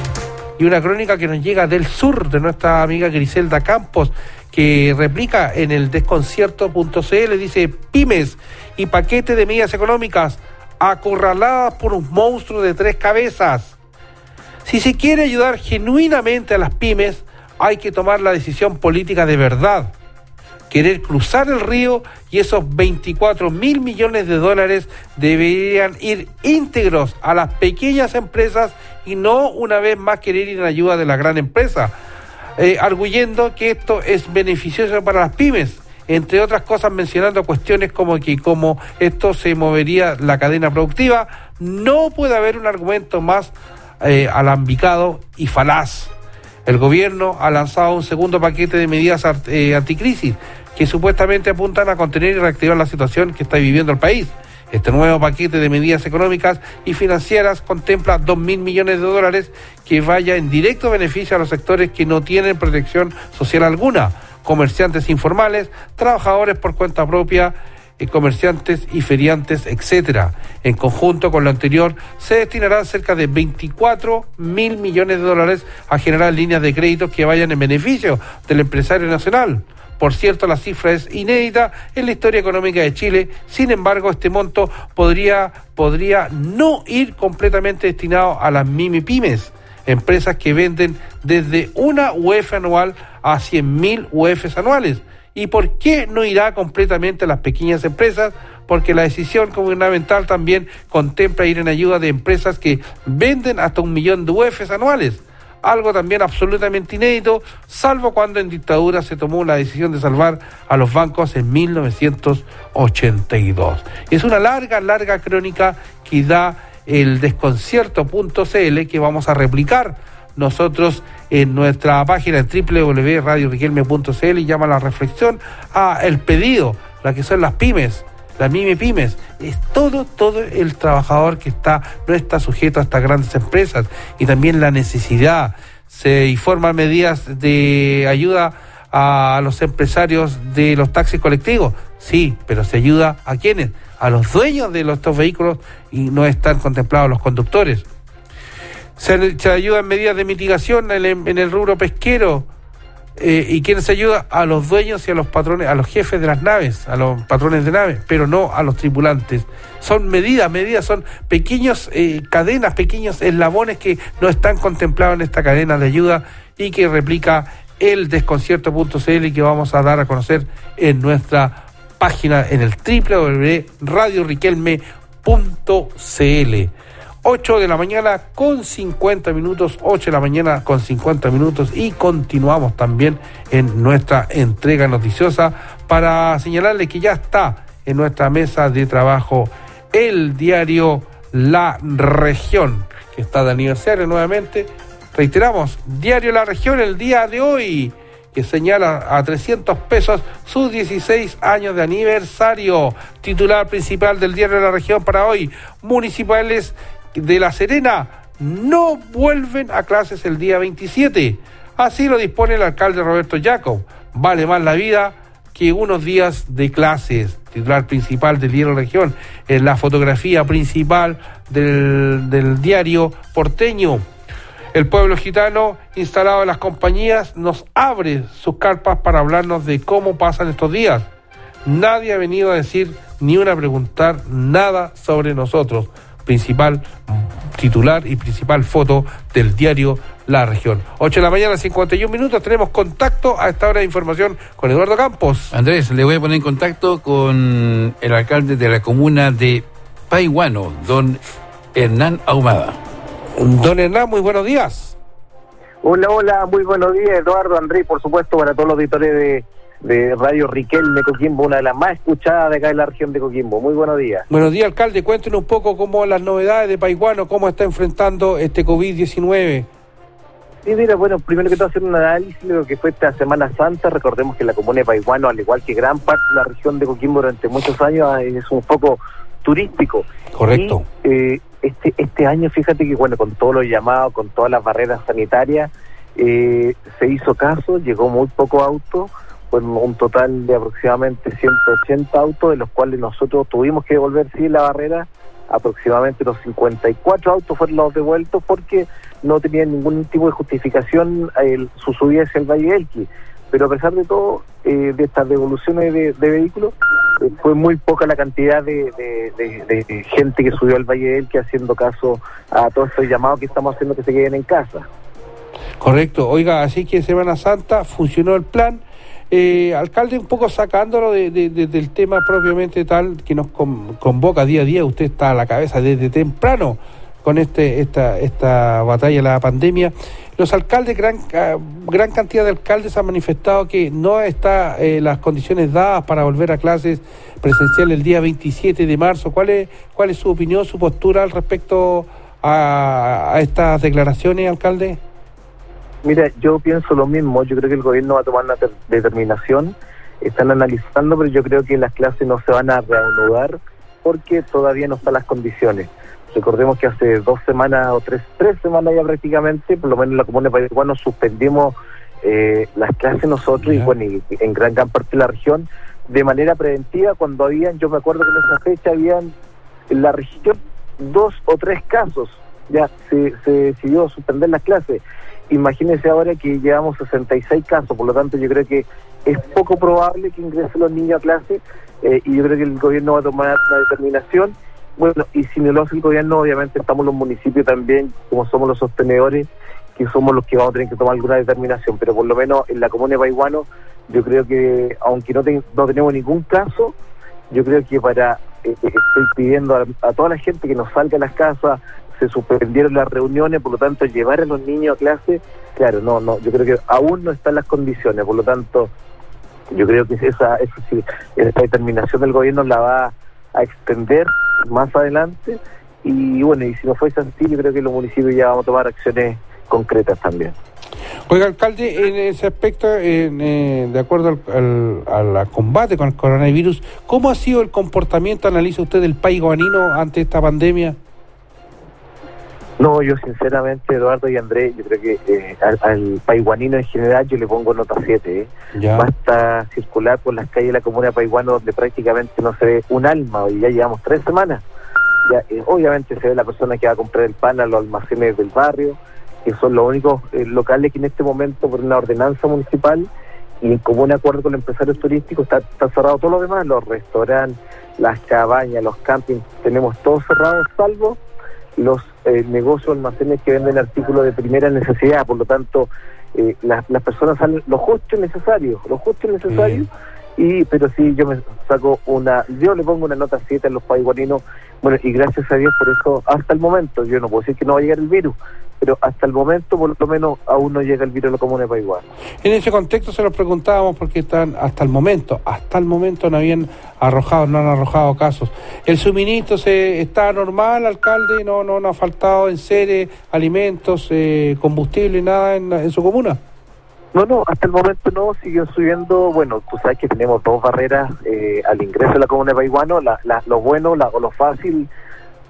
y una crónica que nos llega del sur de nuestra amiga Griselda Campos que replica en el desconcierto.cl, dice pymes y paquete de medidas económicas acorraladas por un monstruo de tres cabezas. Si se quiere ayudar genuinamente a las pymes, hay que tomar la decisión política de verdad. Querer cruzar el río y esos 24 mil millones de dólares deberían ir íntegros a las pequeñas empresas y no una vez más querer ir en ayuda de la gran empresa eh, arguyendo que esto es beneficioso para las pymes, entre otras cosas mencionando cuestiones como que como esto se movería la cadena productiva, no puede haber un argumento más eh, alambicado y falaz. El gobierno ha lanzado un segundo paquete de medidas eh, anticrisis que supuestamente apuntan a contener y reactivar la situación que está viviendo el país. Este nuevo paquete de medidas económicas y financieras contempla dos mil millones de dólares que vaya en directo beneficio a los sectores que no tienen protección social alguna, comerciantes informales, trabajadores por cuenta propia, eh, comerciantes y feriantes, etcétera. En conjunto con lo anterior, se destinarán cerca de 24 mil millones de dólares a generar líneas de crédito que vayan en beneficio del empresario nacional. Por cierto, la cifra es inédita en la historia económica de Chile. Sin embargo, este monto podría, podría no ir completamente destinado a las MIMI-PYMES, empresas que venden desde una UF anual a 100.000 UFs anuales. ¿Y por qué no irá completamente a las pequeñas empresas? Porque la decisión gubernamental también contempla ir en ayuda de empresas que venden hasta un millón de UFs anuales algo también absolutamente inédito, salvo cuando en dictadura se tomó la decisión de salvar a los bancos en 1982. Es una larga, larga crónica que da el desconcierto.cl que vamos a replicar nosotros en nuestra página en www.radioriquelme.cl y llama la reflexión a el pedido, la que son las pymes, las MIME pymes, es todo, todo el trabajador que está, no está sujeto a estas grandes empresas y también la necesidad. Se informan medidas de ayuda a los empresarios de los taxis colectivos, sí, pero se ayuda a quienes, a los dueños de estos vehículos y no están contemplados los conductores. Se, se ayuda en medidas de mitigación en el, en el rubro pesquero, eh, ¿Y quién se ayuda? A los dueños y a los patrones, a los jefes de las naves, a los patrones de naves, pero no a los tripulantes. Son medidas, medidas, son pequeños eh, cadenas, pequeños eslabones que no están contemplados en esta cadena de ayuda y que replica el desconcierto.cl y que vamos a dar a conocer en nuestra página en el www.radioriquelme.cl. 8 de la mañana con 50 minutos, 8 de la mañana con 50 minutos y continuamos también en nuestra entrega noticiosa para señalarle que ya está en nuestra mesa de trabajo el diario La Región, que está de aniversario nuevamente. Reiteramos, diario La Región el día de hoy que señala a 300 pesos sus 16 años de aniversario. Titular principal del diario la región para hoy, municipales de La Serena no vuelven a clases el día 27. Así lo dispone el alcalde Roberto Jacob. Vale más la vida que unos días de clases. Titular principal del diario Región. En la fotografía principal del, diario porteño. El pueblo gitano, instalado en las compañías, nos abre sus carpas para hablarnos de cómo pasan estos días. Nadie ha venido a decir ni una preguntar nada sobre nosotros principal titular y principal foto del diario La Región. 8 de la mañana, 51 minutos, tenemos contacto a esta hora de información con Eduardo Campos. Andrés, le voy a poner en contacto con el alcalde de la comuna de Paiguano, don Hernán Ahumada. Don Hernán, muy buenos días. Hola, hola, muy buenos días, Eduardo, Andrés, por supuesto, para todos los auditores de, de Radio Riquelme Coquimbo, una de las más escuchadas de acá en la región de Coquimbo. Muy buenos días. Buenos días, alcalde. Cuéntenos un poco cómo las novedades de Paiguano, cómo está enfrentando este COVID-19. Sí, mira, bueno, primero que todo hacer un análisis de lo que fue esta Semana Santa. Recordemos que la comuna de Paiguano, al igual que gran parte de la región de Coquimbo durante muchos años, es un foco turístico. Correcto. Y, eh, este, este año, fíjate que, bueno, con todos los llamados, con todas las barreras sanitarias, eh, se hizo caso, llegó muy poco auto, fueron un total de aproximadamente 180 autos, de los cuales nosotros tuvimos que devolver, sí, la barrera, aproximadamente los 54 autos fueron los devueltos porque no tenían ningún tipo de justificación el, su subida hacia el Valle Elqui. Pero a pesar de todo, eh, de estas devoluciones de, vehículos, eh, fue muy poca la cantidad de, gente que subió al Valle Elqui haciendo caso a todos estos llamados que estamos haciendo que se queden en casa. Correcto. Oiga, así que Semana Santa funcionó el plan. Eh, alcalde, un poco sacándolo de, de, de, del tema propiamente tal que nos con, convoca día a día, usted está a la cabeza desde temprano con este esta esta batalla la pandemia. Los alcaldes, gran gran cantidad de alcaldes han manifestado que no está eh, las condiciones dadas para volver a clases presenciales el día 27 de marzo. ¿Cuál es cuál es su opinión, su postura al respecto a estas declaraciones, alcalde? Mira, yo pienso lo mismo. Yo creo que el gobierno va a tomar una determinación. Están analizando, pero yo creo que las clases no se van a reanudar porque todavía no están las condiciones. Recordemos que hace dos semanas o tres, tres semanas ya prácticamente, por lo menos en la comuna de Paraguay, suspendimos eh, las clases nosotros y bueno, y en gran, gran parte de la región de manera preventiva cuando habían, yo me acuerdo que en esa fecha habían en la región dos o tres casos, ya se, se decidió suspender las clases Imagínense ahora que llevamos 66 casos, por lo tanto yo creo que es poco probable que ingresen los niños a clase eh, y yo creo que el gobierno va a tomar una determinación. Bueno, y si no lo hace el gobierno, obviamente estamos los municipios también, como somos los sostenedores, que somos los que vamos a tener que tomar alguna determinación, pero por lo menos en la comuna de Paiguano, yo creo que, aunque no, no tenemos ningún caso, yo creo que para, eh, estoy pidiendo a, a, toda la gente que nos salga a las casas, se suspendieron las reuniones, por lo tanto llevar a los niños a clase, claro, no, no, yo creo que aún no están las condiciones, por lo tanto yo creo que esa, esa, esa determinación del gobierno la va a extender más adelante y bueno, y si no fuese así, yo creo que los municipios ya vamos a tomar acciones concretas también. Oiga, alcalde, en ese aspecto, en, eh, de acuerdo al, al, al, combate con el coronavirus, ¿cómo ha sido el comportamiento, analiza usted, del país guanino ante esta pandemia? No, yo sinceramente, Eduardo y Andrés, yo creo que eh, al, al paiguanino en general yo le pongo nota 7. ¿eh? Basta circular por las calles de la comuna de Paiguano donde prácticamente no se ve un alma y ya llevamos tres semanas. Ya, eh, obviamente se ve la persona que va a comprar el pan a los almacenes del barrio, que son los únicos eh, locales que en este momento por una ordenanza municipal y en común acuerdo con los empresarios turísticos está, está cerrado todo lo demás, los restaurantes, las cabañas, los campings, tenemos todo cerrado salvo los eh, negocios, almacenes que venden artículos de primera necesidad, por lo tanto, eh, las, las personas salen lo justo y necesario, lo justo y necesario, y pero sí, yo me saco una, yo le pongo una nota 7 a los paiguaninos, bueno, y gracias a Dios por eso, hasta el momento, yo no puedo decir que no va a llegar el virus, pero hasta el momento, por lo menos, aún no llega el virus a la comuna de Paiguano. En ese contexto se los preguntábamos porque están hasta el momento, hasta el momento no habían arrojado, no han arrojado casos. ¿El suministro se está normal, alcalde? ¿No, no, no ha faltado en seres, alimentos, eh, combustible, nada en, en su comuna? No, no, hasta el momento no, siguen subiendo, bueno, tú sabes que tenemos dos barreras eh, al ingreso a la comuna de Paiguano, la, la, lo bueno la, o lo fácil,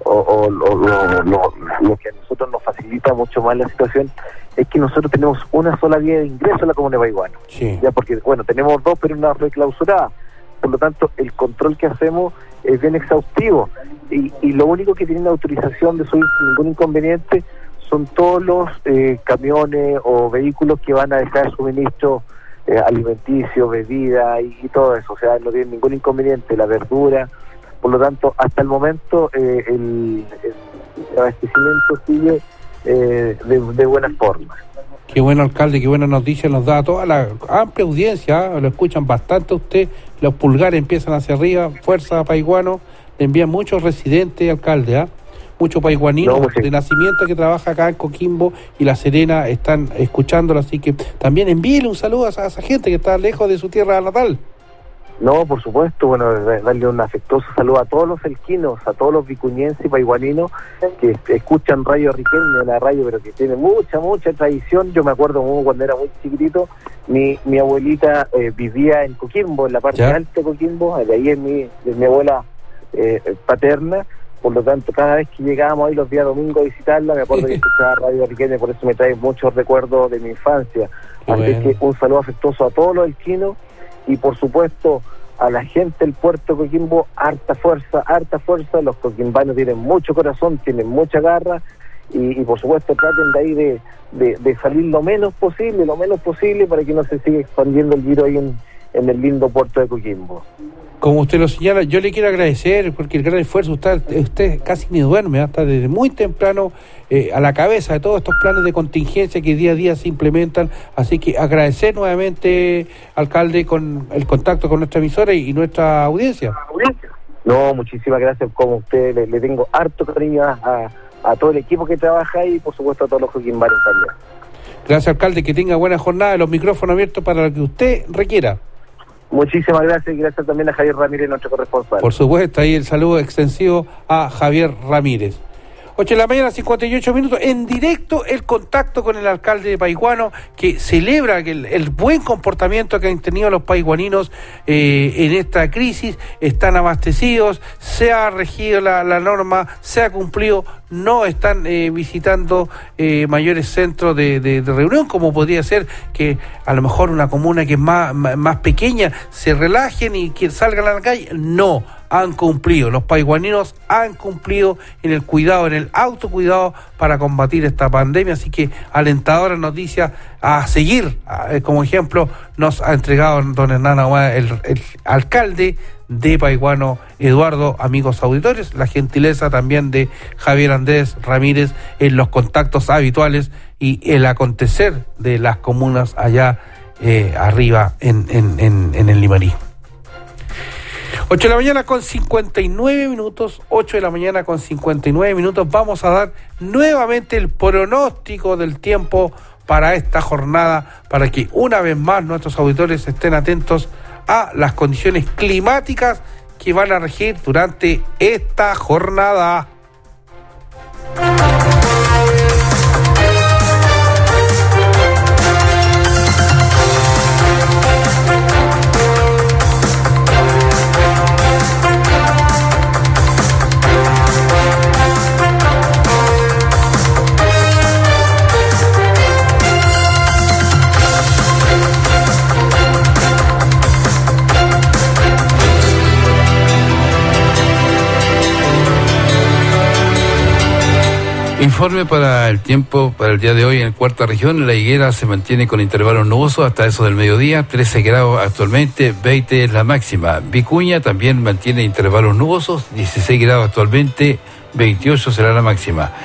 o, o lo, lo, lo, lo, que a nosotros nos facilita mucho más la situación es que nosotros tenemos una sola vía de ingreso a la comuna de Baiguano. Sí. Ya porque, bueno, tenemos dos, pero una fue clausurada. Por lo tanto, el control que hacemos es bien exhaustivo. Y, y lo único que tienen autorización de subir sin ningún inconveniente son todos los eh, camiones o vehículos que van a dejar suministro eh, alimenticio, bebida y, y todo eso. O sea, no tienen ningún inconveniente. La verdura por lo tanto, hasta el momento eh, el, el, abastecimiento sigue eh, de, de, buena forma. Qué bueno, alcalde, qué buena noticia nos da a toda la amplia audiencia, ¿eh? lo escuchan bastante usted, los pulgares empiezan hacia arriba, fuerza paiguano, le envían muchos residentes, alcalde, ¿ah? mucho paiguanino de nacimiento que trabaja acá en Coquimbo y La Serena están escuchándolo, así que también envíele un saludo a esa gente que está lejos de su tierra natal. No, por supuesto, bueno, darle un afectuoso saludo a todos los elquinos, a todos los vicuñenses y paiguaninos que escuchan Radio Riquelme, una radio pero que tiene mucha, mucha tradición. Yo me acuerdo cuando era muy chiquitito, mi, mi abuelita eh, vivía en Coquimbo, en la parte alta de Coquimbo, de ahí es mi, de mi abuela eh, paterna, por lo tanto, cada vez que llegábamos ahí los días domingos a visitarla, me acuerdo que escuchaba Radio Riquelme, por eso me trae muchos recuerdos de mi infancia. Así que un saludo afectuoso a todos los elquinos y por supuesto a la gente del puerto de Coquimbo, harta fuerza, harta fuerza, los coquimbanos tienen mucho corazón, tienen mucha garra. Y, por supuesto traten de ahí de, de, salir lo menos posible, lo menos posible para que no se siga expandiendo el virus ahí en, en el lindo puerto de Coquimbo como usted lo señala, yo le quiero agradecer porque el gran esfuerzo, usted, usted casi ni duerme, hasta ¿ah? desde muy temprano eh, a la cabeza de todos estos planes de contingencia que día a día se implementan. Así que agradecer nuevamente, alcalde, con el contacto con nuestra emisora y, nuestra audiencia. No, muchísimas gracias. Como usted, le, tengo harto cariño a, todo el equipo que trabaja y, por supuesto, a todos los coquimbanos también. Gracias, alcalde. Que tenga buena jornada. Los micrófonos abiertos para lo que usted requiera. Muchísimas gracias y gracias también a Javier Ramírez, nuestro corresponsal. Por supuesto, ahí el saludo extensivo a Javier Ramírez. 8 de la mañana, 58 minutos. En directo el contacto con el alcalde de Paiguano, que celebra el, el buen comportamiento que han tenido los paiguaninos eh, en esta crisis. Están abastecidos, se ha regido la, norma, se ha cumplido, no están eh, visitando eh, mayores centros de, reunión, como podría ser que a lo mejor una comuna que es más, más pequeña se relajen y que salgan a la calle. No han cumplido, los paiguaninos han cumplido en el cuidado, en el autocuidado para combatir esta pandemia. Así que alentadora noticia a seguir. Eh, como ejemplo, nos ha entregado don Hernán el, el alcalde de Paiguano, Eduardo, amigos auditores, la gentileza también de Javier Andrés Ramírez en los contactos habituales y el acontecer de las comunas allá eh, arriba en, en, en, en el Limarí. 8 de la mañana con 59 minutos, 8 de la mañana con 59 minutos. Vamos a dar nuevamente el pronóstico del tiempo para esta jornada, para que una vez más nuestros auditores estén atentos a las condiciones climáticas que van a regir durante esta jornada. Informe para el tiempo, para el día de hoy en cuarta región. La higuera se mantiene con intervalos nubosos hasta eso del mediodía, 13 grados actualmente, 20 es la máxima. Vicuña también mantiene intervalos nubosos, 16 grados actualmente, 28 será la máxima.